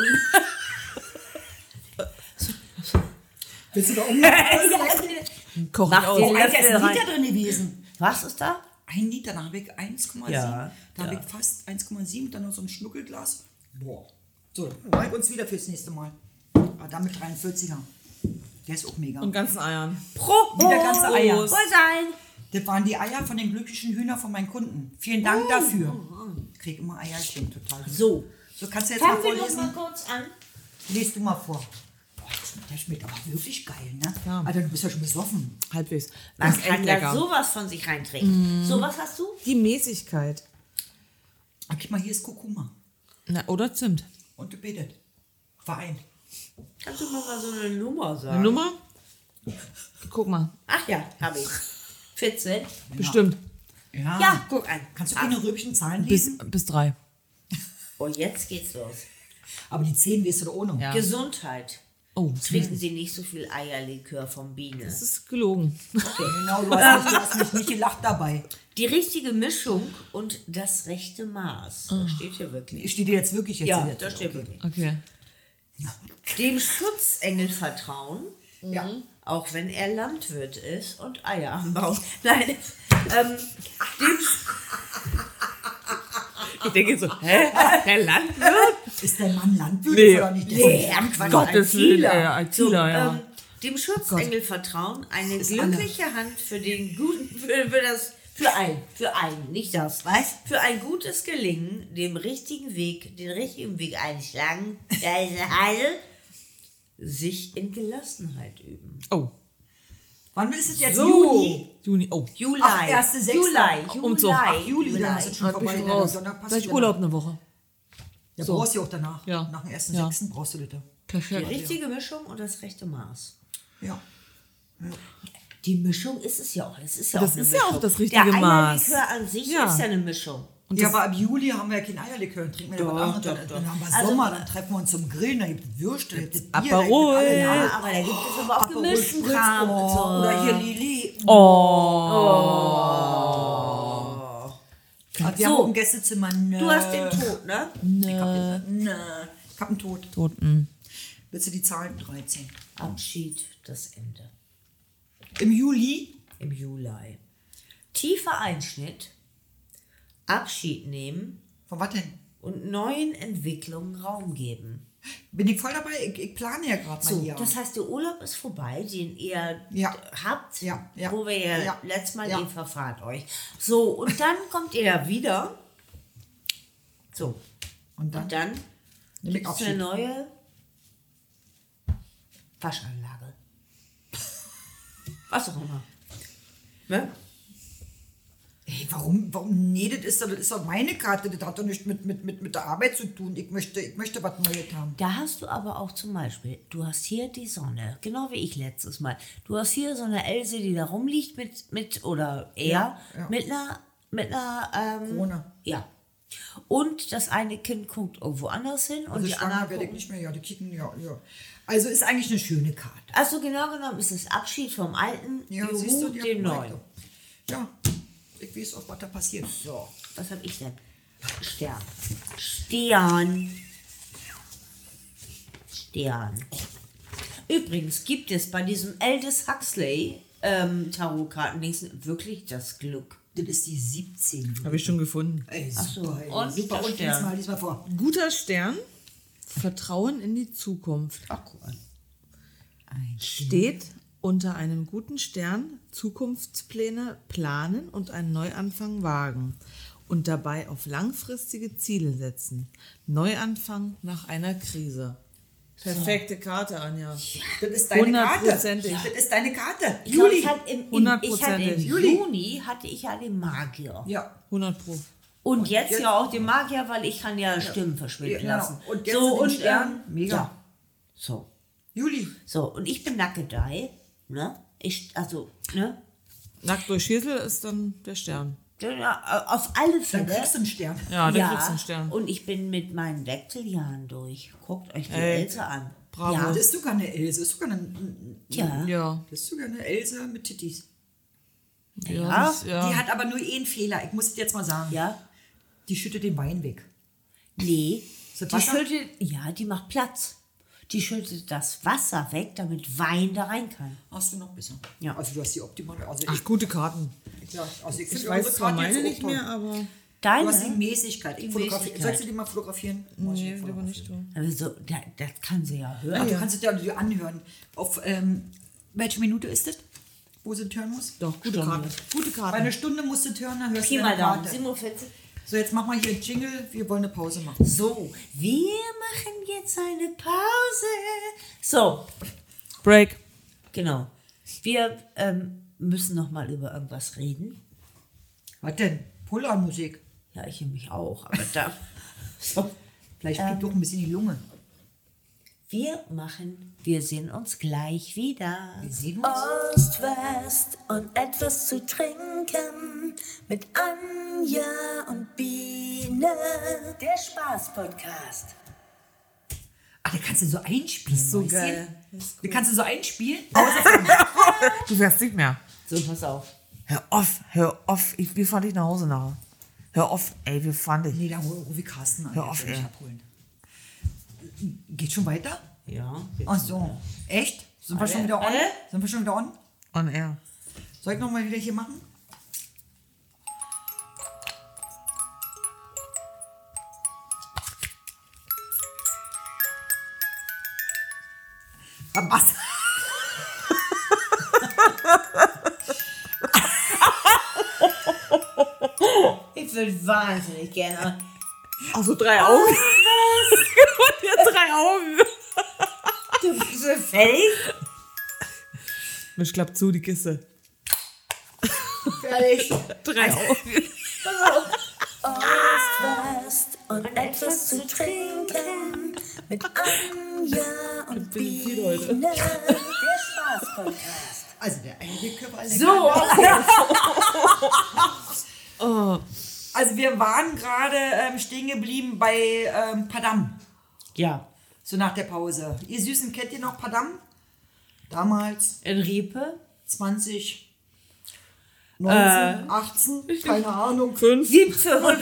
Speaker 1: Willst du da umgehen? [laughs]
Speaker 4: Koch
Speaker 2: Mach den Löffel rein.
Speaker 1: Liter drin gewesen.
Speaker 2: Was ist da?
Speaker 1: Ein Liter, da habe ich 1,7.
Speaker 2: Ja,
Speaker 1: da habe
Speaker 2: ja.
Speaker 1: ich fast 1,7, dann noch so ein Schnuckelglas. Boah. So, mal uns wieder fürs nächste Mal. Aber dann mit 43er. Der ist auch mega.
Speaker 4: Und ganzen Eiern.
Speaker 2: Pro
Speaker 1: Wieder ganze Eier.
Speaker 2: Wohl sein.
Speaker 1: Das waren die Eier von den glücklichen Hühnern von meinen Kunden. Vielen Dank dafür. Ich krieg immer Eierchen, total.
Speaker 2: So.
Speaker 1: So kannst du jetzt mal
Speaker 2: Fangen wir
Speaker 1: vorlesen.
Speaker 2: mal kurz an.
Speaker 1: Lies du mal vor. Boah, das schmeckt, der schmeckt aber wirklich geil, ne?
Speaker 4: Ja.
Speaker 1: Alter, du bist ja schon besoffen.
Speaker 4: Halbwegs.
Speaker 2: Man
Speaker 4: Das
Speaker 2: kann da sowas von sich reintrinken. So, was hast du?
Speaker 4: Die Mäßigkeit.
Speaker 1: Ah, guck mal, hier ist Kurkuma.
Speaker 4: Na, oder Zimt.
Speaker 1: Und gebetet. Vereint.
Speaker 2: Kannst du mal so eine Nummer sagen?
Speaker 4: Eine Nummer? Guck mal.
Speaker 2: Ach ja, habe ich. 14.
Speaker 4: Bestimmt.
Speaker 1: Ja.
Speaker 2: Ja, guck an.
Speaker 1: Kannst du
Speaker 2: Ah.
Speaker 1: keine röbischen Zahlen
Speaker 4: Bis,
Speaker 1: lesen?
Speaker 4: bis drei.
Speaker 2: Oh, jetzt geht's los.
Speaker 1: Aber die 10 weißt du ohne.
Speaker 4: Ja.
Speaker 2: Gesundheit.
Speaker 4: Oh,
Speaker 2: Trinken Sie nicht so viel Eierlikör vom Biene.
Speaker 4: das ist gelogen.
Speaker 1: Genau, du hast, nicht, du hast mich nicht gelacht dabei.
Speaker 2: Die richtige Mischung und das rechte Maß.
Speaker 4: Ah.
Speaker 2: Das steht hier wirklich.
Speaker 1: Steht dir jetzt wirklich jetzt
Speaker 2: Ja,
Speaker 1: hier?
Speaker 2: das steht wirklich.
Speaker 4: Okay.
Speaker 2: Dem Schutzengel vertrauen,
Speaker 1: Ja.
Speaker 2: Auch wenn er Landwirt ist und Eier am Bauch. [laughs] Nein, ähm, dem [laughs]
Speaker 4: Ich denke so, hä? Der Landwirt?
Speaker 1: Ist der Mann Landwirt
Speaker 4: Nee.
Speaker 1: oder nicht? Der
Speaker 2: Nee,
Speaker 4: Gottes. Willen, äh, ITler, ja.
Speaker 2: ähm, dem Schutzengel vertrauen, eine glückliche Hand für den guten, für, für das, für ein, für ein, nicht das, was? Für ein gutes Gelingen, dem richtigen Weg, den richtigen Weg einschlagen, der ist Heil, sich in Gelassenheit üben.
Speaker 4: Oh.
Speaker 1: Wann ist es jetzt?
Speaker 2: So.
Speaker 1: Juni?
Speaker 4: Juni. Oh.
Speaker 2: Juli.
Speaker 1: Ach, erste, sechste.
Speaker 2: Juli. Juli.
Speaker 4: Umzug. Ach,
Speaker 1: Juli, dann ist es schon
Speaker 4: Dann bin
Speaker 1: vorbei.
Speaker 4: ich
Speaker 1: dann-
Speaker 4: raus.
Speaker 1: dann passt ja
Speaker 4: Urlaub eine Woche.
Speaker 1: Ja,
Speaker 4: So.
Speaker 1: brauchst du auch danach.
Speaker 4: Ja.
Speaker 1: Nach dem ersten
Speaker 4: Ja.
Speaker 1: sechsten brauchst du das. da.
Speaker 2: Die
Speaker 4: Perfekt.
Speaker 2: richtige Mischung und das rechte Maß.
Speaker 1: Ja.
Speaker 2: Die Mischung ist es ja auch. Das ist ja
Speaker 4: Das
Speaker 2: auch eine
Speaker 4: ist ja auch
Speaker 2: Mischung.
Speaker 4: das richtige
Speaker 2: Der
Speaker 4: Maß.
Speaker 2: Eierlikör an sich
Speaker 4: Ja.
Speaker 2: ist ja eine Mischung.
Speaker 1: Ja, aber ab Juli haben wir ja kein Eierlikör, dann trinken wir
Speaker 2: Doch,
Speaker 1: was anderes.
Speaker 2: doch,
Speaker 1: Dann,
Speaker 2: doch.
Speaker 1: dann haben wir
Speaker 2: Also-
Speaker 1: Sommer, dann treffen wir uns zum Grillen, da gibt es Würste, da gibt es Bier,
Speaker 4: Aperol.
Speaker 1: da
Speaker 2: Ja, aber da gibt es aber auch
Speaker 1: Aperol
Speaker 2: gemischten Kram. und
Speaker 1: oh,
Speaker 2: so.
Speaker 1: Oder hier Lili.
Speaker 4: Oh.
Speaker 1: Aber wir
Speaker 2: So.
Speaker 1: haben ein Gästezimmer. Nö.
Speaker 2: Du hast den Tod, ne?
Speaker 1: Ich hab, den, nö. ich hab einen Tod.
Speaker 4: Toten.
Speaker 1: Willst du die Zahlen? 13.
Speaker 2: Abschied, das Ende.
Speaker 1: Im Juli
Speaker 2: Im Juli. Tiefer Einschnitt, Abschied nehmen
Speaker 1: Von was denn?
Speaker 2: und neuen Entwicklungen Raum geben.
Speaker 1: Bin ich voll dabei? Ich, ich plane ja gerade
Speaker 2: So,
Speaker 1: mein Jahr.
Speaker 2: das heißt, der Urlaub ist vorbei, den ihr
Speaker 1: Ja.
Speaker 2: habt,
Speaker 1: Ja, ja,
Speaker 2: wo wir ja, letztes Mal
Speaker 1: ja.
Speaker 2: den verfahrt euch. So, und dann [laughs] kommt ihr wieder. So,
Speaker 1: Und dann?
Speaker 2: und dann gibt es eine neue Waschanlage. [laughs] Was auch immer. Ne?
Speaker 1: Hey, warum, warum? Nee, das ist, doch, das ist doch meine Karte. Das hat doch nichts mit, mit, mit, mit der Arbeit zu tun. Ich möchte, ich möchte was Neues haben.
Speaker 2: Da hast du aber auch zum Beispiel, du hast hier die Sonne, genau wie ich letztes Mal. Du hast hier so eine Else, die da rumliegt mit, mit oder er,
Speaker 1: Ja, ja.
Speaker 2: mit einer, mit einer, ähm,
Speaker 1: Corona.
Speaker 2: Ja. Und das eine Kind guckt irgendwo anders hin und
Speaker 1: Also
Speaker 2: die
Speaker 1: schwanger
Speaker 2: anderen
Speaker 1: werde ich nicht mehr. Ja, die kicken, ja, ja. Also ist eigentlich eine schöne Karte.
Speaker 2: Also genau genommen ist es Abschied vom alten,
Speaker 1: Ja,
Speaker 2: Juhu,
Speaker 1: siehst du, die
Speaker 2: dem neuen.
Speaker 1: Ja, ich weiß auch, was da passiert.
Speaker 2: So, was habe ich denn? Stern. Stern. Stern. Übrigens gibt es bei diesem Aldous Huxley ähm, Tarotkarten wirklich das Glück.
Speaker 1: Das ist die 17.
Speaker 4: Habe ich schon gefunden.
Speaker 1: Ey,
Speaker 2: Ach so,
Speaker 1: super,
Speaker 2: und
Speaker 1: super. Und
Speaker 2: Stern.
Speaker 1: diesmal, diesmal vor.
Speaker 4: Guter Stern. Vertrauen in die Zukunft.
Speaker 2: Ach, guck an.
Speaker 4: Steht unter einem guten Stern Zukunftspläne planen und einen Neuanfang wagen und dabei auf langfristige Ziele setzen. Neuanfang nach einer Krise. Perfekte Karte, Anja.
Speaker 1: Das ist deine Karte.
Speaker 4: Hundertprozentig.
Speaker 1: Das ist deine Karte. Juli.
Speaker 2: ich hatte im, im, ich hatte im. Juni hatte ich ja den Magier.
Speaker 1: Ja.
Speaker 4: 100 Pro.
Speaker 2: Und, jetzt,
Speaker 1: jetzt-
Speaker 2: ja auch den Magier, weil ich kann ja Stimmen verschwinden
Speaker 1: Ja,
Speaker 2: lassen.
Speaker 1: genau. Und jetzt
Speaker 2: so,
Speaker 1: den Stern.
Speaker 2: ähm,
Speaker 1: Mega.
Speaker 2: Ja. So.
Speaker 1: Juli.
Speaker 2: So, und ich bin Nackedei, ne? Ich, also, ne?
Speaker 4: Nackt durch Schädel ist dann der Stern.
Speaker 2: Ja, auf alle
Speaker 1: Dann
Speaker 2: Fälle.
Speaker 1: kriegst du einen Stern.
Speaker 4: Ja, dann kriegst du einen Stern.
Speaker 2: Und ich bin mit meinen Wechseljahren durch. Guckt euch die
Speaker 4: Ey,
Speaker 2: Else an.
Speaker 4: bravo.
Speaker 2: Ja,
Speaker 1: Das ist sogar eine Else. Das ist sogar eine,
Speaker 2: tja.
Speaker 4: Ja.
Speaker 1: das ist sogar eine Else mit Tittis.
Speaker 2: Ja.
Speaker 4: das- ja.
Speaker 1: Die hat aber nur einen Fehler. Ich muss es jetzt mal sagen.
Speaker 2: Ja.
Speaker 1: Die schüttet den Wein weg.
Speaker 2: Nee. Die schüttet, ja, die macht Platz. Die schüttet das Wasser weg, damit Wein da rein kann.
Speaker 1: Hast du noch besser?
Speaker 2: Ja.
Speaker 1: Also du hast die optimale. Also
Speaker 4: Ach,
Speaker 1: ich,
Speaker 4: gute Karten.
Speaker 1: ja, also ich,
Speaker 4: Ich
Speaker 1: finde
Speaker 4: weiß
Speaker 1: unsere
Speaker 4: zwar
Speaker 1: Karte jetzt
Speaker 4: meine nicht mehr, aber.
Speaker 1: Du
Speaker 2: Deine?
Speaker 1: hast die Mäßigkeit. Ich
Speaker 2: Die. Mäßigkeit.
Speaker 1: Sollst du die mal fotografieren?
Speaker 4: Nee, lieber nicht tun.
Speaker 2: Also, da, das kann sie ja hören.
Speaker 1: Ach, du kannst es ja dir anhören. Auf ähm, welche Minute ist das? Wo sie hören muss?
Speaker 4: Doch, gute
Speaker 2: Stunde.
Speaker 4: Karten. Gute
Speaker 1: Bei
Speaker 4: Karten.
Speaker 1: einer Stunde musst du hören, dann hörst du
Speaker 2: Daumen,
Speaker 1: Karte.
Speaker 2: 47.
Speaker 1: So, jetzt mach mal hier einen Jingle. Wir wollen eine Pause machen.
Speaker 2: So, wir machen jetzt eine Pause. So,
Speaker 4: Break.
Speaker 2: genau. Wir ähm, müssen noch mal über irgendwas reden.
Speaker 1: Was denn? Polarmusik.
Speaker 2: Ja, ich mich auch, aber da. [laughs] So,
Speaker 1: Vielleicht
Speaker 2: Ähm.
Speaker 1: fliegt doch ein bisschen die Lunge.
Speaker 2: Wir machen, wir sehen uns gleich wieder.
Speaker 1: Wir sehen uns.
Speaker 3: Ost, West und etwas zu trinken mit Anja und Biene. Der Spaß-Podcast.
Speaker 1: Ah, da kannst du so einspielen.
Speaker 4: so
Speaker 1: du?
Speaker 4: geil.
Speaker 1: Da kannst du so einspielen. [laughs]
Speaker 4: Du fährst nicht mehr.
Speaker 2: So, pass auf.
Speaker 4: Hör auf, hör auf. Ich, wir fahren dich nach Hause nachher. Hör auf, ey, wir fahren dich.
Speaker 1: Nee, da rufe Carsten an.
Speaker 4: Hör auf, ey.
Speaker 1: abholen. Geht schon weiter?
Speaker 2: Ja.
Speaker 1: Ach so. Echt? Sind wir schon wieder on?
Speaker 2: Alle?
Speaker 1: Sind wir schon wieder on?
Speaker 4: On air.
Speaker 1: Soll ich nochmal wieder hier machen? Was? [laughs]
Speaker 2: Ich will wahnsinnig gerne.
Speaker 4: Also drei Augen. [laughs] ja, drei Augen.
Speaker 2: Du bist so fertig?
Speaker 4: Mensch, klappt zu, die Kiste.
Speaker 1: Fertig.
Speaker 4: Drei Augen.
Speaker 3: Ost, West und etwas zu trinken mit Anja und. Biene. Der Spaß-Podcast.
Speaker 1: Also der eine Körper ist
Speaker 2: So,
Speaker 1: Also wir waren gerade ähm, stehen geblieben bei ähm, Padam.
Speaker 2: ja.
Speaker 1: So nach der Pause. Ihr Süßen, kennt ihr noch Padam? Damals
Speaker 2: In Riepe.
Speaker 1: 20. 19, 18, keine Ahnung,
Speaker 4: 5.
Speaker 2: 1700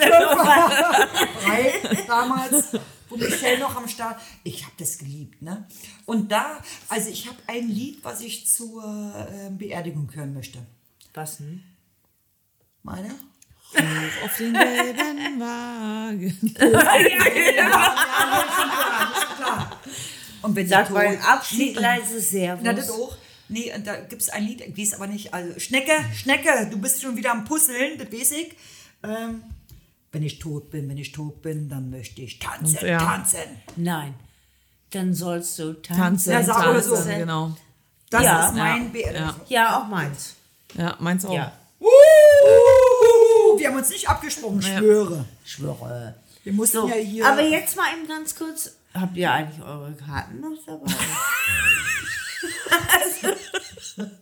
Speaker 1: drei damals, wo Michelle noch am Start. Ich habe das geliebt, ne? Und da, also ich habe ein Lied, was ich zur äh, Beerdigung hören möchte.
Speaker 2: Was denn?
Speaker 1: Meine?
Speaker 4: Auf den gelben Wagen. [laughs]
Speaker 1: Klar. Und wenn
Speaker 2: Sag mal Abschied, leises Servus.
Speaker 1: Na, das auch. Nee, und da gibt es ein Lied, ich weiß aber nicht. Also, Schnecke, Schnecke, du bist schon wieder am Puzzeln, das weiß ich. Ähm, wenn ich tot bin, wenn ich tot bin, dann möchte ich tanzen,
Speaker 4: Ja.
Speaker 1: tanzen.
Speaker 2: Nein. Dann sollst du tanzen.
Speaker 4: Tanzen,
Speaker 1: Ja, oder so.
Speaker 4: tanzen, genau.
Speaker 1: Das
Speaker 2: Ja.
Speaker 1: ist mein
Speaker 4: Ja.
Speaker 1: Beerdigung.
Speaker 2: Ja, auch meins.
Speaker 4: Ja, meins auch.
Speaker 2: Ja.
Speaker 1: Uh, wir haben uns nicht abgesprochen, schwöre.
Speaker 2: Schwöre.
Speaker 1: Wir mussten
Speaker 2: So,
Speaker 1: ja hier.
Speaker 2: aber jetzt mal eben ganz kurz. Habt ihr eigentlich eure Karten noch dabei? [laughs]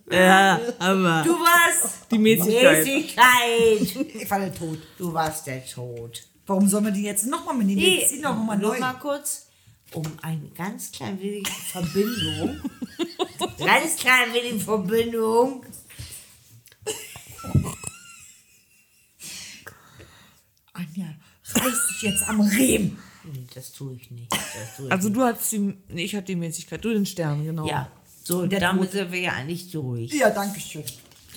Speaker 4: Ja, aber
Speaker 2: Du warst
Speaker 4: die Mäßigkeit.
Speaker 2: Mäßigkeit. [laughs]
Speaker 1: ich war der tot.
Speaker 2: Du warst der Tod.
Speaker 1: Warum sollen wir die jetzt nochmal mitnehmen?
Speaker 2: Nee,
Speaker 1: Jetzt zieh doch nochmal neu.
Speaker 2: mal kurz, um ein ganz klein wenig Verbindung. [laughs] ganz klein wenig Verbindung.
Speaker 1: Anja, reiß dich jetzt am Riemen.
Speaker 2: Nee, das tue ich nicht. Das tue ich [laughs]
Speaker 4: Also
Speaker 2: nicht.
Speaker 4: du hattest die, nee, ich hatte die Mäßigkeit, du den Stern, genau.
Speaker 2: Ja, so,
Speaker 1: Der
Speaker 2: damit sind wir ja eigentlich durch.
Speaker 1: Ja, danke schön.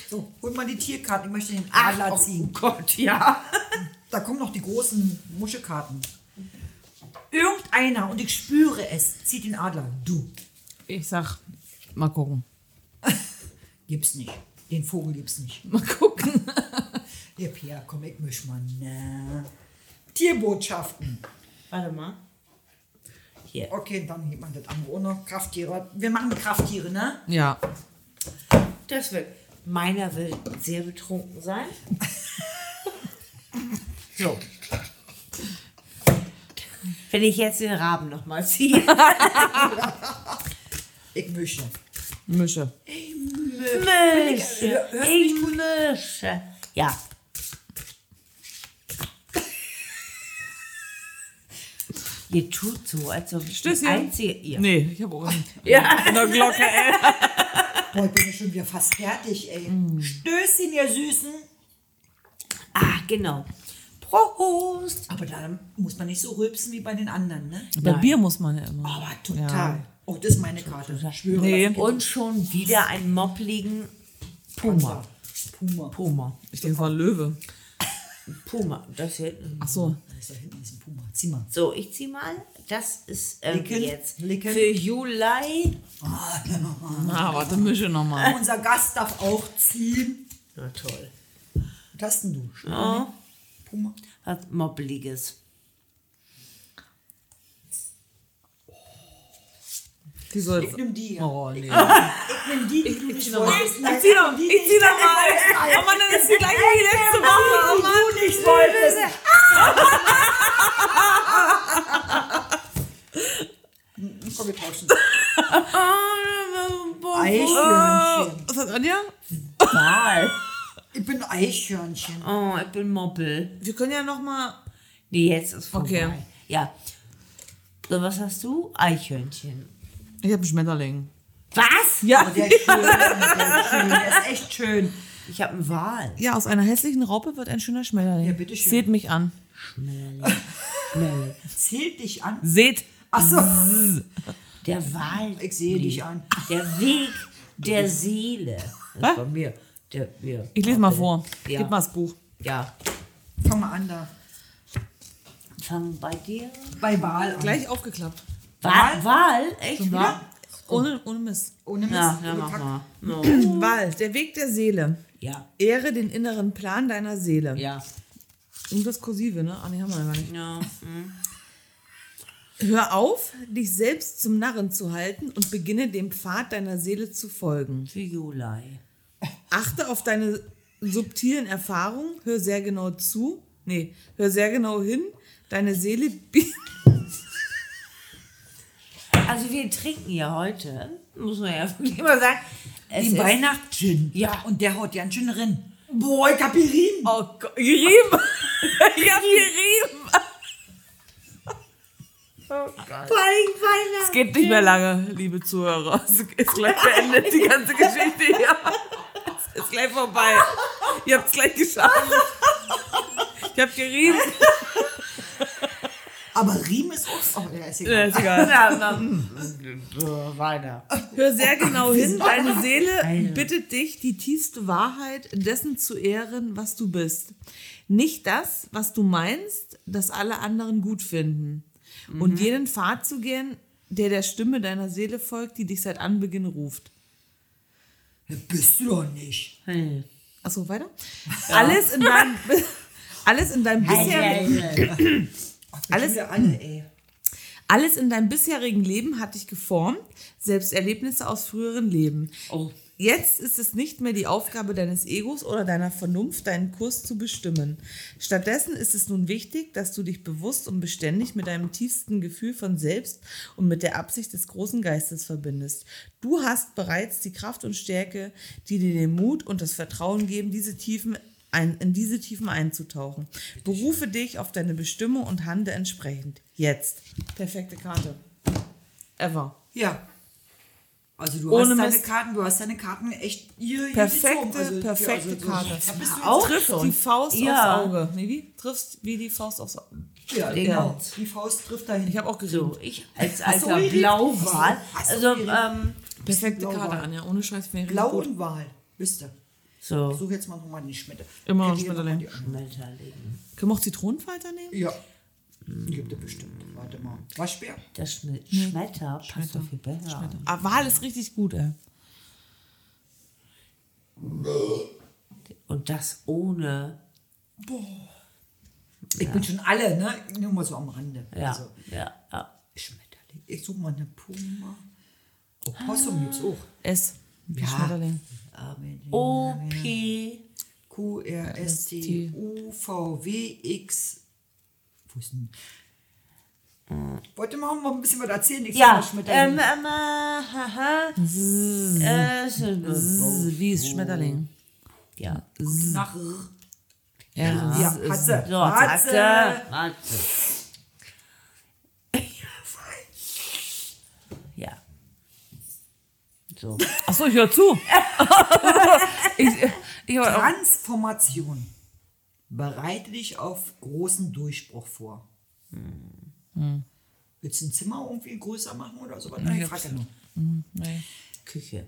Speaker 1: So, hol mal die Tierkarten. Ich möchte den
Speaker 2: Ach,
Speaker 1: Adler
Speaker 2: oh
Speaker 1: ziehen.
Speaker 2: Gott, ja.
Speaker 1: Da kommen noch die großen Muschelkarten. Irgendeiner, und ich spüre es, zieht den Adler. Du.
Speaker 4: Ich sag, mal gucken. [laughs]
Speaker 1: Gibt's nicht. Den Vogel gibt's nicht.
Speaker 4: Mal gucken.
Speaker 1: Ja, Pia, komm, ich misch mal. Na. Tierbotschaften.
Speaker 2: Warte mal. Hier.
Speaker 1: Okay, dann hebt man das andere auch noch. Krafttiere. Wir machen Krafttiere, ne?
Speaker 4: Ja.
Speaker 2: Das wird. Meiner will sehr betrunken sein. [laughs] so. Wenn ich jetzt den Raben nochmal ziehe. [laughs]
Speaker 1: Ich mische.
Speaker 4: Mische.
Speaker 2: Mische. Ich mische. Ja. Ihr tut so, als ob ich die einzige. Ja.
Speaker 4: Nee, ich habe auch einen.
Speaker 2: Ja.
Speaker 4: In der Glocke, ey.
Speaker 1: Boah, ich bin ja schon wieder fast fertig, ey. Stößchen, ihr Süßen.
Speaker 2: Ah, genau. Prost.
Speaker 1: Aber da muss man nicht so rülpsen wie bei den anderen, ne?
Speaker 4: Bei. Bier muss man ja immer.
Speaker 1: Aber total. Oh, das ist meine Karte. Ich schwöre.
Speaker 4: Nee.
Speaker 1: das
Speaker 2: Und schon wieder ein moppligen Puma.
Speaker 1: Puma.
Speaker 2: Puma.
Speaker 4: Ich denke, es war ein Löwe.
Speaker 2: Puma. Das hier.
Speaker 4: Ach so.
Speaker 1: Da ist da hinten ist ein Puma. Zieh mal.
Speaker 2: So, ich zieh mal. Das ist irgendwie
Speaker 1: Licken,
Speaker 2: jetzt
Speaker 1: licken.
Speaker 2: für Juli.
Speaker 4: Na, warte, mische nochmal.
Speaker 1: Unser Gast darf auch ziehen.
Speaker 2: Na toll.
Speaker 1: Was hast denn du?
Speaker 2: Ja.
Speaker 1: Puma.
Speaker 2: Was Moppliges.
Speaker 4: Die soll
Speaker 1: Ich nehm die.
Speaker 4: Oh, nee.
Speaker 1: Ich nehm die, die du nicht wolltest.
Speaker 4: Ich zieh noch, ich zieh noch mal. Oh Mann, dann ist die gleiche wie letzte Woche. Oh Mann.
Speaker 1: du nicht wolltest. Komm, wir tauschen. Eichhörnchen.
Speaker 4: Was hat Anja?
Speaker 2: Mal.
Speaker 1: Ich bin Eichhörnchen.
Speaker 2: Oh, ich bin Moppel.
Speaker 4: Wir können ja nochmal.
Speaker 2: Nee, jetzt ist vorbei.
Speaker 4: Okay.
Speaker 2: Ja. So, was hast du? Eichhörnchen.
Speaker 4: Ich habe einen Schmetterling.
Speaker 2: Was?
Speaker 4: Ja.
Speaker 1: Der ist schön, der ist schön, der ist echt schön.
Speaker 2: Ich habe einen Wal.
Speaker 4: Ja, aus einer hässlichen Raupe wird ein schöner Schmetterling.
Speaker 1: Ja, bitteschön.
Speaker 4: Seht mich an.
Speaker 2: Schmelling. Schmelling.
Speaker 1: Zählt dich an.
Speaker 4: Seht.
Speaker 1: Ach so.
Speaker 2: Der Wal.
Speaker 1: Ich sehe dich an.
Speaker 2: Der Weg der Seele. Das bei mir. Der, wir.
Speaker 4: Ich lese mal vor.
Speaker 2: Ja.
Speaker 4: Gib mal das Buch.
Speaker 2: Ja.
Speaker 1: Fang mal an da.
Speaker 2: Fang bei dir.
Speaker 1: Bei Wahl an.
Speaker 4: Gleich aufgeklappt.
Speaker 2: Wal? Wal? Echt
Speaker 1: wieder?
Speaker 2: wahr?
Speaker 4: Ohne, ohne Mist.
Speaker 1: Ohne Mist.
Speaker 2: Ja, ja, mach mal. [clears throat] No.
Speaker 4: Wahl, der Weg der Seele.
Speaker 2: Ja.
Speaker 4: Ehre den inneren Plan deiner Seele.
Speaker 2: Ja.
Speaker 4: Und das Kursive, ne? Ah, nee, haben wir ja gar nicht.
Speaker 2: Ja. [laughs] hm.
Speaker 4: Hör auf, dich selbst zum Narren zu halten und beginne dem Pfad deiner Seele zu folgen.
Speaker 2: Für Juli.
Speaker 4: Achte auf deine subtilen Erfahrungen, hör sehr genau zu. Nee, hör sehr genau hin. Deine Seele bietet. [laughs]
Speaker 2: Also wir trinken ja heute, muss man ja wirklich mal sagen. Es
Speaker 1: Die
Speaker 2: ist-
Speaker 1: Weihnachtsgin.
Speaker 2: Ja.
Speaker 1: Und der haut ganz schön rein. Boah, ich hab ihn riemen.
Speaker 4: Oh Gott, gerieben! [laughs] ich hab gerieben! [laughs] Es geht nicht mehr lange, liebe Zuhörer. Es ist gleich [laughs] beendet, die ganze Geschichte hier. Es ist gleich vorbei. Ihr habt es gleich geschafft. Ich habe gerieben.
Speaker 1: Aber Riemen ist auch. Oh, ja, ist egal.
Speaker 4: Ja, ist egal.
Speaker 2: Ja, [laughs] na, weiter.
Speaker 4: Hör sehr genau hin. Deine Seele bittet dich, die tiefste Wahrheit dessen zu ehren, was du bist. Nicht das, was du meinst, das alle anderen gut finden. Und jenen Pfad zu gehen, der der Stimme deiner Seele folgt, die dich seit Anbeginn ruft.
Speaker 1: Bist du doch nicht.
Speaker 4: Achso, weiter? Alles in deinem, [laughs] alles in deinem bisherigen, Alles-
Speaker 1: alle,
Speaker 4: alles in deinem bisherigen Leben hat dich geformt, selbst Erlebnisse aus früheren Leben.
Speaker 2: Oh.
Speaker 4: Jetzt ist es nicht mehr die Aufgabe deines Egos oder deiner Vernunft, deinen Kurs zu bestimmen. Stattdessen ist es nun wichtig, dass du dich bewusst und beständig mit deinem tiefsten Gefühl von Selbst und mit der Absicht des großen Geistes verbindest. Du hast bereits die Kraft und Stärke, die dir den Mut und das Vertrauen geben, diese Tiefen ein, in diese Tiefen einzutauchen. Berufe dich auf deine Bestimmung und handle entsprechend. Jetzt. Perfekte Karte. Ever.
Speaker 1: Ja. Also du
Speaker 4: Ohne
Speaker 1: hast deine
Speaker 4: Mist.
Speaker 1: Karten, du hast deine Karten echt ihr hier
Speaker 4: Perfekte.
Speaker 1: Also,
Speaker 4: perfekte
Speaker 1: also,
Speaker 4: Karte.
Speaker 1: Da bist du
Speaker 2: Auch
Speaker 4: Trifft
Speaker 2: schon.
Speaker 4: die Faust
Speaker 2: Ja.
Speaker 4: aufs Auge. Nee, wie? Triffst wie die Faust aufs Auge.
Speaker 1: Ja,
Speaker 2: Genau.
Speaker 1: Die Faust trifft dahin.
Speaker 4: Ich habe auch gesehen.
Speaker 2: So, ich als
Speaker 1: so,
Speaker 2: alter
Speaker 1: Iris.
Speaker 2: Blauwal.
Speaker 1: So,
Speaker 2: Also, ähm,
Speaker 4: Perfekte
Speaker 1: Blau
Speaker 4: Karte. Anja. Ohne Scheiß wäre
Speaker 1: Blau
Speaker 4: gut.
Speaker 1: und Wahl.
Speaker 2: So.
Speaker 1: Such jetzt mal nochmal die Schmiede.
Speaker 4: Immer noch Schmetterling.
Speaker 2: Schmetterling.
Speaker 4: Können wir auch Zitronenfalter nehmen?
Speaker 1: Ja. Gibt es bestimmt. Warte mal. Waschbär.
Speaker 2: Das Schme Schmetter passt doch viel besser.
Speaker 4: Ah, Wahl ist richtig gut, ey.
Speaker 2: Und das ohne.
Speaker 1: Ich bin schon alle, ne? Nur mal so am Rande.
Speaker 2: Ja,
Speaker 1: Also,
Speaker 2: ja, ja.
Speaker 1: Schmetterling. Ich suche mal eine Puma. Opossum gibt's auch.
Speaker 4: S. Wie
Speaker 1: Ja.
Speaker 4: Schmetterling.
Speaker 2: O, P.
Speaker 1: Q, R, S, T, U, V, W, X. Wo ist denn? Wollte mal ein bisschen was erzählen?
Speaker 2: Ja,
Speaker 1: mal
Speaker 2: ähm,
Speaker 1: Schmetterling.
Speaker 2: ähm, äh, haha. Äh,
Speaker 4: wie ist Schmetterling?
Speaker 2: ja.
Speaker 1: Nach R.
Speaker 4: Ja.
Speaker 1: sie. Hat sie.
Speaker 2: Ja. So.
Speaker 4: Achso, ich höre zu. [laughs] ich, ich auch,
Speaker 1: Transformation. Bereite dich auf großen Durchbruch vor. Willst du ein Zimmer irgendwie größer machen oder so? Nein, ich frage ja nur.
Speaker 4: nee.
Speaker 2: Küche.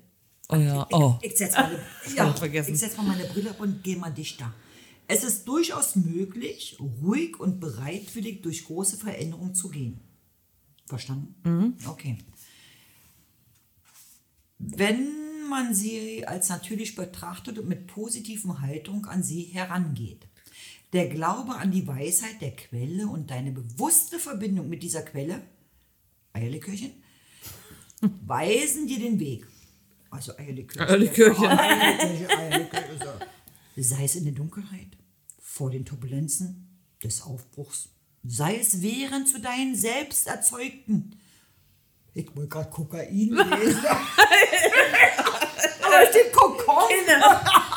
Speaker 4: Oh ja, oh.
Speaker 1: Ich setze meine, [laughs] ja, ich setz mal meine Brille ab und gehe mal dichter. Es ist durchaus möglich, ruhig und bereitwillig durch große Veränderungen zu gehen. Verstanden? Okay. Wenn man sie als natürlich betrachtet und mit positiven Haltung an sie herangeht. Der Glaube an die Weisheit der Quelle und deine bewusste Verbindung mit dieser Quelle, Eierlikörchen, [laughs] weisen dir den Weg. Also Eierlikörchen.
Speaker 4: Eierlikörchen. [laughs]
Speaker 1: Eierlikörchen, Eierlikörchen. Sei es in der Dunkelheit, vor den Turbulenzen des Aufbruchs, sei es während zu deinen selbst erzeugten. Ich wollte gerade Kokain [laughs] lesen. Aber es steht Kokon.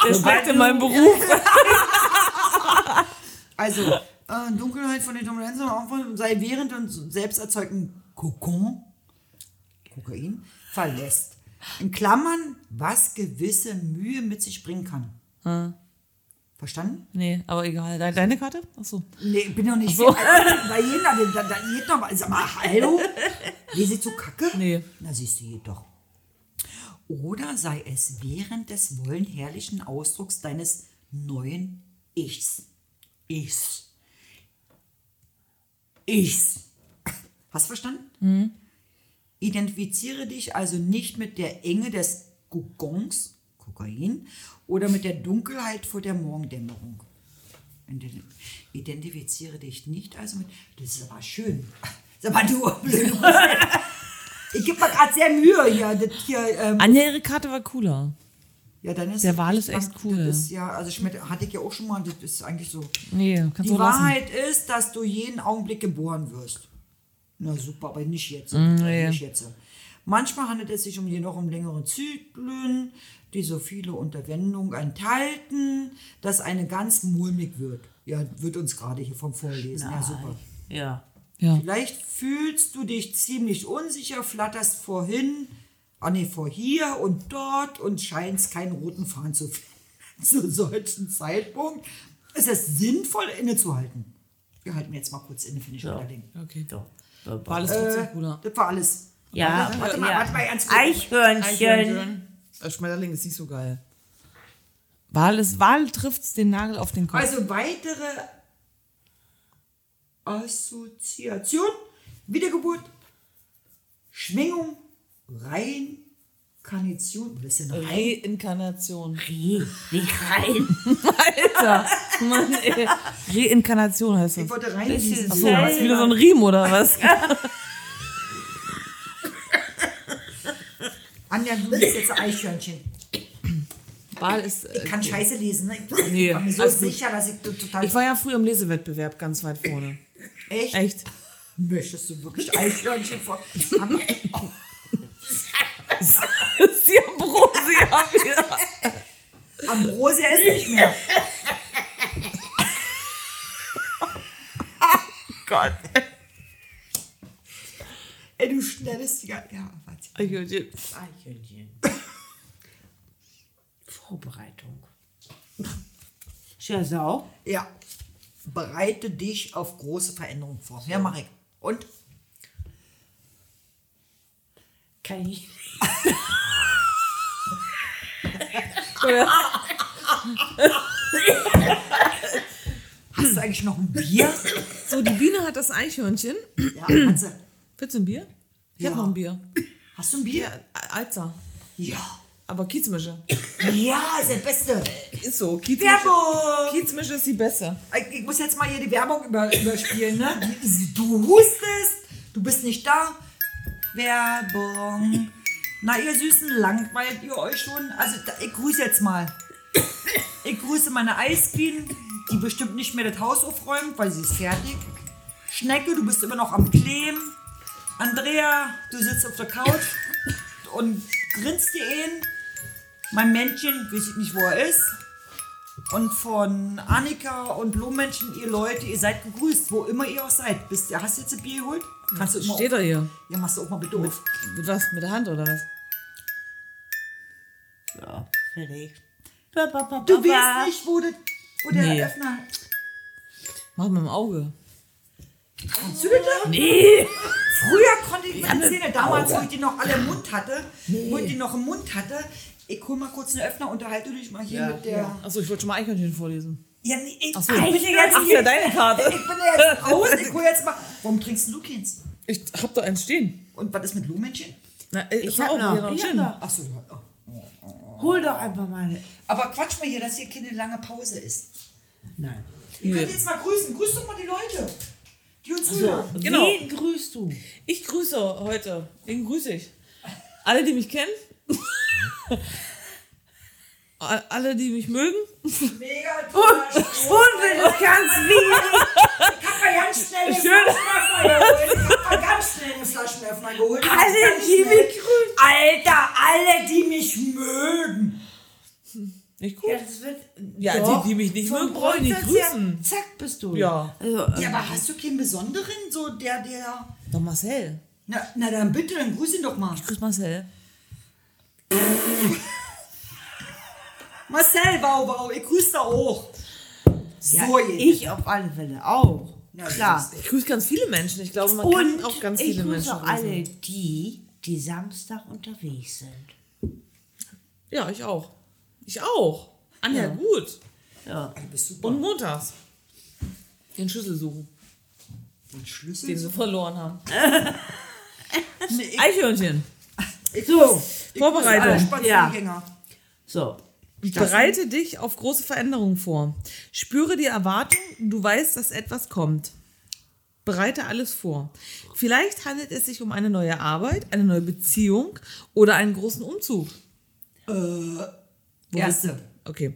Speaker 4: Das steckt in meinem Beruf. [laughs]
Speaker 1: Also, äh, Dunkelheit von den Turbulenzen sei während und selbst erzeugten Kokon, Kokain, verlässt. In Klammern, was gewisse Mühe mit sich bringen kann. Verstanden?
Speaker 4: Nee, aber egal. Deine, deine Karte? Achso.
Speaker 1: Nee, ich bin doch nicht
Speaker 4: so.
Speaker 1: viel. Also, bei jeder, da, da geht noch mal. Sag mal, hallo? [laughs] Lese so kacke?
Speaker 4: Nee.
Speaker 1: Na, siehst du jedoch. Oder sei es während des wollen herrlichen Ausdrucks deines neuen Ichs. Ichs. Ichs. Hast du verstanden? Identifiziere dich also nicht mit der Enge des Kokons, Kokain, oder mit der Dunkelheit vor der Morgendämmerung. Ident- Identifiziere dich nicht also mit. Das ist aber schön. Sag mal, du. Ich gebe mir gerade sehr Mühe hier. Das hier ähm,
Speaker 4: Anja, ihre Karte war cooler.
Speaker 1: ja, dann ist
Speaker 4: Der Wal ist echt cool.
Speaker 1: Ist, ja, also Schmidt hatte ich ja auch schon mal. Das ist eigentlich so.
Speaker 4: Nee, kannst
Speaker 1: Die
Speaker 4: du lassen.
Speaker 1: Wahrheit ist, dass du jeden Augenblick geboren wirst. Na super, aber nicht jetzt.
Speaker 4: Mm, nee.
Speaker 1: Nicht jetzt. Manchmal handelt es sich um noch um längere Zyklen, die so viele Unterwendungen enthalten, dass eine ganz mulmig wird. Ja, wird uns gerade hier vom Vorlesen. Ja, super.
Speaker 2: Ja.
Speaker 4: Ja.
Speaker 1: Vielleicht fühlst du dich ziemlich unsicher, flatterst vorhin, ah nee, vor hier und dort und scheinst keinen roten Faden zu finden. [laughs] zu solchen Zeitpunkt ist es sinnvoll, innezuhalten. Wir halten jetzt mal kurz inne, finde ich
Speaker 2: Ja.
Speaker 1: Schmetterling.
Speaker 4: Okay.
Speaker 2: So.
Speaker 4: War alles trotzdem
Speaker 1: Äh,
Speaker 4: cooler.
Speaker 1: das war alles.
Speaker 2: Ja,
Speaker 1: warte mal,
Speaker 2: ja.
Speaker 1: warte mal, ganz kurz.
Speaker 2: Eichhörnchen.
Speaker 4: Äh, Schmetterling ist nicht so geil. Wahl, ist, Wahl trifft den Nagel auf den Kopf.
Speaker 1: Also weitere Assoziation, Wiedergeburt, Schwingung, Reinkarnation. Was ist denn rein?
Speaker 4: Reinkarnation.
Speaker 2: Reh, nicht rein. [laughs]
Speaker 4: Alter, Mann, ey. Reinkarnation heißt
Speaker 1: Ich
Speaker 4: das.
Speaker 1: wollte
Speaker 2: Bisschen
Speaker 1: reinlesen.
Speaker 4: Achso, ist wieder so ein Riemen oder was? [laughs]
Speaker 1: Anja, du bist jetzt ein Eichhörnchen.
Speaker 4: Wahl ist.
Speaker 1: Ich
Speaker 4: Äh,
Speaker 1: kann scheiße lesen. Ne? Ich
Speaker 4: Nee,
Speaker 1: war mir so
Speaker 4: gut.
Speaker 1: sicher, dass ich total...
Speaker 4: ich war ja früher im Lesewettbewerb ganz weit vorne.
Speaker 1: Echt?
Speaker 4: Echt?
Speaker 1: Möchtest du wirklich Eichhörnchen vor... Haben-
Speaker 4: Sie Ambrosia wieder.
Speaker 1: Ambrosia ist nicht mehr.
Speaker 4: Gott.
Speaker 1: Ey, du schnellst die ganze... Ja, warte.
Speaker 4: Eichhörnchen.
Speaker 2: Eichhörnchen. Vorbereitung. Schau.
Speaker 1: Ja. Bereite dich auf große Veränderungen vor. Ja, mach ich. Und?
Speaker 2: Kann ich.
Speaker 1: Hast du eigentlich noch ein Bier?
Speaker 4: So, die Biene hat das Eichhörnchen.
Speaker 1: Ja, kannst du.
Speaker 4: Willst du ein Bier? Ich
Speaker 1: Ja.
Speaker 4: hab noch ein Bier.
Speaker 1: Hast du ein Bier?
Speaker 4: Alter.
Speaker 1: Ja.
Speaker 4: Aber Kiezmische.
Speaker 1: Ja, ist der Beste.
Speaker 4: Ist so. Kiezmische,
Speaker 1: Werbung!
Speaker 4: Kiezmische ist die beste.
Speaker 1: Ich, ich muss jetzt mal hier die Werbung über, überspielen, ne? Du hustest, du bist nicht da. Werbung. Na, ihr Süßen, langweilt ihr euch schon? Also, da, ich grüße jetzt mal. Ich grüße meine Eisbienen, die bestimmt nicht mehr das Haus aufräumt, weil sie ist fertig. Schnecke, du bist immer noch am Kleben. Andrea, du sitzt auf der Couch und grinst dir ein. Mein Männchen, weiß ich nicht, wo er ist. Und von Annika und Blumenmenschen, ihr Leute, ihr seid gegrüßt, wo immer ihr auch seid. Bist, hast du jetzt ein Bier geholt? Kannst du immer
Speaker 4: Steht
Speaker 1: auf,
Speaker 4: er hier?
Speaker 1: Ja, machst du auch mal bitte auf.
Speaker 4: Mit was? Mit der Hand oder was?
Speaker 2: Ja, fertig.
Speaker 1: Du weißt nicht, wo, das, wo der
Speaker 4: Nee.
Speaker 1: Öffner...
Speaker 4: Mach mit dem Auge.
Speaker 1: Kannst du das da?
Speaker 2: Nee.
Speaker 1: Früher konnte ich meine Zähne, damals, wo ich die noch alle im Mund hatte, wo ich die noch im Mund hatte, ich hol mal kurz einen Öffner, unterhalte dich mal hier mit der...
Speaker 4: Achso, ich wollte schon mal Eichhörnchen vorlesen.
Speaker 1: Ja, nee, ich,
Speaker 4: Ach so.
Speaker 1: ich bin ja jetzt
Speaker 4: Ach,
Speaker 1: hier,
Speaker 4: ja, deine Karte. [laughs]
Speaker 1: Ich bin ja jetzt raus, [laughs] ich hol jetzt mal... Warum trinkst du keins?
Speaker 4: Ich hab da eins stehen.
Speaker 1: Und was ist mit Blumenmännchen?
Speaker 4: Na, ich,
Speaker 2: Ich
Speaker 4: hab auch
Speaker 2: noch.
Speaker 4: hier noch
Speaker 2: Ich hab noch.
Speaker 1: Achso, ja. oh.
Speaker 2: Hol doch einfach mal.
Speaker 1: Aber quatsch mal hier, dass hier keine lange Pause ist.
Speaker 2: Nein.
Speaker 1: Ihr könnt jetzt mal grüßen. Grüßt doch mal die Leute, die uns
Speaker 2: So,
Speaker 1: zuhören.
Speaker 4: Genau.
Speaker 2: wen grüßt du?
Speaker 4: Ich grüße heute. Wen grüße ich? Alle, die mich kennen. [laughs] Alle, die mich mögen.
Speaker 1: Mega Spruch.
Speaker 2: Und wenn es ganz wie.
Speaker 1: Ich hab mal ganz schnell den. Flaschenöffner geholt. Ich hab mal ganz schnell den Flaschenöffner geholt.
Speaker 2: Alle, die
Speaker 1: schnell.
Speaker 2: mich grüßen.
Speaker 1: Alter, alle, die mich mögen.
Speaker 4: Nicht gut?
Speaker 2: Ja, das wird.
Speaker 4: Ja,
Speaker 2: Doch.
Speaker 4: die, die mich nicht mögen, brauche ich nicht grüßen.
Speaker 2: Zack, bist du.
Speaker 4: Ja.
Speaker 2: Also,
Speaker 1: Ja,
Speaker 2: ähm,
Speaker 1: aber hast du keinen besonderen, so der, der...
Speaker 4: Doch Marcel.
Speaker 1: Na, na dann bitte, dann grüß ihn doch mal.
Speaker 4: Grüß Marcel. [laughs]
Speaker 1: Marcel Baubau, ich grüße da auch. So,
Speaker 2: ja,
Speaker 1: jetzt.
Speaker 2: ich auf alle Fälle auch.
Speaker 1: Ja,
Speaker 2: Klar.
Speaker 4: Ich grüße ganz viele Menschen. Ich glaube, man
Speaker 2: Und
Speaker 4: kann auch ganz
Speaker 2: ich
Speaker 4: viele
Speaker 2: grüße
Speaker 4: Menschen
Speaker 2: auch alle die, die Samstag unterwegs sind.
Speaker 4: Ja, ich auch. Ich auch. Anja, gut.
Speaker 2: Ja.
Speaker 1: Du bist super.
Speaker 4: Und montags. Den Schlüssel suchen,
Speaker 1: den Schlüssel.
Speaker 4: den sie verloren haben. [laughs]
Speaker 1: Ich,
Speaker 4: Eichhörnchen.
Speaker 1: ich,
Speaker 2: So,
Speaker 1: ich
Speaker 4: Vorbereitung.
Speaker 1: Spaziergänger.
Speaker 2: so.
Speaker 4: Bereite dich auf große Veränderungen vor. Spüre die Erwartung, du weißt, dass etwas kommt. Bereite alles vor. Vielleicht handelt es sich um eine neue Arbeit, eine neue Beziehung oder einen großen Umzug.
Speaker 1: Erste.
Speaker 4: Okay.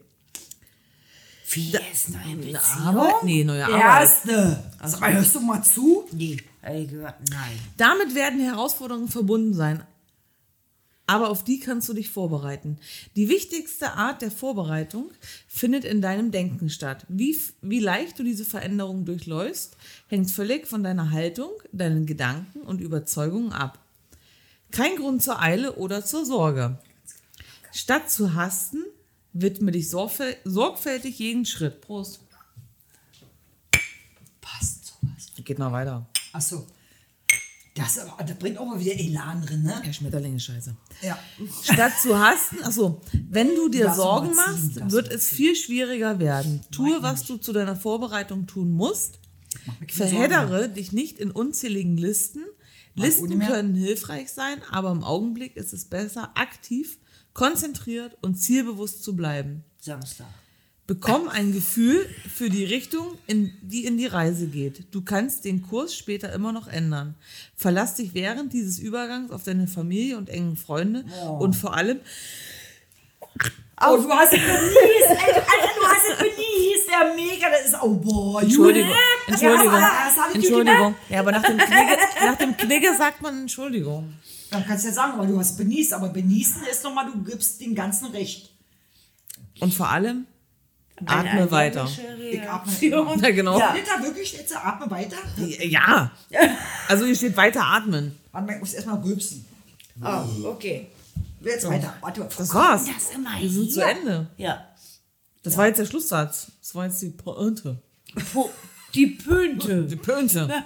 Speaker 2: Wie ist neue Beziehung?
Speaker 4: Arbeit? Nee, neue Arbeit.
Speaker 1: Erste. Mal, hörst du mal zu?
Speaker 2: Nee, nein.
Speaker 4: Damit werden Herausforderungen verbunden sein. Aber auf die kannst du dich vorbereiten. Die wichtigste Art der Vorbereitung findet in deinem Denken statt. Wie, wie leicht du diese Veränderung durchläufst, hängt völlig von deiner Haltung, deinen Gedanken und Überzeugungen ab. Kein Grund zur Eile oder zur Sorge. Statt zu hasten, Widme dich sorgfäl sorgfältig jeden Schritt. Prost.
Speaker 1: Passt sowas.
Speaker 4: Geht noch weiter.
Speaker 1: Achso. Das, aber, das bringt auch mal wieder Elan drin, ne?
Speaker 4: Ja, Schmetterling ist scheiße.
Speaker 1: Ja.
Speaker 4: Statt zu hassen, achso, wenn du dir
Speaker 1: Das
Speaker 4: Sorgen machst, wird es viel schwieriger werden. Tue, was du zu deiner Vorbereitung tun musst. Verheddere dich nicht in unzähligen Listen.
Speaker 1: ohne
Speaker 4: Listen können hilfreich sein, aber im Augenblick ist es besser, aktiv, konzentriert und zielbewusst zu bleiben.
Speaker 2: Samstag.
Speaker 4: Bekomm ein Gefühl für die Richtung, in die in die Reise geht. Du kannst den Kurs später immer noch ändern. Verlass dich während dieses Übergangs auf deine Familie und engen Freunde und vor allem
Speaker 1: Oh, du hast es benießt, ey, Alter, du hast es benießt, der mega, das ist, oh boah,
Speaker 4: Entschuldigung. Entschuldigung,
Speaker 1: Ja,
Speaker 4: Entschuldigung. Ja, aber nach dem, Knigge, nach dem Knigge sagt man Entschuldigung.
Speaker 1: Dann kannst du ja sagen, aber du hast benießt, aber benießen ist nochmal, du gibst den ganzen Recht.
Speaker 4: Und vor allem atme weiter.
Speaker 1: Ich atme.
Speaker 4: Ja, genau.
Speaker 2: Ja.
Speaker 1: Steht da wirklich jetzt, atme weiter?
Speaker 4: Ja. [laughs] Also hier steht weiter atmen.
Speaker 1: Warte mal, ich muss erstmal rülpsen.
Speaker 2: Oh, okay.
Speaker 1: Jetzt weiter. Warte,
Speaker 4: Das war's.
Speaker 2: Das immer
Speaker 4: Wir sind
Speaker 2: hier.
Speaker 4: zu Ende.
Speaker 2: Ja.
Speaker 4: Das war jetzt der Schlusssatz. Das war jetzt die Pointe.
Speaker 2: Po die Pönte.
Speaker 4: Die Pointe. [laughs]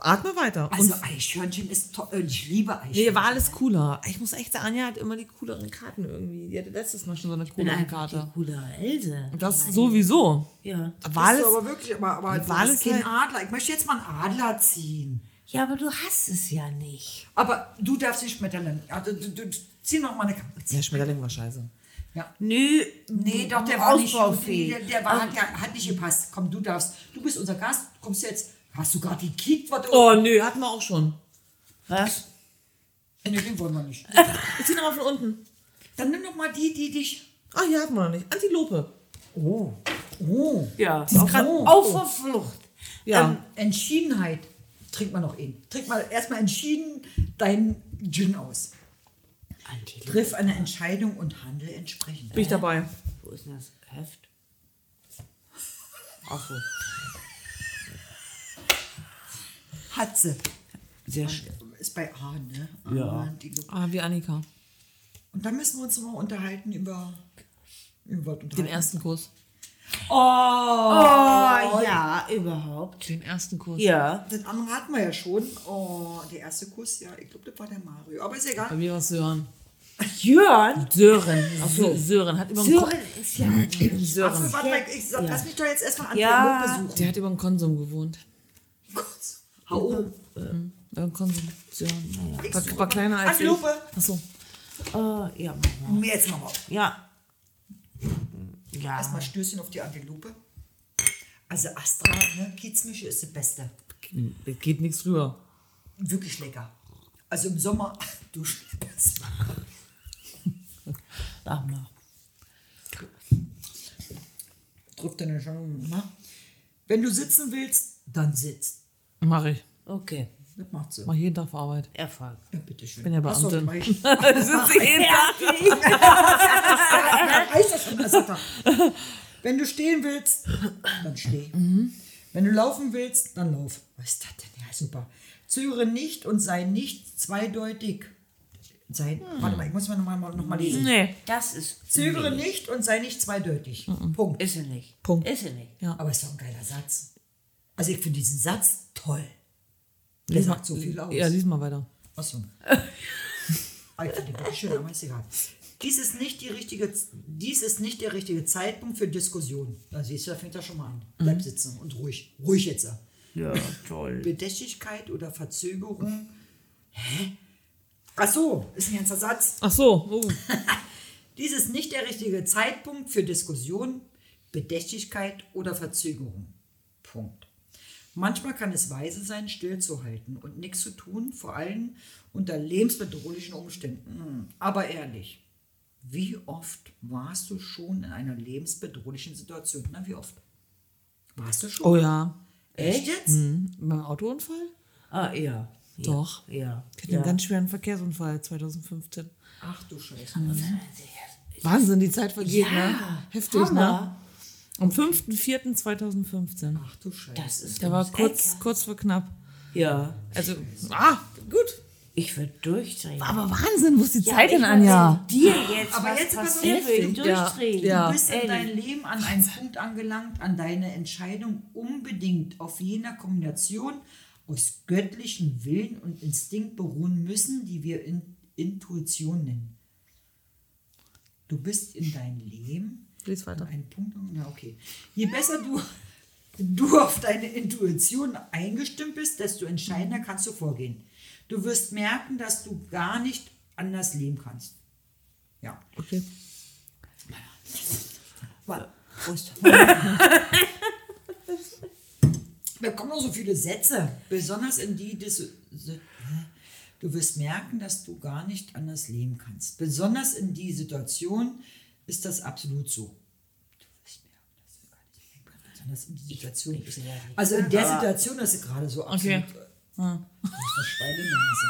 Speaker 4: Atme weiter.
Speaker 1: Also
Speaker 4: Und
Speaker 1: Eichhörnchen ist toll. Ich liebe Eichhörnchen.
Speaker 4: nee, war alles cooler. Ich muss echt sagen, Anja hat immer die cooleren Karten irgendwie. Die hatte letztes Mal schon so eine coolere
Speaker 2: einfach die
Speaker 4: Karte.
Speaker 2: coole Else.
Speaker 4: Das sowieso.
Speaker 2: Ja.
Speaker 1: Du aber wirklich, aber, aber du bist
Speaker 4: ist
Speaker 1: kein Adler. Ich möchte jetzt mal einen Adler ziehen.
Speaker 2: Ja, aber du hast es ja nicht.
Speaker 1: Aber du darfst nicht Schmetterling. Ja, du, du, du, zieh noch mal eine Karte.
Speaker 4: ja, Schmetterling war scheiße.
Speaker 1: Ja.
Speaker 2: Nö.
Speaker 1: Nee, doch, der war nicht. Der, der war, hat, hat nicht gepasst. Komm, du darfst. Du bist unser Gast. Kommst jetzt. Hast du gerade gekickt, was.
Speaker 4: Oh, nö, hatten wir auch schon.
Speaker 2: Was?
Speaker 1: Nee, den wollen wir nicht.
Speaker 4: Ich zieh nochmal von unten.
Speaker 1: Dann nimm doch mal die, die dich.
Speaker 4: Ah, hier hatten wir noch nicht. Antilope.
Speaker 1: Oh. Oh.
Speaker 2: Ja.
Speaker 1: Die ist
Speaker 2: Auf,
Speaker 1: grad-
Speaker 2: auf der Flucht.
Speaker 4: Ja.
Speaker 1: Ähm, Entschiedenheit. Trink mal noch ihn. Trink mal erstmal entschieden deinen Gin aus.
Speaker 2: Antilope.
Speaker 1: Triff eine Entscheidung und handle entsprechend.
Speaker 4: Bin ich dabei.
Speaker 2: Wo ist denn das Heft?
Speaker 4: Ach so.
Speaker 1: Hat sie.
Speaker 2: Sehr schön.
Speaker 1: Ist bei A, ne?
Speaker 2: Ja.
Speaker 1: Die Lu-
Speaker 4: Ah, wie Annika.
Speaker 1: Und dann müssen wir uns noch mal unterhalten über, über was
Speaker 4: Den
Speaker 1: unterhalten.
Speaker 4: ersten Kurs.
Speaker 2: Oh, ja, überhaupt.
Speaker 4: Den ersten Kurs.
Speaker 2: Ja.
Speaker 1: Den anderen hatten wir ja schon. Oh, der erste Kuss, ja, ich glaube, das war der Mario. Aber ist
Speaker 4: Bei
Speaker 1: egal.
Speaker 4: mir war es Sören.
Speaker 2: Jörn.
Speaker 4: Sören. Sö- Sören hat über den
Speaker 2: Sören ist ja.
Speaker 4: Sören.
Speaker 1: Achso, warte mal, ich lass mich doch jetzt erstmal an
Speaker 2: Ja.
Speaker 1: ja. besuchen.
Speaker 4: Der hat über den Konsum gewohnt.
Speaker 1: Gott, hau um.
Speaker 4: Über den Konsum. Sören.
Speaker 1: Ich
Speaker 4: War, war kleiner als ich.
Speaker 1: Antilope.
Speaker 4: Achso.
Speaker 2: Oh, ja, mach mal.
Speaker 1: Jetzt mal auf.
Speaker 2: Ja. Ja.
Speaker 1: Erstmal Stößchen auf die Antilope. Also Astra, ne, Kiezmische ist das Beste.
Speaker 4: Da geht nichts drüber.
Speaker 1: Wirklich lecker. Also im Sommer, [laughs] du schmeckst. [laughs]
Speaker 2: Sag mal.
Speaker 1: Drück deine schon, ne? Wenn du sitzen willst, dann sitz.
Speaker 4: Mach ich.
Speaker 2: Okay.
Speaker 1: Das macht so.
Speaker 4: Mach jeden Tag auf Arbeit.
Speaker 2: Erfolg.
Speaker 1: Ja, bitteschön.
Speaker 4: bin ja Beamtin.
Speaker 1: ich- [laughs]
Speaker 4: Das ist jeden Tag.
Speaker 1: Ja, weiß das schon. Wenn du stehen willst, dann steh. Wenn du laufen willst, dann lauf. Was ist das denn? Ja, super. Zögere nicht und sei nicht zweideutig. Sei, Warte mal, ich muss mal nochmal noch mal lesen.
Speaker 4: Nee.
Speaker 2: Das ist.
Speaker 1: Zögere nicht und sei nicht zweideutig. Punkt.
Speaker 2: Ist sie nicht.
Speaker 4: Punkt.
Speaker 2: Ist sie nicht.
Speaker 4: Ja.
Speaker 1: Aber ist doch ein geiler Satz. Also ich finde diesen Satz toll. Der sagt so viel aus.
Speaker 4: Ja, lies mal weiter.
Speaker 1: Achso. Ah, ich finde den wirklich schön, aber ist egal. Dies ist, nicht die richtige, dies ist nicht der richtige Zeitpunkt für Diskussion. Da siehst du, da fängt er schon mal an. Bleib sitzen und ruhig. Ruhig jetzt.
Speaker 2: Ja, toll.
Speaker 1: Bedächtigkeit oder Verzögerung. Hä? Ach so, ist ein ganzer Satz.
Speaker 4: Ach so. Oh. [laughs]
Speaker 1: Dies ist nicht der richtige Zeitpunkt für Diskussion, Bedächtigkeit oder Verzögerung. Punkt. Manchmal kann es weise sein, stillzuhalten und nichts zu tun, vor allem unter lebensbedrohlichen Umständen. Hm, Aber ehrlich, wie oft warst du schon in einer lebensbedrohlichen Situation? Na, wie oft? Warst du schon?
Speaker 4: oh ja.
Speaker 1: Echt jetzt?
Speaker 4: Hm. Beim Autounfall?
Speaker 2: Ah, ja.
Speaker 4: Doch.
Speaker 2: Ja.
Speaker 4: Ich hatte
Speaker 2: ja.
Speaker 4: einen ganz schweren Verkehrsunfall 2015.
Speaker 1: Ach du Scheiße.
Speaker 4: Wahnsinn, die Zeit vergeht,
Speaker 2: Ja,
Speaker 4: ne? Heftig, ne? Am 5.4.2015.
Speaker 1: Ach du Scheiße.
Speaker 2: Das ist
Speaker 4: Der war kurz, kurz vor knapp.
Speaker 2: Ja.
Speaker 4: Also, ah, gut.
Speaker 2: Ich würde durchdrehen.
Speaker 4: Aber Wahnsinn, wo ist die
Speaker 2: Ja,
Speaker 4: Zeit denn,
Speaker 2: ich
Speaker 4: Anja?
Speaker 2: Dir jetzt,
Speaker 1: Aber
Speaker 2: was
Speaker 1: jetzt
Speaker 2: passiert, würde ich
Speaker 4: Ja,
Speaker 2: durchdrehen.
Speaker 4: ja.
Speaker 1: Du bist in deinem Leben an einem Punkt angelangt, an deine Entscheidung unbedingt auf jener Kombination aus göttlichen Willen und Instinkt beruhen müssen, die wir in Intuition nennen. Du bist in deinem Leben
Speaker 4: Lies weiter.
Speaker 1: einem Punkt, ja okay. Je besser du, [laughs] du auf deine Intuition eingestimmt bist, desto entscheidender kannst du vorgehen. Du wirst merken, dass du gar nicht anders leben kannst. Ja.
Speaker 4: Okay.
Speaker 2: Prost. [laughs]
Speaker 1: Da kommen noch so viele Sätze, besonders in die hä? du wirst merken, dass du gar nicht anders leben kannst. Besonders in die Situation ist das absolut so. Dass in die Situation. Also in der Situation ist es gerade so absolut.
Speaker 4: Okay.
Speaker 1: Eine Schweinenase.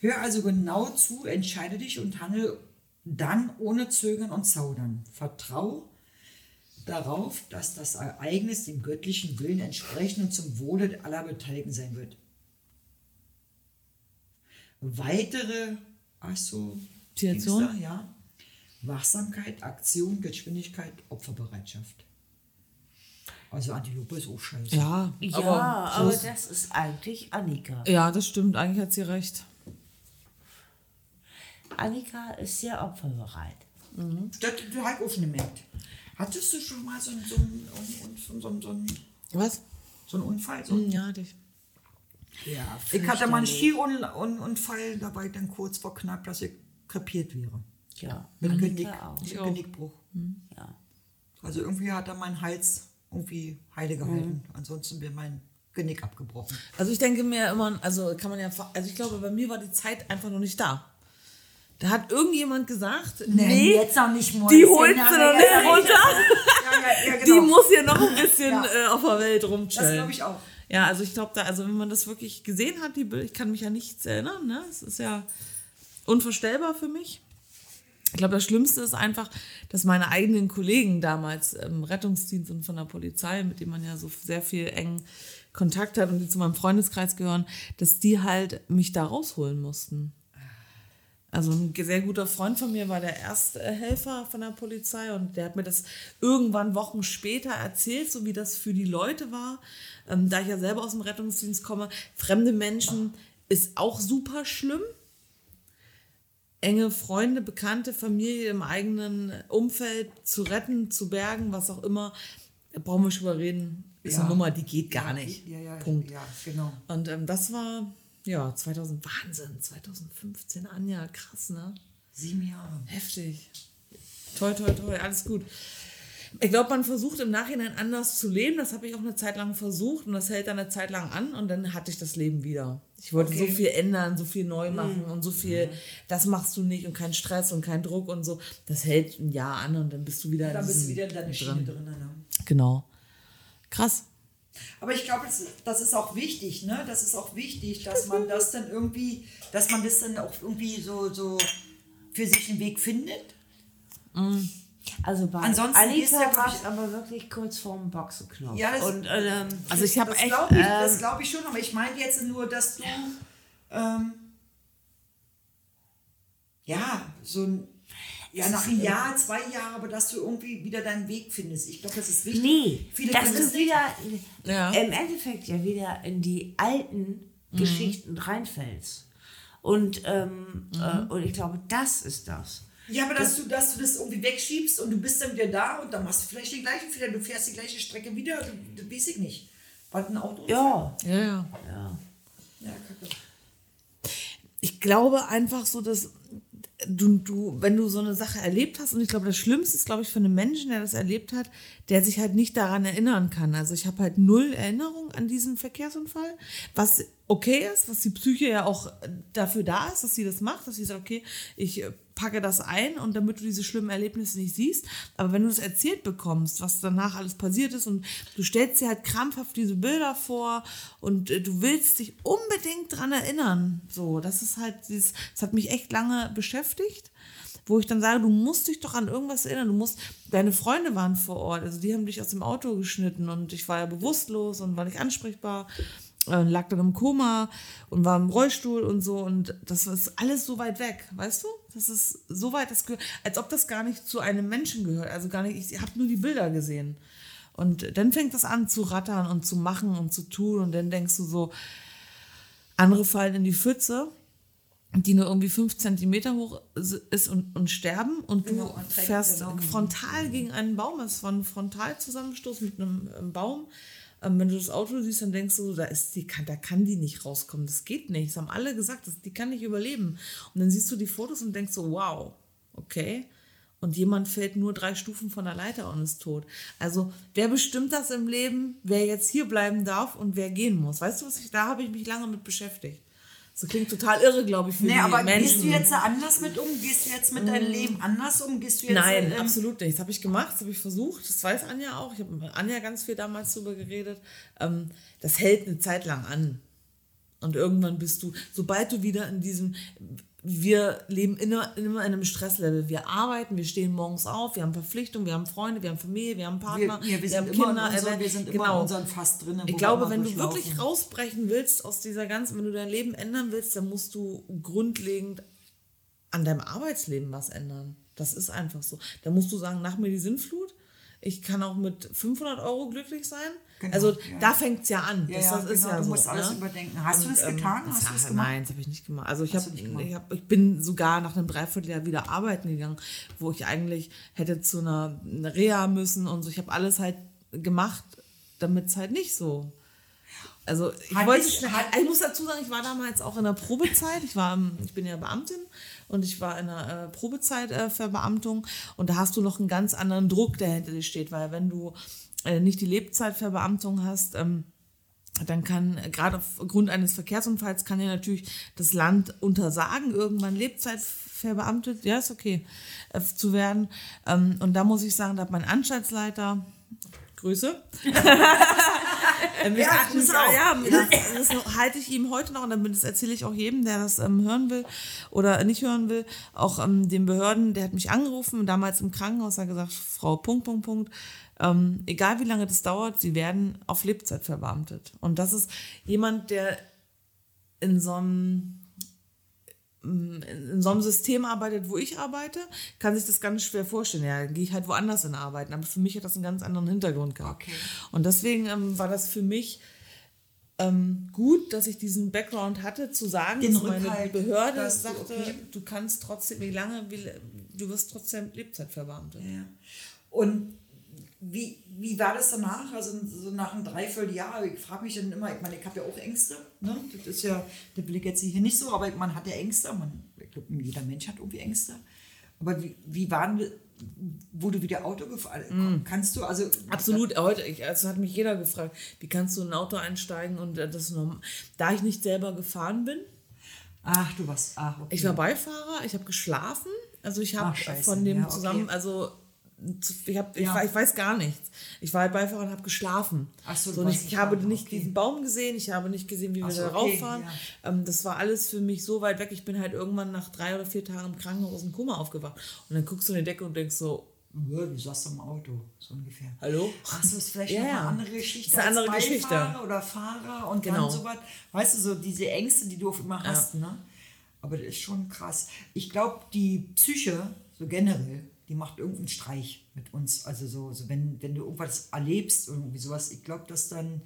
Speaker 1: Hör also genau zu, entscheide dich und handle dann ohne Zögern und Zaudern. Vertrau darauf, dass das Ereignis dem göttlichen Willen entsprechen und zum Wohle aller Beteiligten sein wird. Weitere
Speaker 4: Situation?
Speaker 1: Assoziation, ja. Wachsamkeit, Aktion, Geschwindigkeit, Opferbereitschaft. Also Antilope ist auch scheiße.
Speaker 4: Ja,
Speaker 2: Ja,
Speaker 4: aber,
Speaker 2: aber, das ist eigentlich Annika.
Speaker 4: ja, das stimmt. Eigentlich hat sie recht.
Speaker 2: Annika ist sehr opferbereit.
Speaker 1: Das du hast auch schon gemerkt. Hattest du schon mal so, einen- so, einen- so, so, so, einen-
Speaker 4: Was?
Speaker 1: so einen Unfall? So
Speaker 4: Hm, Ja, dich.
Speaker 2: Ja,
Speaker 1: Ich hatte mal einen Skiunfall dabei, dann kurz vor knapp, dass ich krepiert wäre.
Speaker 2: Ja,
Speaker 1: Mit Genick,
Speaker 2: auch.
Speaker 1: mit
Speaker 4: auch.
Speaker 1: Genickbruch.
Speaker 2: Ja.
Speaker 1: Also irgendwie hat er meinen Hals irgendwie heile gehalten. Ansonsten wäre mein Genick abgebrochen.
Speaker 4: Also ich denke mir immer, also kann man ja, also ich glaube, bei mir war die Zeit einfach noch nicht da. Da hat irgendjemand gesagt, nee,
Speaker 1: noch nicht
Speaker 4: die holst du noch nicht runter.
Speaker 1: Ja, ja, ja, [laughs]
Speaker 4: Die
Speaker 1: genau.
Speaker 4: muss hier noch ein bisschen
Speaker 1: Ja.
Speaker 4: äh, auf der Welt
Speaker 1: das
Speaker 4: rumchillen.
Speaker 1: glaube ich auch.
Speaker 4: Ja, also ich glaube da, also wenn man das wirklich gesehen hat, die Bilder, ich kann mich ja nichts erinnern, ne? Es ist ja unvorstellbar für mich. Ich glaube, das Schlimmste ist einfach, dass meine eigenen Kollegen damals im Rettungsdienst und von der Polizei, mit denen man ja so sehr viel engen Kontakt hat und die zu meinem Freundeskreis gehören, dass die halt mich da rausholen mussten. Also ein sehr guter Freund von mir war der erste Helfer von der Polizei und der hat mir das irgendwann Wochen später erzählt, so wie das für die Leute war. Ähm, da ich ja selber aus dem Rettungsdienst komme, fremde Menschen ist auch super schlimm. Enge Freunde, Bekannte, Familie im eigenen Umfeld zu retten, zu bergen, was auch immer, da brauchen wir schon drüber reden. Ist
Speaker 1: Ja.
Speaker 4: eine Nummer, die geht gar nicht.
Speaker 1: Ja, ja,
Speaker 4: Punkt.
Speaker 1: ja, genau.
Speaker 4: Und ähm, das war, ja, 2000, Wahnsinn, 2015, Anja, krass, ne?
Speaker 1: Sieben Jahre.
Speaker 4: Heftig. Toi, toi, toi, alles gut. Ich glaube, man versucht im Nachhinein anders zu leben. Das habe ich auch eine Zeit lang versucht und das hält dann eine Zeit lang an und dann hatte ich das Leben wieder. Ich wollte so viel ändern, so viel neu machen und so viel, das machst du nicht und kein Stress und kein Druck und so. Das hält ein Jahr an und dann bist du wieder, in
Speaker 1: Dann bist du wieder in deiner Schiene drin. Ne?
Speaker 4: Genau. Krass.
Speaker 1: Aber ich glaube, das, das ist auch wichtig, ne? Das ist auch wichtig, dass man das dann irgendwie, dass man das dann auch irgendwie so, so für sich einen Weg findet.
Speaker 2: Also bei
Speaker 1: Ansonsten ja,
Speaker 2: war
Speaker 1: glaub
Speaker 2: es aber wirklich kurz vorm Boxenknopf.
Speaker 1: Ja, das-
Speaker 2: und ähm,
Speaker 4: Also ich habe echt,
Speaker 1: glaube ich, das glaub ich schon, aber ich meine jetzt nur, dass du ähm, ja so ein ja, nach einem Jahr, zwei Jahren, aber dass du irgendwie wieder deinen Weg findest. Ich glaube, das ist wichtig.
Speaker 2: nee,
Speaker 1: Viele
Speaker 2: dass du
Speaker 1: das
Speaker 2: wieder
Speaker 4: Ja.
Speaker 2: im Endeffekt ja wieder in die alten
Speaker 1: Mhm.
Speaker 2: Geschichten reinfällst. Und, ähm,
Speaker 1: Mhm.
Speaker 2: äh, und ich glaube, das ist das.
Speaker 1: Ja, aber dass du, dass du das irgendwie wegschiebst und du bist dann wieder da und dann machst du vielleicht den gleichen Fehler, du fährst die gleiche Strecke wieder, das, das weiß ich nicht. Weil ein Auto
Speaker 2: Ja,
Speaker 4: ja, ja.
Speaker 2: ja.
Speaker 1: ja kacke.
Speaker 4: ich glaube einfach so, dass du, du, wenn du so eine Sache erlebt hast, und ich glaube, das Schlimmste ist, glaube ich, für einen Menschen, der das erlebt hat, der sich halt nicht daran erinnern kann. Also ich habe halt null Erinnerung an diesen Verkehrsunfall, was okay ist, was die Psyche ja auch dafür da ist, dass sie das macht, dass sie sagt, okay, ich äh, packe das ein und damit du diese schlimmen Erlebnisse nicht siehst. Aber wenn du es erzählt bekommst, was danach alles passiert ist und du stellst dir halt krampfhaft diese Bilder vor und äh, du willst dich unbedingt dran erinnern. So, das ist halt dieses, das hat mich echt lange beschäftigt, wo ich dann sage, du musst dich doch an irgendwas erinnern. Du musst, deine Freunde waren vor Ort, also die haben dich aus dem Auto geschnitten und ich war ja bewusstlos und war nicht ansprechbar. äh, lag dann im Koma und war im Rollstuhl und so und das ist alles so weit weg, weißt du? Das ist so weit, das gehört, als ob das gar nicht zu einem Menschen gehört, also gar nicht, ich habe nur die Bilder gesehen. Und dann fängt das an zu rattern und zu machen und zu tun und dann denkst du so, andere fallen in die Pfütze, die nur irgendwie fünf Zentimeter hoch ist und, und sterben und du
Speaker 1: Genau,
Speaker 4: fährst
Speaker 1: genau.
Speaker 4: frontal gegen einen Baum, das war ein Frontalzusammenstoß mit einem, einem Baum. Ähm, wenn du das Auto siehst, dann denkst du, da, ist die, kann, da kann die nicht rauskommen, das geht nicht. Das haben alle gesagt, das, die kann nicht überleben. Und dann siehst du die Fotos und denkst so, wow, okay. Und jemand fällt nur drei Stufen von der Leiter und ist tot. Also, wer bestimmt das im Leben, wer jetzt hier bleiben darf und wer gehen muss? Weißt du, was ich, da habe ich mich lange mit beschäftigt. Das klingt total irre, glaube ich, für
Speaker 1: Nee,
Speaker 4: die
Speaker 1: aber
Speaker 4: Menschen.
Speaker 1: gehst du jetzt da anders mit um? Gehst du jetzt mit deinem Leben anders um? Gehst du jetzt
Speaker 4: Nein,
Speaker 1: ähm,
Speaker 4: absolut nicht. Das habe ich gemacht, das habe ich versucht. Das weiß Anja auch. Ich habe mit Anja ganz viel damals drüber geredet. Ähm, das hält eine Zeit lang an. Und irgendwann bist du, sobald du wieder in diesem, wir leben immer, immer in einem Stresslevel. Wir arbeiten, wir stehen morgens auf, wir haben Verpflichtungen, wir haben Freunde, wir haben Familie, wir haben Partner,
Speaker 1: Wir, ja, wir, sind
Speaker 4: haben
Speaker 1: immer
Speaker 4: Kinder.
Speaker 1: in unser,
Speaker 4: äh,
Speaker 1: wir sind immer
Speaker 4: genau.
Speaker 1: in unserem Fass drin.
Speaker 4: Ich glaube, wenn du wirklich rausbrechen willst aus dieser ganzen, wenn du dein Leben ändern willst, dann musst du grundlegend an deinem Arbeitsleben was ändern. Das ist einfach so. Da musst du sagen, nach mir die Sinnflut. Ich kann auch mit 500 Euro glücklich sein.
Speaker 1: Genau,
Speaker 4: also
Speaker 1: ja.
Speaker 4: da fängt es ja an.
Speaker 1: Ja,
Speaker 4: das, das ist
Speaker 1: genau,
Speaker 4: ja
Speaker 1: du
Speaker 4: so,
Speaker 1: musst alles
Speaker 4: ne?
Speaker 1: überdenken. Hast du das
Speaker 4: ähm,
Speaker 1: getan? Hast
Speaker 4: das-
Speaker 1: du das gemacht?
Speaker 4: Nein, das habe ich nicht gemacht. Also ich,
Speaker 1: Hast
Speaker 4: hab,
Speaker 1: gemacht?
Speaker 4: ich, hab, ich bin sogar nach einem Dreivierteljahr wieder arbeiten gegangen, wo ich eigentlich hätte zu einer, einer Reha müssen und so. Ich habe alles halt gemacht, damit es halt nicht so. Also ich
Speaker 1: Hat
Speaker 4: wollte, schnell-
Speaker 1: hat-
Speaker 4: ich muss dazu sagen, ich war damals auch in der Probezeit. Ich war, ich bin ja Beamtin und ich war in der äh, Probezeit äh, für Beamtung und da hast du noch einen ganz anderen Druck, der hinter dir steht, weil wenn du nicht die Lebzeitverbeamtung hast, ähm, dann kann äh, gerade aufgrund eines Verkehrsunfalls kann dir natürlich das Land untersagen, irgendwann Lebzeit verbeamtet, ja ist okay, äh, zu werden. Ähm, und da muss ich sagen, da hat mein Anstaltsleiter Grüße. [laughs]
Speaker 1: Ja,
Speaker 4: das,
Speaker 1: auch.
Speaker 4: ja, das, das halte ich ihm heute noch und damit das erzähle ich auch jedem, der das ähm, hören will oder nicht hören will, auch ähm, den Behörden, der hat mich angerufen, damals im Krankenhaus, hat gesagt, Frau Punkt, Punkt, Punkt, ähm, egal wie lange das dauert, sie werden auf Lebzeit verbeamtet. Und das ist jemand, der in so einem in so einem System arbeitet, wo ich arbeite, kann sich das ganz schwer vorstellen. Ja, dann gehe ich halt woanders in arbeiten. Aber für mich hat das einen ganz anderen Hintergrund gehabt.
Speaker 1: Okay.
Speaker 4: Und deswegen ähm, war das für mich ähm, gut, dass ich diesen Background hatte, zu sagen,
Speaker 1: Den
Speaker 4: dass meine
Speaker 1: Rückhalt,
Speaker 4: Behörde
Speaker 1: dass du,
Speaker 4: sagte,
Speaker 1: okay.
Speaker 4: du kannst trotzdem, wie lange, wie, du wirst trotzdem Lebzeitverbeamtet.
Speaker 1: Ja. Und wie, wie war das danach? Also so nach einem Dreivierteljahr, ich frage mich dann immer, ich meine, ich habe ja auch Ängste. Ne? Das ist ja, der ich jetzt hier nicht so, aber man hat ja Ängste. Man, ich glaube, jeder Mensch hat irgendwie Ängste. Aber wie, wie waren wo du wieder Auto gefahren Kannst du, also
Speaker 4: Absolut, heute, also hat mich jeder gefragt, wie kannst du in ein Auto einsteigen und äh, das norm- da ich nicht selber gefahren bin,
Speaker 1: Ach, du warst, ach, okay.
Speaker 4: Ich war Beifahrer, ich habe geschlafen. Also ich habe von dem
Speaker 1: Ja, okay.
Speaker 4: zusammen, also ich, hab, ich,
Speaker 1: Ja.
Speaker 4: war- ich weiß gar nichts. Ich war halt Beifahrer und habe geschlafen.
Speaker 1: Ach so,
Speaker 4: so, ich, ich habe nicht
Speaker 1: okay.
Speaker 4: diesen Baum gesehen, ich habe nicht gesehen, wie
Speaker 1: Ach
Speaker 4: wir
Speaker 1: so,
Speaker 4: da
Speaker 1: okay,
Speaker 4: rauffahren.
Speaker 1: ja.
Speaker 4: Ähm, das war alles für mich so weit weg. Ich bin halt irgendwann nach drei oder vier Tagen im Krankenhaus aus dem Koma aufgewacht. Und dann guckst du in die Decke und denkst so,
Speaker 1: du saßt im Auto, so ungefähr.
Speaker 4: hallo?
Speaker 1: Ach, das ist vielleicht
Speaker 4: Ja,
Speaker 1: noch eine andere Geschichte.
Speaker 4: Das ist eine
Speaker 1: als
Speaker 4: andere Geschichte.
Speaker 1: Beifahrer oder Fahrer und
Speaker 4: Genau.
Speaker 1: dann sowas. Weißt du, so diese Ängste, die du auf immer hast, ne? Aber das ist schon krass. Ich glaube, die Psyche, so generell, die macht irgendeinen Streich mit uns. Also so, so wenn, wenn du irgendwas erlebst, irgendwie sowas, ich glaube, dass dann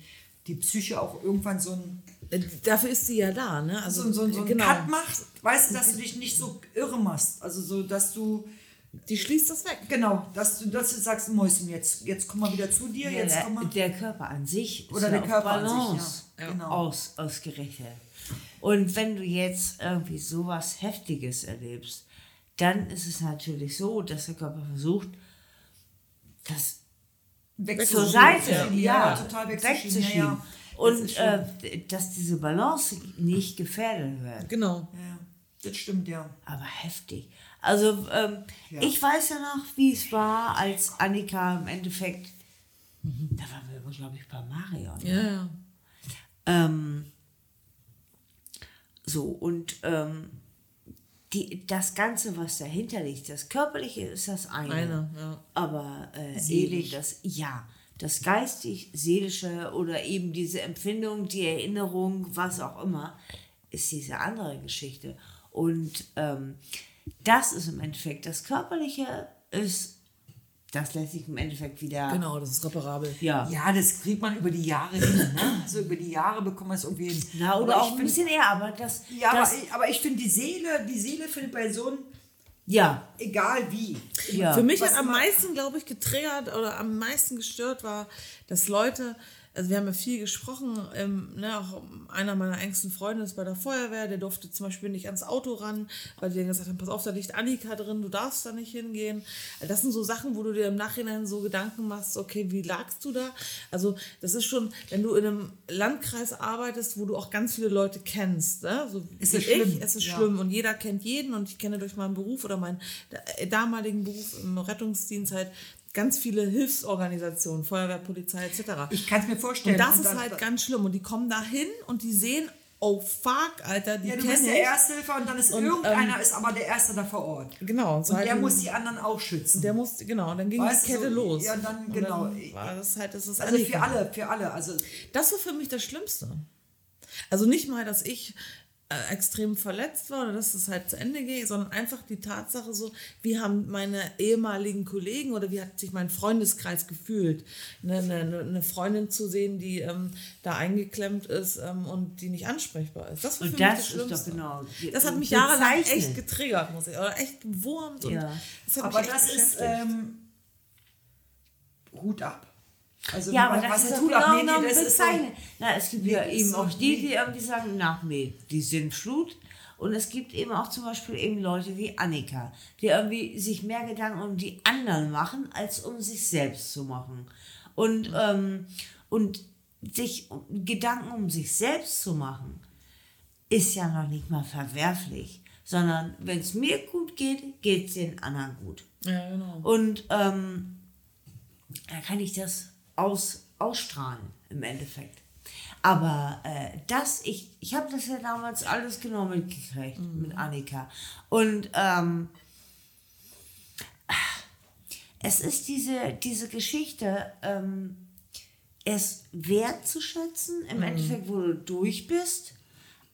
Speaker 1: die Psyche auch irgendwann so ein,
Speaker 4: Äh, Dafür ist sie ja da, ne? Also,
Speaker 1: so, so, so einen
Speaker 4: genau.
Speaker 1: Cut macht. Weißt du, dass du dich nicht so irre machst. Also so, dass du,
Speaker 4: Die schließt das weg.
Speaker 1: genau, dass du, dass du sagst, Mäuschen, jetzt, jetzt komm mal wieder zu dir,
Speaker 2: Ja,
Speaker 1: jetzt komm
Speaker 2: der,
Speaker 1: mal.
Speaker 2: der Körper an sich ist
Speaker 1: Oder
Speaker 2: ja
Speaker 1: der Körper an sich,
Speaker 2: Balance
Speaker 1: ja. Genau.
Speaker 2: aus, ausgerichtet. Und wenn du jetzt irgendwie sowas Heftiges erlebst, dann ist es natürlich so, dass der Körper versucht, das zur
Speaker 1: Wegzuschieben.
Speaker 2: Seite,
Speaker 1: Ja,
Speaker 2: ja,
Speaker 1: total wegzuschieben.
Speaker 2: wegzuschieben.
Speaker 1: Ja, ja. Das
Speaker 2: Und
Speaker 1: schon-
Speaker 2: äh, dass diese Balance nicht gefährdet wird.
Speaker 4: Genau.
Speaker 1: Ja, das stimmt, ja.
Speaker 2: Aber heftig. Also ähm,
Speaker 1: Ja.
Speaker 2: ich weiß ja noch, wie es war, als Annika im Endeffekt, da waren wir, glaube ich, bei Marion.
Speaker 4: Ja, ja.
Speaker 2: Ähm, so, und ähm, die, das Ganze, was dahinter liegt, das Körperliche ist das eine.
Speaker 4: Eine, ja.
Speaker 2: Aber äh,
Speaker 1: Seelisch.
Speaker 2: Eli, das, ja, das geistig-seelische oder eben diese Empfindung, die Erinnerung, was auch immer, ist diese andere Geschichte. Und ähm, das ist im Endeffekt, das Körperliche ist, das lässt sich im Endeffekt wieder,
Speaker 4: Genau, das ist reparabel.
Speaker 2: ja,
Speaker 1: Ja, das kriegt man über die Jahre hin. Ne? So über die Jahre bekommt man es irgendwie hin.
Speaker 2: Na,
Speaker 1: Aber
Speaker 2: oder
Speaker 1: ich
Speaker 2: auch ein
Speaker 1: find-
Speaker 2: bisschen eher, aber das,
Speaker 1: Ja,
Speaker 2: das
Speaker 1: aber ich, aber ich finde die Seele, die Seele findet bei so einem,
Speaker 2: ja,
Speaker 1: egal wie.
Speaker 2: ja.
Speaker 4: Für mich
Speaker 1: Was
Speaker 4: hat am meisten, glaube ich, getriggert oder am meisten gestört war, dass Leute, also wir haben ja viel gesprochen, ähm, ne, auch einer meiner engsten Freunde ist bei der Feuerwehr, der durfte zum Beispiel nicht ans Auto ran, weil die dann gesagt haben, pass auf, da liegt Annika drin, du darfst da nicht hingehen. Das sind so Sachen, wo du dir im Nachhinein so Gedanken machst, okay, wie lagst du da? Also das ist schon, wenn du in einem Landkreis arbeitest, wo du auch ganz viele Leute kennst, ne? so
Speaker 1: Ist es schlimm?
Speaker 4: ich, es ist
Speaker 1: Ja.
Speaker 4: schlimm und jeder kennt jeden und ich kenne durch meinen Beruf oder meinen äh, damaligen Beruf im Rettungsdienst halt ganz viele Hilfsorganisationen, Feuerwehr, Polizei etc.
Speaker 1: Ich kann es mir vorstellen.
Speaker 4: Und das
Speaker 1: Und
Speaker 4: ist halt ganz schlimm und die kommen da hin und die sehen, oh fuck, Alter, die
Speaker 1: Ja, du bist
Speaker 4: ich.
Speaker 1: der Ersthilfer und dann ist
Speaker 4: Und,
Speaker 1: irgendeiner
Speaker 4: ähm,
Speaker 1: ist aber der Erste da vor Ort.
Speaker 4: Genau, und, so
Speaker 1: Und
Speaker 4: halt
Speaker 1: der muss die anderen auch schützen.
Speaker 4: der muss, genau, und dann ging
Speaker 1: Weißt
Speaker 4: die Kette
Speaker 1: so,
Speaker 4: los.
Speaker 1: ja, dann,
Speaker 4: Und
Speaker 1: genau.
Speaker 4: Dann war das halt, das ist
Speaker 1: also für alle, für alle. Also
Speaker 4: Das war für mich das Schlimmste. Also nicht mal, dass ich äh, extrem verletzt war oder dass es halt zu Ende geht, sondern einfach die Tatsache so, wie haben meine ehemaligen Kollegen oder wie hat sich mein Freundeskreis gefühlt, eine, eine, eine Freundin zu sehen, die ähm, da eingeklemmt ist ähm, und die nicht ansprechbar ist. Das war für
Speaker 2: Und
Speaker 4: mich
Speaker 2: das
Speaker 4: das
Speaker 2: ist doch
Speaker 4: Schlimmste.
Speaker 2: genau
Speaker 4: Das hat mich jahrelang echt getriggert, muss ich, oder echt gewurmt. Und
Speaker 2: Ja.
Speaker 4: das hat
Speaker 1: aber
Speaker 4: mich echt
Speaker 1: das ist ähm, Hut ab. Also
Speaker 2: Ja, aber
Speaker 1: was
Speaker 2: das ist
Speaker 1: ab?
Speaker 2: genau
Speaker 1: nee,
Speaker 2: noch
Speaker 1: das ist
Speaker 2: bezeichnet. Na, es gibt ja eben auch die, die irgendwie sagen, na, nee, die sind Flut. Und es gibt eben auch zum Beispiel eben Leute wie Annika, die irgendwie sich mehr Gedanken um die anderen machen, als um sich selbst zu machen. Und, ähm, und sich Gedanken um sich selbst zu machen, ist ja noch nicht mal verwerflich. Sondern wenn es mir gut geht, geht es den anderen gut.
Speaker 4: ja, genau.
Speaker 2: Und ähm, da kann ich das aus, ausstrahlen im Endeffekt. Aber äh, das, ich, ich habe das ja damals alles genau mitgekriegt mit Annika. Und ähm, es ist diese, diese Geschichte, ähm, es wertzuschätzen, im Endeffekt, wo du durch bist,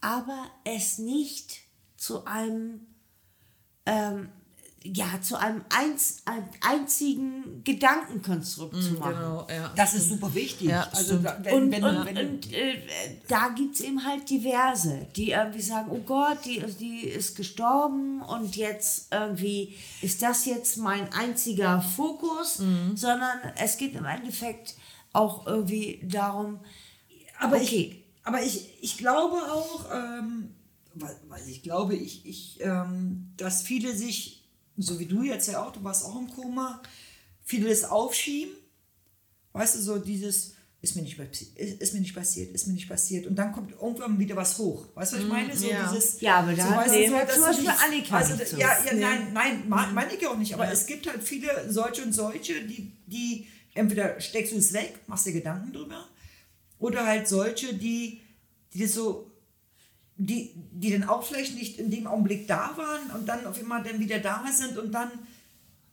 Speaker 2: aber es nicht zu einem ähm, ja, zu einem einz, ein einzigen Gedankenkonstrukt zu machen.
Speaker 4: Genau, ja.
Speaker 1: Das ist super wichtig.
Speaker 4: Ja,
Speaker 1: also
Speaker 4: stimmt.
Speaker 1: da, wenn,
Speaker 2: Und,
Speaker 1: wenn,
Speaker 2: und,
Speaker 1: wenn,
Speaker 2: und äh, da gibt es eben halt diverse, die irgendwie sagen, oh Gott, die, die ist gestorben und jetzt irgendwie ist das jetzt mein einziger Fokus,
Speaker 1: Mhm.
Speaker 2: sondern es geht im Endeffekt auch irgendwie darum,
Speaker 1: aber
Speaker 2: okay,
Speaker 1: ich, aber ich, ich glaube auch, ähm, weil, weil ich glaube, ich, ich, ähm, dass viele sich, so wie du jetzt ja auch, du warst auch im Koma, viele das aufschieben. Weißt du, so dieses, ist mir nicht, ist, ist mir nicht passiert, ist mir nicht passiert. Und dann kommt irgendwann wieder was hoch. Weißt du, was ich meine? So
Speaker 4: ja.
Speaker 1: dieses,
Speaker 2: Ja, aber da
Speaker 1: so, weißt du,
Speaker 2: nee,
Speaker 1: so,
Speaker 2: zum Beispiel
Speaker 1: du nicht-
Speaker 2: Annika
Speaker 1: also,
Speaker 2: nicht so.
Speaker 1: Ja, ja nein, nein, me- meine ich auch nicht. Aber es gibt halt viele solche und solche, die, die entweder steckst du es weg, machst dir Gedanken drüber, oder halt solche, die, die das so, die, die dann auch vielleicht nicht in dem Augenblick da waren und dann auf einmal dann wieder da sind und dann,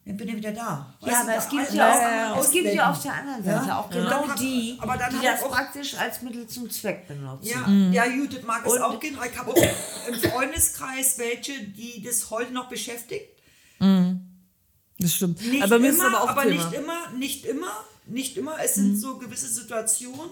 Speaker 1: dann bin ich wieder da.
Speaker 2: Ja, aber es gibt ja, auch, es gibt ja auf der anderen Seite
Speaker 1: Ja?
Speaker 2: auch genau
Speaker 1: hat-
Speaker 2: die,
Speaker 1: aber dann
Speaker 2: die das
Speaker 1: auch-
Speaker 2: praktisch als Mittel zum Zweck benutzen.
Speaker 1: Ja,
Speaker 4: Mhm.
Speaker 1: ja, Judith mag es
Speaker 2: Und-
Speaker 1: auch gehen. Ich habe auch im Freundeskreis welche, die das heute noch beschäftigt.
Speaker 4: Das stimmt.
Speaker 1: Nicht
Speaker 4: aber
Speaker 1: immer,
Speaker 4: es aber auch
Speaker 1: aber nicht immer, nicht immer, nicht immer. Es
Speaker 2: Mhm.
Speaker 1: sind so gewisse Situationen.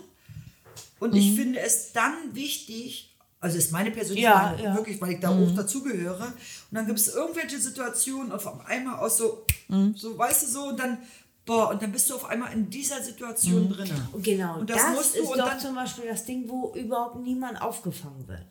Speaker 1: Und ich finde es dann wichtig, also ist meine persönliche
Speaker 2: Ja,
Speaker 1: Meinung,
Speaker 2: ja.
Speaker 1: wirklich, weil ich da
Speaker 4: Mhm.
Speaker 1: auch dazugehöre. Und dann gibt es irgendwelche Situationen auf einmal aus so,
Speaker 4: Mhm.
Speaker 1: so, weißt du so, und dann, boah, und dann bist du auf einmal in dieser Situation
Speaker 4: Mhm.
Speaker 1: drin.
Speaker 2: Genau,
Speaker 1: Und
Speaker 2: das,
Speaker 1: das musst du
Speaker 2: ist
Speaker 1: und
Speaker 2: doch
Speaker 1: dann-
Speaker 2: zum Beispiel das Ding, wo überhaupt niemand aufgefangen wird.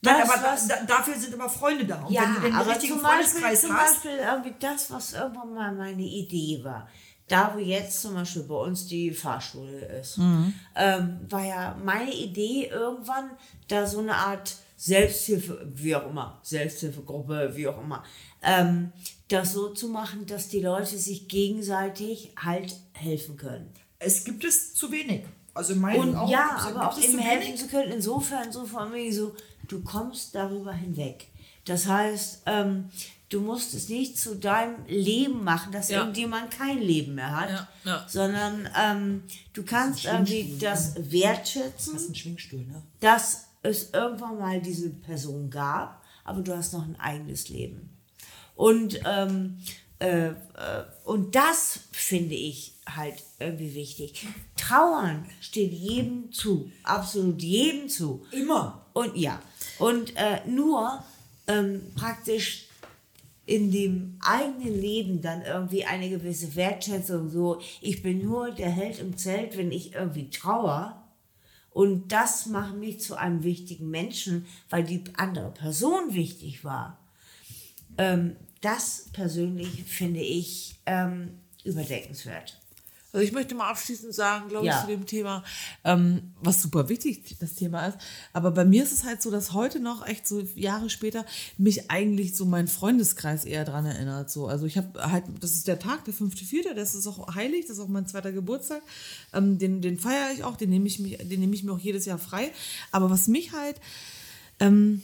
Speaker 1: Nein,
Speaker 2: Das,
Speaker 1: aber da,
Speaker 2: was-
Speaker 1: da, dafür sind aber Freunde da. Und
Speaker 2: ja,
Speaker 1: wenn du den
Speaker 2: aber
Speaker 1: richtigen
Speaker 2: zum Beispiel,
Speaker 1: Freundeskreis
Speaker 2: zum
Speaker 1: hast,
Speaker 2: Beispiel irgendwie das, was irgendwann mal meine Idee war. Da, wo jetzt zum Beispiel bei uns die Fahrschule ist, ähm, war ja meine Idee irgendwann, da so eine Art Selbsthilfe, wie auch immer, Selbsthilfegruppe, wie auch immer, ähm, das so zu machen, dass die Leute sich gegenseitig halt helfen können.
Speaker 1: es gibt es zu wenig. Also in meinen
Speaker 2: Und
Speaker 1: Augen
Speaker 2: ja, aber auch
Speaker 1: es
Speaker 2: eben
Speaker 1: zu
Speaker 2: helfen
Speaker 1: wenig.
Speaker 2: zu können, insofern, so von mir so, du kommst darüber hinweg. Das heißt, ähm, du musst es nicht zu deinem Leben machen, dass
Speaker 4: Ja.
Speaker 2: irgendjemand kein Leben mehr hat,
Speaker 4: Ja, ja.
Speaker 2: sondern ähm, du kannst irgendwie das wertschätzen,
Speaker 1: Das ist ein Schwingstuhl, ne?
Speaker 2: dass es irgendwann mal diese Person gab, aber du hast noch ein eigenes Leben. Und, ähm, äh, äh, und das finde ich halt irgendwie wichtig. Trauern steht jedem zu, absolut jedem zu.
Speaker 1: Immer.
Speaker 2: Und ja, und äh, nur ähm, praktisch in dem eigenen Leben dann irgendwie eine gewisse Wertschätzung, so ich bin nur der Held im Zelt, wenn ich irgendwie trauer. Und das macht mich zu einem wichtigen Menschen, weil die andere Person wichtig war. Ähm, das persönlich finde ich ähm, überdeckenswert.
Speaker 4: Also ich möchte mal abschließend sagen, glaube
Speaker 2: Ja.
Speaker 4: ich, zu dem Thema, ähm, was super wichtig das Thema ist. Aber bei mir ist es halt so, dass heute noch echt so Jahre später mich eigentlich so mein Freundeskreis eher dran erinnert. So, also ich habe halt, das ist der Tag, der 5.4., das ist auch heilig, das ist auch mein zweiter Geburtstag. Ähm, den, den feiere ich auch, den nehme ich, mich, den nehme ich mir auch jedes Jahr frei. Aber was mich halt ähm,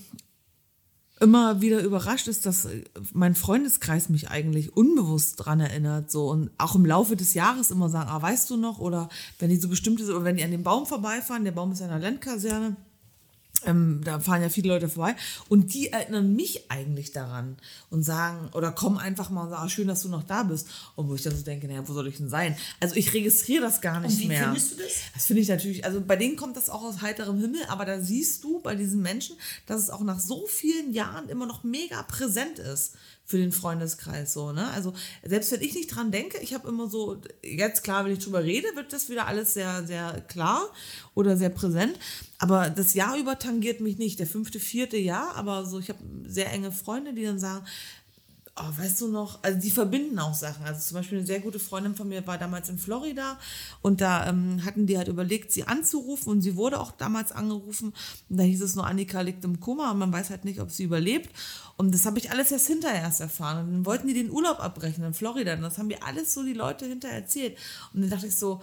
Speaker 4: immer wieder überrascht ist, dass äh, mein Freundeskreis mich eigentlich unbewusst dran erinnert, so und auch im Laufe des Jahres immer sagen, ah, weißt du noch, oder wenn die so bestimmte, oder wenn die an dem Baum vorbeifahren, der Baum ist ja in der Landkaserne, ähm, da fahren ja viele Leute vorbei und die erinnern mich eigentlich daran und sagen oder kommen einfach mal und sagen, ah, schön, dass du noch da bist. Und wo ich dann so denke, naja, wo soll ich denn sein? Also ich registriere das gar nicht
Speaker 1: Und wie
Speaker 4: mehr.
Speaker 1: findest du das?
Speaker 4: Das finde ich natürlich, also bei denen kommt das auch aus heiterem Himmel, aber da siehst du bei diesen Menschen, dass es auch nach so vielen Jahren immer noch mega präsent ist für den Freundeskreis so, ne? Also selbst wenn ich nicht dran denke, ich habe immer so, jetzt klar, wenn ich drüber rede, wird das wieder alles sehr, sehr klar oder sehr präsent. Aber das Jahr über tangiert mich nicht. Der fünfte, vierte Jahr, aber so, ich habe sehr enge Freunde, die dann sagen, oh, weißt du noch, also die verbinden auch Sachen. Also zum Beispiel eine sehr gute Freundin von mir war damals in Florida und da ähm, hatten die halt überlegt, sie anzurufen und sie wurde auch damals angerufen und da hieß es nur, Annika liegt im Koma und man weiß halt nicht, ob sie überlebt. Und das habe ich alles erst hinterher erst erfahren. Und dann wollten die den Urlaub abbrechen in Florida und das haben mir alles so die Leute hinterher erzählt. Und dann dachte ich so,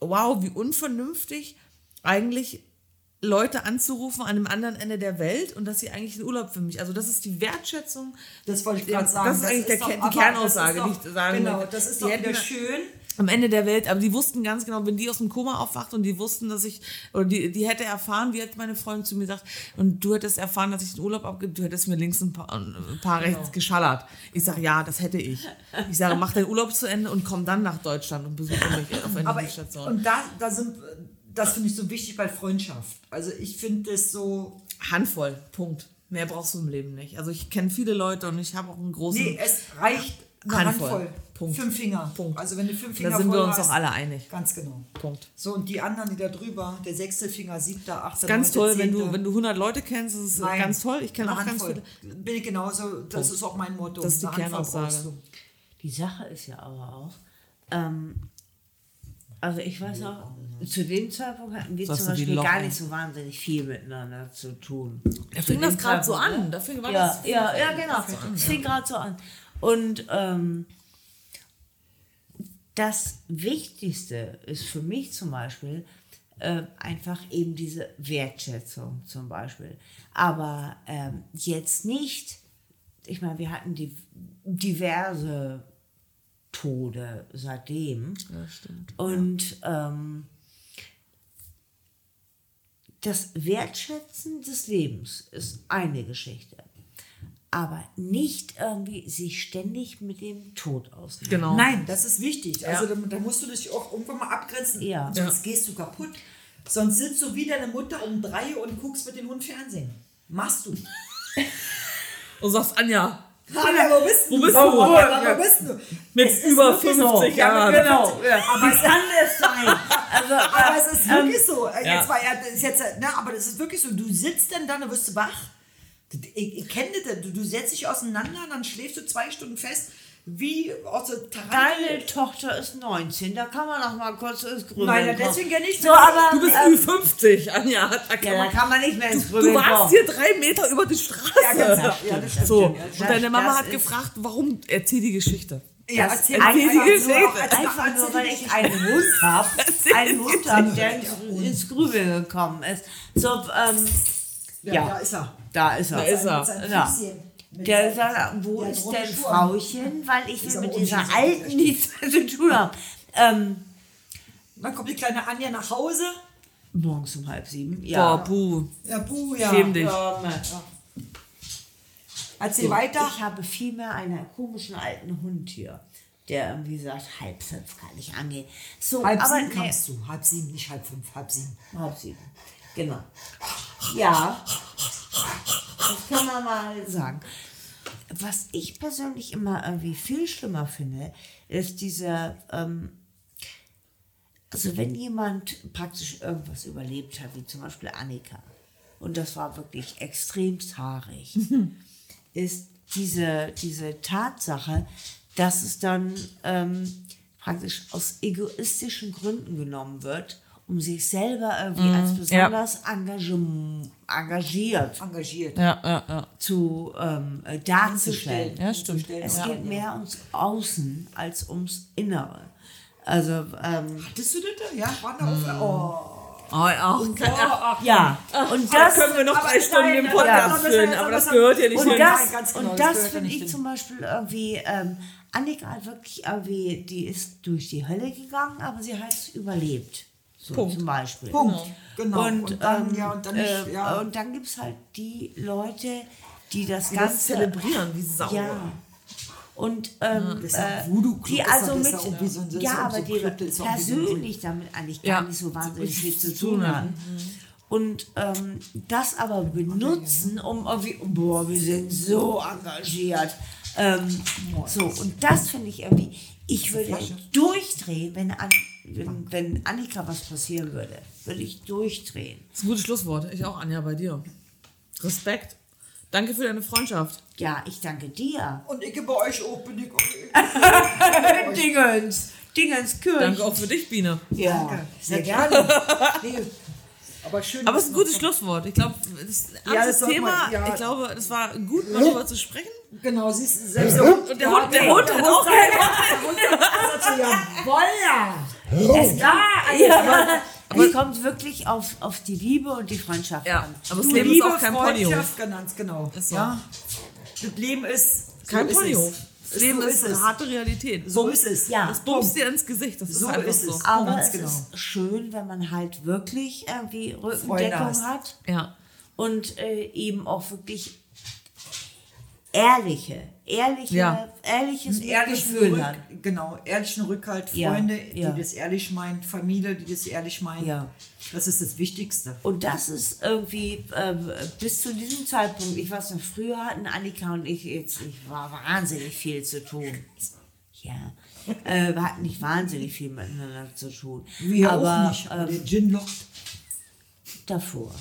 Speaker 4: wow, wie unvernünftig eigentlich Leute anzurufen an einem anderen Ende der Welt und dass sie eigentlich einen Urlaub für mich, also das ist die Wertschätzung.
Speaker 1: Das wollte ich gerade sagen.
Speaker 4: das ist eigentlich der Ke- die
Speaker 1: aber
Speaker 4: Kernaussage,
Speaker 1: das
Speaker 4: die
Speaker 1: ist
Speaker 4: ich sagen
Speaker 1: Genau, das ist
Speaker 4: Die
Speaker 1: doch wieder schön.
Speaker 4: am Ende der Welt, aber die wussten ganz genau, wenn die aus dem Koma aufwacht und die wussten, dass ich, oder die, die hätte erfahren, wie hat meine Freundin zu mir gesagt, und du hättest erfahren, dass ich den Urlaub abgebe, du hättest mir links ein paar, ein paar
Speaker 1: Genau.
Speaker 4: rechts geschallert. Ich sage, ja, das hätte ich. Ich sage, mach deinen Urlaub zu Ende und komm dann nach Deutschland und besuche mich auf [laughs]
Speaker 1: Aber
Speaker 4: einer
Speaker 1: ich,
Speaker 4: Station.
Speaker 1: und da, da sind, das finde ich so wichtig bei Freundschaft. Also ich finde das so,
Speaker 4: Handvoll, Punkt. Mehr brauchst du im Leben nicht. Also ich kenne viele Leute und ich habe auch einen großen.
Speaker 1: nee, es reicht eine
Speaker 4: Handvoll.
Speaker 1: Handvoll.
Speaker 4: Punkt.
Speaker 1: Fünf Finger.
Speaker 4: Punkt.
Speaker 1: Also wenn du fünf Finger
Speaker 4: da sind wir uns
Speaker 1: hast,
Speaker 4: auch alle einig.
Speaker 1: Ganz genau.
Speaker 4: Punkt.
Speaker 1: So, und die anderen, die da drüber, der sechste Finger, siebter, achter,
Speaker 4: Ganz
Speaker 1: neunte,
Speaker 4: toll, wenn du, wenn du 100 Leute kennst, das ist
Speaker 1: Nein,
Speaker 4: ganz toll. Ich kenne auch ganz
Speaker 1: Handvoll.
Speaker 4: viele.
Speaker 1: Bin ich genauso, das ist auch mein Motto.
Speaker 4: Das ist die Kernaussage.
Speaker 1: brauchst du.
Speaker 2: Die Sache ist ja aber auch, ähm, also ich weiß auch, zu dem Zeitpunkt hatten wir zum Beispiel
Speaker 4: Loch,
Speaker 2: gar nicht so wahnsinnig viel miteinander zu tun.
Speaker 4: Da fing das gerade so an. Da fing, war
Speaker 2: ja,
Speaker 4: das,
Speaker 2: ja, ja, genau. Es fing gerade so an. Und ähm, das Wichtigste ist für mich zum Beispiel äh, einfach eben diese Wertschätzung zum Beispiel. Aber ähm, jetzt nicht, ich meine, wir hatten die, diverse Tode seitdem. Und ähm, das Wertschätzen des Lebens ist eine Geschichte. Aber nicht irgendwie sich ständig mit dem Tod ausnehmen.
Speaker 4: Genau.
Speaker 1: Nein, das ist wichtig.
Speaker 4: Ja.
Speaker 1: Also da, da musst du dich auch irgendwann mal abgrenzen.
Speaker 2: Ja.
Speaker 1: Sonst gehst du kaputt. Sonst sitzt du wie deine Mutter um drei und guckst mit dem Hund Fernsehen. Machst du.
Speaker 4: Und sagst, Anja,
Speaker 1: Hanna, wo bist du?
Speaker 4: Wo bist du?
Speaker 1: Wo, wo bist du?
Speaker 4: mit
Speaker 1: Es
Speaker 4: über
Speaker 1: wirklich so.
Speaker 4: 50
Speaker 1: Ja,
Speaker 4: Jahren.
Speaker 1: genau.
Speaker 2: Aber wie kann das sein? Also,
Speaker 1: Aber es ist wirklich so. Äh,
Speaker 4: Ähm, ja.
Speaker 1: Jetzt war ja, das ist jetzt, äh, ne, aber das ist wirklich so. Du sitzt dann da und wirst du wach. Ich, ich kenne das. Du, du setzt dich auseinander, dann schläfst du zwei Stunden fest, wie aus der Tarantel.
Speaker 2: Deine Tochter ist 19, da kann man noch mal kurz ins Grübeln
Speaker 1: Nein,
Speaker 2: kommen.
Speaker 1: deswegen ja nicht.
Speaker 2: So, aber
Speaker 4: Du bist
Speaker 2: ähm,
Speaker 4: Ü50, Anja. Da kann
Speaker 2: ja, da
Speaker 4: man,
Speaker 2: kann man nicht mehr ins
Speaker 4: du
Speaker 2: Grübeln
Speaker 4: warst
Speaker 2: kommen.
Speaker 4: hier drei Meter über die Straße.
Speaker 1: Ja, genau. Ja, das stimmt.
Speaker 4: so, und deine Mama
Speaker 2: das
Speaker 4: hat
Speaker 2: ist-
Speaker 4: gefragt, warum erzähl die Geschichte.
Speaker 1: Ja,
Speaker 2: Das
Speaker 1: erzähl
Speaker 2: ist
Speaker 4: erzähl die Geschichte.
Speaker 1: nur,
Speaker 2: Einfach nur, weil ich einen Hund habe, [laughs] einen Hund habe, der ins, ins Grübeln gekommen ist. So, ähm,
Speaker 1: Ja,
Speaker 2: Ja.
Speaker 1: da ist er.
Speaker 2: da ist er.
Speaker 4: Da ist er.
Speaker 1: Mit seinem
Speaker 2: Ja. Der sagt, wo
Speaker 1: Der
Speaker 2: ist denn
Speaker 1: Schuh.
Speaker 2: Frauchen? Weil ich will mit dieser Alten nichts zu tun haben. Ähm,
Speaker 1: Dann kommt die kleine Anja nach Hause.
Speaker 2: morgens um halb sieben. Ja.
Speaker 4: Boah, puh.
Speaker 1: Ja, puh, ja.
Speaker 4: Schäm dich.
Speaker 1: Erzähl weiter.
Speaker 2: Ich habe vielmehr einen komischen alten Hund hier, der irgendwie sagt, halb fünf kann ich angehen. So,
Speaker 1: Halb
Speaker 2: aber
Speaker 1: sieben
Speaker 2: nee,
Speaker 1: kannst du. Halb sieben, nicht halb fünf, halb sieben.
Speaker 2: halb sieben. Genau. Ja, das kann man mal sagen. Was ich persönlich immer irgendwie viel schlimmer finde, ist dieser, ähm, also wenn jemand praktisch irgendwas überlebt hat, wie zum Beispiel Annika, und das war wirklich extrem haarig, [laughs] ist diese, diese Tatsache, dass es dann ähm, praktisch aus egoistischen Gründen genommen wird, um sich selber irgendwie als besonders engagem- engagiert
Speaker 1: Engagiert.
Speaker 4: Ja, ja, ja.
Speaker 2: zu ähm, äh, darzustellen.
Speaker 4: Ja, stimmt.
Speaker 2: Es geht mehr ums Außen als ums Innere. Also, ähm,
Speaker 1: Hattest du das? da? Ja, war da auf. Oh.
Speaker 4: Oh, auch.
Speaker 2: ja, und
Speaker 4: Da
Speaker 2: das,
Speaker 4: können wir noch drei Stunden
Speaker 1: nein,
Speaker 4: im
Speaker 1: ja,
Speaker 4: Podcast
Speaker 1: aber
Speaker 4: füllen,
Speaker 1: das-
Speaker 4: aber das gehört ja nicht
Speaker 2: und
Speaker 4: hin.
Speaker 2: Das,
Speaker 1: genau,
Speaker 2: und
Speaker 1: das
Speaker 2: das
Speaker 1: ja
Speaker 2: finde ich
Speaker 1: hin.
Speaker 2: zum Beispiel irgendwie, ähm, Annika hat wirklich irgendwie, die ist durch die Hölle gegangen, aber sie hat es überlebt. So
Speaker 4: Punkt.
Speaker 2: zum Beispiel.
Speaker 1: Punkt. Genau.
Speaker 2: Und,
Speaker 1: Und dann,
Speaker 2: ähm,
Speaker 1: ja, und dann
Speaker 2: äh,
Speaker 1: ja.
Speaker 2: und dann gibt es halt die Leute, die das
Speaker 4: Die das
Speaker 2: Ganze
Speaker 4: zelebrieren, wie Sau.
Speaker 2: Ja. Und ähm,
Speaker 1: Das ist ja
Speaker 2: äh, die
Speaker 1: ja-
Speaker 2: also
Speaker 1: das ist
Speaker 2: mit,
Speaker 1: ja so das
Speaker 2: ja, aber
Speaker 1: so
Speaker 2: die
Speaker 1: so
Speaker 2: persönlich damit eigentlich
Speaker 4: Ja,
Speaker 2: gar nicht so wahnsinnig
Speaker 4: so
Speaker 2: viel zu tun haben. Und ähm, das aber benutzen, um irgendwie, boah, wir sind so engagiert. Ähm, so, und das finde ich irgendwie, ich würde durchdrehen, wenn, An, wenn, wenn Annika was passieren würde, würde ich durchdrehen.
Speaker 4: Das ist ein gutes Schlusswort. Ich auch, Anja, bei dir. Respekt. Danke für deine Freundschaft.
Speaker 2: Ja, ich danke dir.
Speaker 1: Und ich bei euch auch bin ich. [laughs]
Speaker 2: Dingens, Dingens Kirche.
Speaker 4: Danke auch für dich, Biene.
Speaker 2: Ja,
Speaker 1: Sehr gerne. [laughs] Nee, aber schön.
Speaker 4: Aber es ist ein gutes Schlusswort. Ich glaube, das
Speaker 1: Ja,
Speaker 4: ja,
Speaker 1: das
Speaker 4: Thema,
Speaker 1: man- ja.
Speaker 4: ich glaube, das war gut, mal darüber zu sprechen.
Speaker 1: Genau, siehst du, selbst der Hund.
Speaker 4: Und der Hund, der Hund hat auch
Speaker 1: Jawoll! [laughs]
Speaker 2: Es, ja, es kommt wirklich auf, auf die Liebe und die Freundschaft
Speaker 4: Ja,
Speaker 2: an.
Speaker 4: aber das
Speaker 1: Du,
Speaker 4: Leben ist
Speaker 1: Liebe,
Speaker 4: auch kein Ponyhof.
Speaker 1: Freundschaft, Ganz genau.
Speaker 4: Ist so.
Speaker 1: Ja. Das Leben ist.
Speaker 4: Kein
Speaker 1: so ist
Speaker 4: Ponyhof.
Speaker 1: es.
Speaker 4: Das Leben
Speaker 1: so
Speaker 4: ist eine
Speaker 1: es.
Speaker 4: harte Realität.
Speaker 1: So ist es.
Speaker 2: Ja.
Speaker 4: Das bummst dir ins Gesicht. Das ist
Speaker 1: So
Speaker 4: einfach
Speaker 1: ist
Speaker 4: so.
Speaker 1: es.
Speaker 2: Aber
Speaker 1: Ganz
Speaker 2: es
Speaker 1: genau.
Speaker 2: ist schön, wenn man halt wirklich irgendwie Rückendeckung hat
Speaker 4: Ja.
Speaker 2: und äh, eben auch wirklich ehrliche, ehrliche,
Speaker 4: Ja.
Speaker 2: ehrliches
Speaker 1: Ehrlichen
Speaker 2: Gefühl
Speaker 1: Rück,
Speaker 2: hat.
Speaker 1: genau, ehrlichen Rückhalt,
Speaker 2: Ja,
Speaker 1: Freunde,
Speaker 2: ja.
Speaker 1: die das ehrlich meinen, Familie, die das ehrlich meinen.
Speaker 2: Ja.
Speaker 1: Das ist das Wichtigste.
Speaker 2: Und das ist irgendwie äh, bis zu diesem Zeitpunkt, ich weiß noch, früher hatten Annika und ich jetzt ich war wahnsinnig viel zu tun. Ja, äh, wir hatten nicht wahnsinnig viel miteinander zu tun.
Speaker 1: Wir
Speaker 2: aber
Speaker 1: auch nicht.
Speaker 2: Ähm,
Speaker 1: der Gin lockt.
Speaker 2: davor.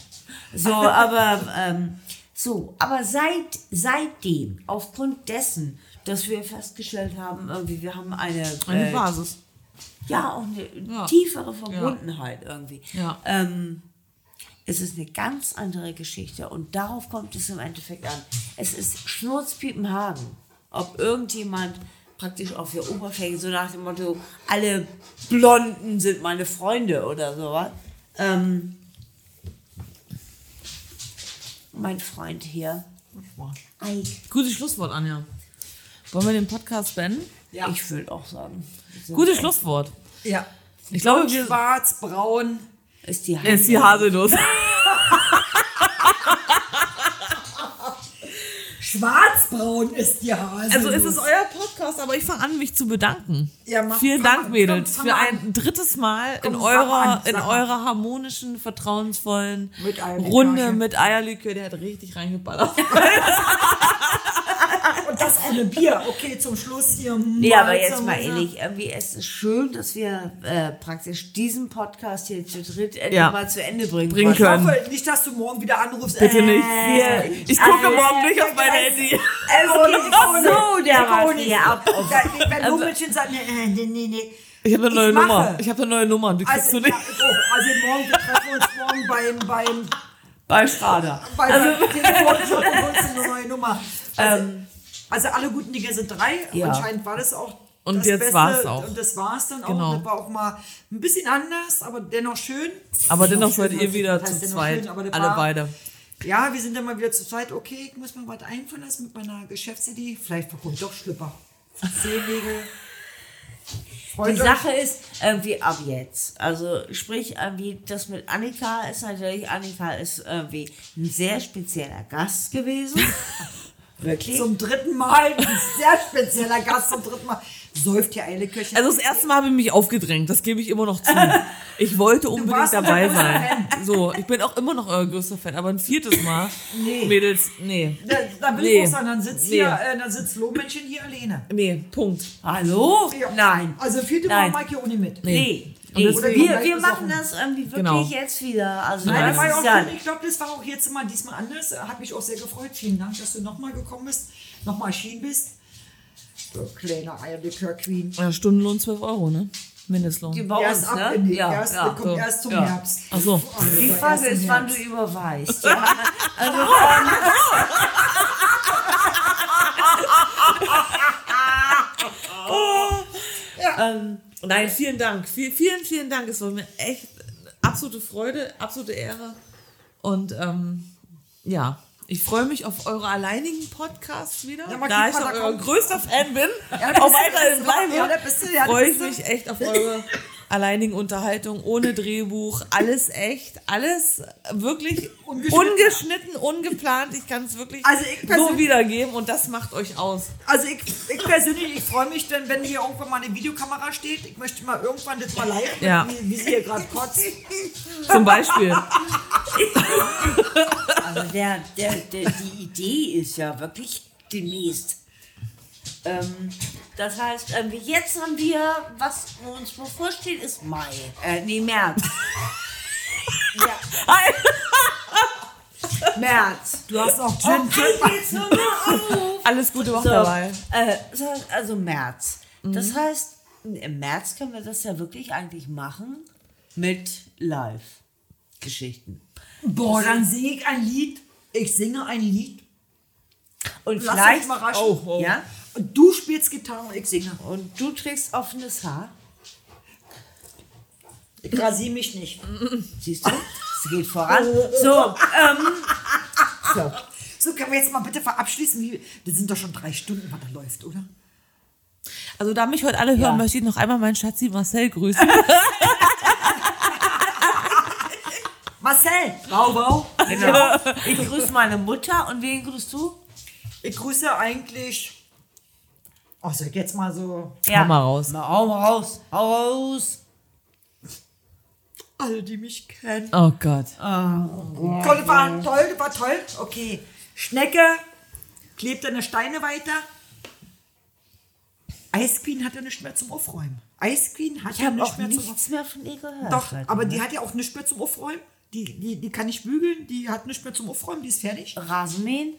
Speaker 2: So, aber ähm, so, aber seit seitdem, aufgrund dessen, dass wir festgestellt haben, irgendwie, wir haben eine,
Speaker 4: Eine
Speaker 2: äh,
Speaker 4: Basis.
Speaker 2: ja auch eine
Speaker 4: Ja.
Speaker 2: tiefere Verbundenheit irgendwie.
Speaker 4: Ja.
Speaker 2: Ähm, es ist eine ganz andere Geschichte und darauf kommt es im Endeffekt an. Es ist Schnurzpiepenhagen, ob irgendjemand praktisch auf der Oberfläche so nach dem Motto, alle Blonden sind meine Freunde oder sowas. Ähm, mein Freund hier,
Speaker 4: Gutes Schlusswort, Anja. Wollen wir den Podcast beenden?
Speaker 1: Ja.
Speaker 2: ich würde auch sagen,
Speaker 4: Gutes Schlusswort.
Speaker 1: Ja.
Speaker 4: Ich glaube, wir
Speaker 1: schwarz, braun.
Speaker 2: ist die
Speaker 4: ist die Haselnuss. [laughs]
Speaker 1: Schwarzbraun ist die Hase.
Speaker 4: Also es ist euer Podcast, aber ich fange an, mich zu bedanken.
Speaker 1: Ja, mach-
Speaker 4: Vielen Dank,
Speaker 1: an,
Speaker 4: Mädels,
Speaker 1: komm,
Speaker 4: für ein drittes Mal
Speaker 1: Komm,
Speaker 4: in eurer,
Speaker 1: an,
Speaker 4: in eurer harmonischen, vertrauensvollen
Speaker 1: Mit.
Speaker 4: Runde mit Eierlikör. Der hat richtig reingeballert. [laughs]
Speaker 1: Und das ohne Bier. Okay, zum Schluss hier.
Speaker 2: Nee, aber jetzt mal ehrlich, irgendwie es ist schön, dass wir äh, praktisch diesen Podcast hier zu dritt endlich
Speaker 4: Ja.
Speaker 2: mal zu Ende bringen,
Speaker 4: Bringen
Speaker 1: Ich
Speaker 4: können.
Speaker 1: hoffe nicht, dass du morgen wieder anrufst.
Speaker 4: Bitte
Speaker 1: Äh,
Speaker 4: nicht. Hier, ich gucke morgen nicht auf mein Handy.
Speaker 2: Es geht so dermaßen hier ab.
Speaker 1: Wenn Hummelchen sagt, nee, nee, nee, nee.
Speaker 4: Ich habe eine neue
Speaker 1: Ich.
Speaker 4: Nummer. Ich habe eine neue Nummer. Die kriegst
Speaker 1: Also,
Speaker 4: du nicht.
Speaker 1: ja, oh, also morgen, wir treffen uns morgen beim, beim,
Speaker 2: bei Schrader.
Speaker 1: beim also, uns eine neue Nummer. Also, also alle guten Dinge sind drei.
Speaker 2: Ja.
Speaker 1: Anscheinend war das auch
Speaker 4: Und
Speaker 1: das
Speaker 4: jetzt
Speaker 1: Beste.
Speaker 4: war's auch.
Speaker 1: Und das war es dann
Speaker 4: Genau.
Speaker 1: auch. Das war auch mal ein bisschen anders, aber dennoch schön.
Speaker 4: Aber dennoch seid ihr wieder zu zweit.
Speaker 1: schön,
Speaker 4: Alle
Speaker 1: war-
Speaker 4: beide.
Speaker 1: Ja, wir sind dann mal wieder zu zweit. Okay, ich muss mir was einfallen lassen mit meiner Geschäftsidee. Vielleicht bekomme ich doch Schlüpper. Freut
Speaker 2: Die. Sache ist irgendwie ab jetzt. Also sprich irgendwie das mit Annika ist natürlich Annika ist irgendwie ein sehr spezieller Gast gewesen. [laughs] Wirklich.
Speaker 1: Zum dritten Mal. Ein sehr spezieller Gast zum dritten Mal. Säuft hier eine Köchin.
Speaker 4: Also das erste Mal habe ich mich aufgedrängt, das gebe ich immer noch zu. Ich wollte unbedingt dabei sein. So, ich bin auch immer noch euer größter Fan, aber ein viertes Mal, Mädels, nee.
Speaker 1: da, da will
Speaker 4: Nee.
Speaker 1: ich auch sagen, dann sitzt
Speaker 4: Nee.
Speaker 1: hier, äh, dann sitzt Lohmännchen hier alleine.
Speaker 4: Nee, Punkt.
Speaker 2: Hallo?
Speaker 1: Ja.
Speaker 2: Nein.
Speaker 1: Also vierte
Speaker 2: Nein.
Speaker 1: Mal mag ich auch nicht mit.
Speaker 2: Nee.
Speaker 4: Und
Speaker 2: nee. Wir, wir machen das irgendwie wirklich
Speaker 4: Genau.
Speaker 2: jetzt wieder. Also
Speaker 1: Nein,
Speaker 2: das
Speaker 1: war ja auch
Speaker 2: ja.
Speaker 1: Ich glaube, das war auch jetzt mal diesmal anders. Hat mich auch sehr gefreut. Vielen Dank, dass du nochmal gekommen bist, nochmal erschienen bist. Du kleine Eierlikör Queen.
Speaker 4: Ja, Stundenlohn 12 Euro, ne? Mindestlohn.
Speaker 2: die bei
Speaker 1: Erst
Speaker 2: uns,
Speaker 1: ab,
Speaker 2: ne?
Speaker 1: die,
Speaker 2: Ja,
Speaker 1: erst,
Speaker 2: ja.
Speaker 1: kommt
Speaker 4: so.
Speaker 1: erst zum
Speaker 2: Ja.
Speaker 1: Herbst.
Speaker 4: Ach so.
Speaker 2: Die
Speaker 1: Erst
Speaker 2: Frage ist, wann du überweist. [laughs] Ja. Also, [laughs] ähm,
Speaker 4: Nein, vielen Dank. Viel, vielen, vielen Dank. Es war mir echt absolute Freude, absolute Ehre. Und ähm, ja, ich freue mich auf eure alleinigen Podcasts wieder.
Speaker 1: Ja,
Speaker 4: da ich
Speaker 1: da
Speaker 4: euer größter Fan bin,
Speaker 1: da
Speaker 4: auch weiterhin bleibe,
Speaker 1: ja, ja,
Speaker 4: freue ich mich echt auf eure alleinigen Unterhaltung, ohne Drehbuch, alles echt, alles wirklich
Speaker 1: Ungeschnitten.
Speaker 4: ungeschnitten, ungeplant. Ich kann es wirklich
Speaker 1: Also ich
Speaker 4: so wiedergeben und das macht euch aus.
Speaker 1: Also ich, ich persönlich, ich freue mich, denn wenn hier irgendwann mal eine Videokamera steht, ich möchte mal irgendwann das mal live,
Speaker 4: Ja.
Speaker 1: wie, wie sie hier gerade kotzt.
Speaker 4: Zum Beispiel.
Speaker 2: Also der, der, der, die Idee ist ja wirklich demnächst. Ähm, das heißt, irgendwie jetzt haben wir, was uns bevorsteht, ist Mai. Äh, nee, März. [laughs] ja. [laughs] März.
Speaker 1: Du hast noch Gin.
Speaker 2: Auf.
Speaker 4: Alles Gute Woche
Speaker 2: So,
Speaker 4: dabei.
Speaker 2: äh, also März. Das heißt, im März können wir das ja wirklich eigentlich machen mit Live-Geschichten.
Speaker 1: Boah, dann singe ich ein Lied. Ich singe ein Lied.
Speaker 2: Und
Speaker 1: Lass
Speaker 2: vielleicht.
Speaker 4: Oh, oh.
Speaker 2: ja,
Speaker 1: Und du spielst Gitarre und ich singe.
Speaker 2: und du trägst offenes Haar.
Speaker 1: Ich rasiere mich nicht.
Speaker 2: Siehst du? Es geht voran. So, ähm, so.
Speaker 1: So, können wir jetzt mal bitte verabschließen? Wie, das sind doch schon drei Stunden, was da läuft, oder?
Speaker 4: Also da mich heute alle hören,
Speaker 2: Ja.
Speaker 4: möchte ich noch einmal meinen Schatzi Marcel grüßen. [laughs]
Speaker 1: Marcel! Bau, bau.
Speaker 2: Genau. Ich grüße meine Mutter und wen grüßt du?
Speaker 1: Ich grüße eigentlich. Oh, jetzt mal so.
Speaker 2: Ja.
Speaker 4: Hau mal raus.
Speaker 2: Na, hau mal raus. Hau raus.
Speaker 1: Alle, die mich kennen.
Speaker 4: Oh Gott.
Speaker 1: Toll, war toll, war toll. Okay. Schnecke klebt eine Steine weiter. Ice Queen hat ja nichts mehr zum Aufräumen. Ice Queen hat
Speaker 2: Ich
Speaker 1: ja
Speaker 2: habe
Speaker 1: nichts
Speaker 2: auch
Speaker 1: mehr zum
Speaker 2: nichts mehr von ihr gehört.
Speaker 1: Doch,
Speaker 2: seitdem,
Speaker 1: aber
Speaker 2: ne?
Speaker 1: die hat ja auch nichts mehr zum Aufräumen. Die, die, die kann nicht bügeln, die hat nichts mehr zum Aufräumen, die ist fertig.
Speaker 2: Rasenmähen?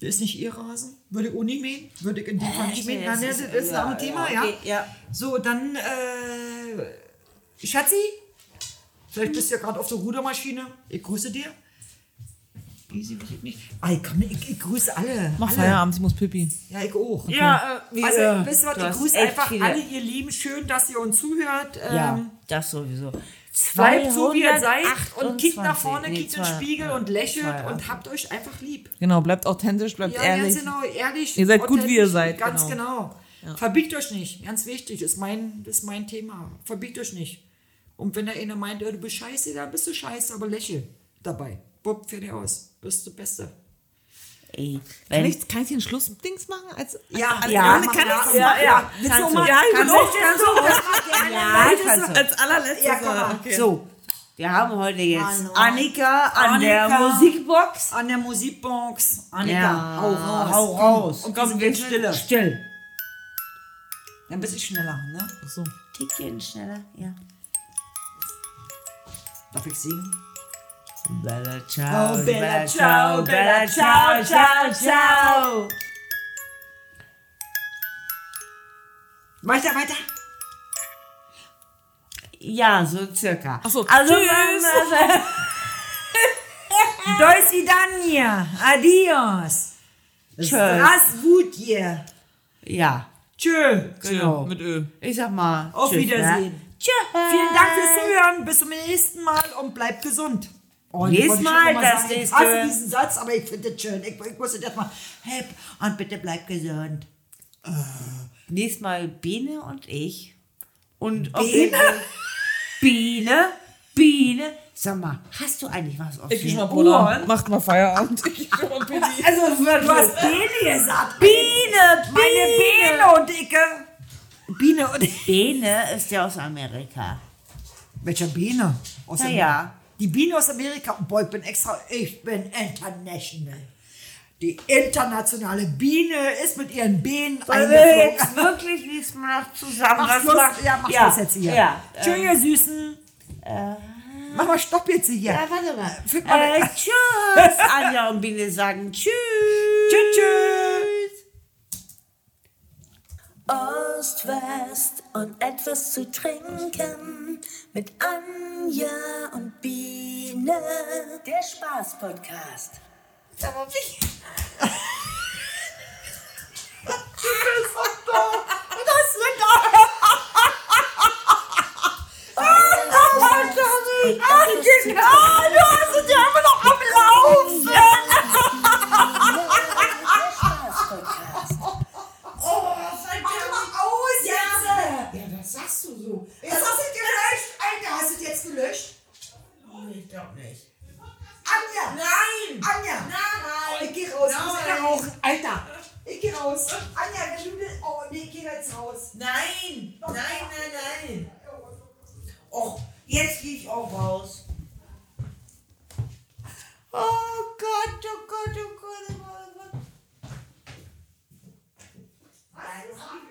Speaker 1: Das ist nicht ihr Rasen. Würde ich auch nicht mähen. Würde ich in dem Fall nicht mähen.
Speaker 2: das
Speaker 1: Nein,
Speaker 2: ist-
Speaker 1: das ist
Speaker 2: ja,
Speaker 1: ein Thema,
Speaker 2: ja,
Speaker 1: ja.
Speaker 2: okay, ja.
Speaker 1: So, dann, äh, Schatzi, vielleicht bist du ja gerade auf der Rudermaschine. Ich grüße dir. Easy, ich nicht. Ey, komm, ich, ich grüße alle.
Speaker 4: Mach
Speaker 1: alle.
Speaker 4: Feierabend, ich muss pipi.
Speaker 1: Ja, ich auch.
Speaker 2: Ja, äh, wie,
Speaker 1: Also,
Speaker 2: äh,
Speaker 1: wisst ihr was, ich grüße einfach
Speaker 2: viele-
Speaker 1: alle, ihr Lieben. Schön, dass ihr uns zuhört.
Speaker 2: Ja,
Speaker 1: Ähm,
Speaker 2: das sowieso.
Speaker 1: Bleibt so, wie ihr seid und
Speaker 2: 228,
Speaker 1: kickt nach vorne,
Speaker 2: nee,
Speaker 1: kickt in den Spiegel und lächelt
Speaker 2: zwei-
Speaker 1: und habt euch einfach lieb.
Speaker 4: Genau, bleibt authentisch, bleibt
Speaker 1: Ja,
Speaker 4: ehrlich.
Speaker 1: ganz genau, ehrlich.
Speaker 4: Ihr seid gut, wie ihr seid,
Speaker 1: Ganz
Speaker 4: genau.
Speaker 1: genau. Verbiegt euch nicht, ganz wichtig, ist mein, ist mein Thema. Verbiegt euch nicht. Und wenn der eine meint, ja, du bist scheiße, dann bist du scheiße, aber lächel dabei. Bupp, fertig aus. Bist du Beste.
Speaker 2: Ey,
Speaker 4: Kann ich, kann ich den Schlussdings machen? Als,
Speaker 1: Ja,
Speaker 4: als,
Speaker 1: ja,
Speaker 4: kann ich
Speaker 1: ja,
Speaker 4: das
Speaker 1: ja,
Speaker 4: machen?
Speaker 1: ja.
Speaker 2: Kannst
Speaker 4: du mal? Ja, ich
Speaker 1: du,
Speaker 4: auch.
Speaker 1: kannst du.
Speaker 2: Ja, kannst du.
Speaker 4: Als allerletztes.
Speaker 1: Ja, komm
Speaker 4: okay.
Speaker 2: so, wir haben heute jetzt
Speaker 1: Hallo.
Speaker 2: Annika an
Speaker 1: Annika.
Speaker 2: der Musikbox.
Speaker 1: An der Musikbox. Annika,
Speaker 2: Ja,
Speaker 1: hau raus.
Speaker 2: hau raus.
Speaker 1: Und komm, geht stille.
Speaker 2: Still.
Speaker 1: Ein bisschen schneller, ne?
Speaker 4: Ach so.
Speaker 2: Tickchen schneller, ja.
Speaker 1: Darf ich singen?
Speaker 2: Bella ciao,
Speaker 1: oh, bella,
Speaker 2: bella
Speaker 1: ciao, bella
Speaker 2: ciao, ciao, ciao.
Speaker 1: Weiter, weiter.
Speaker 2: Ja, so circa.
Speaker 4: Ach so,
Speaker 2: also,
Speaker 4: tschüss.
Speaker 2: Also, [laughs]
Speaker 1: Dois vidania. Adios. Strasgutje.
Speaker 2: Ja.
Speaker 1: Tschö.
Speaker 2: Genau.
Speaker 4: Mit Ö.
Speaker 2: Ich sag mal.
Speaker 1: Auf
Speaker 2: tschüss, ne?
Speaker 1: Wiedersehen.
Speaker 2: Ne? Tschö.
Speaker 1: Vielen Dank fürs Zuhören. Bis zum nächsten Mal und bleibt gesund. Oh, wollte ich schon
Speaker 2: mal das
Speaker 1: sagen. Ich
Speaker 2: nächste.
Speaker 1: hasse diesen Satz, aber ich finde es schön. Ich, ich muss jetzt mal, hey, und bitte bleib gesund.
Speaker 2: Nächstes Mal Biene und ich. Und
Speaker 1: Biene?
Speaker 2: Biene? Biene? Sag mal, hast du eigentlich was auf
Speaker 4: Ich geh mal, Bruder. Macht mal Feierabend. Ich geh mal Pipi. [laughs]
Speaker 1: Also, du hast Biene gesagt.
Speaker 2: Biene,
Speaker 1: Meine
Speaker 2: Biene.
Speaker 1: Biene und Icke. Biene und.
Speaker 2: Biene ist ja aus Amerika.
Speaker 1: Welcher Biene? Aus
Speaker 2: Na
Speaker 1: Amerika?
Speaker 2: Ja.
Speaker 1: Die Biene aus Amerika. Boah, ich bin extra, ich bin international. Die internationale Biene ist mit ihren Bienen
Speaker 2: Wollen wir jetzt wirklich diesmal noch zusammen
Speaker 1: Mach
Speaker 2: was
Speaker 1: Schluss,
Speaker 2: machen?
Speaker 1: ja, mach Schluss jetzt hier.
Speaker 2: Ja,
Speaker 1: Tschüss, ihr Süßen. Mach mal Stopp jetzt hier.
Speaker 2: ja warte mal. Äh,
Speaker 1: weg.
Speaker 2: tschüss. Anja und Biene sagen Tschüss.
Speaker 1: Tschüss, tschüss.
Speaker 3: Ost, West und etwas zu trinken mit Anja und Biene. Der Spaß-Podcast. [laughs]
Speaker 1: Das sind doch. Ah, genau, du hast es ja immer noch am Laufen. Jetzt gelöscht?
Speaker 2: Ich glaube nicht.
Speaker 1: Anja!
Speaker 2: Nein!
Speaker 1: Anja!
Speaker 2: Nein!
Speaker 1: Oh, ich geh raus. Nein. Ich muss auch. Alter! Ich geh raus. Äh? Anja, wenn du willst. Oh, nee, ich geh jetzt raus.
Speaker 2: Nein! Nein, nein, nein! Och, jetzt geh ich auch raus. Oh Gott, oh Gott, oh Gott, oh Gott. Oh Gott.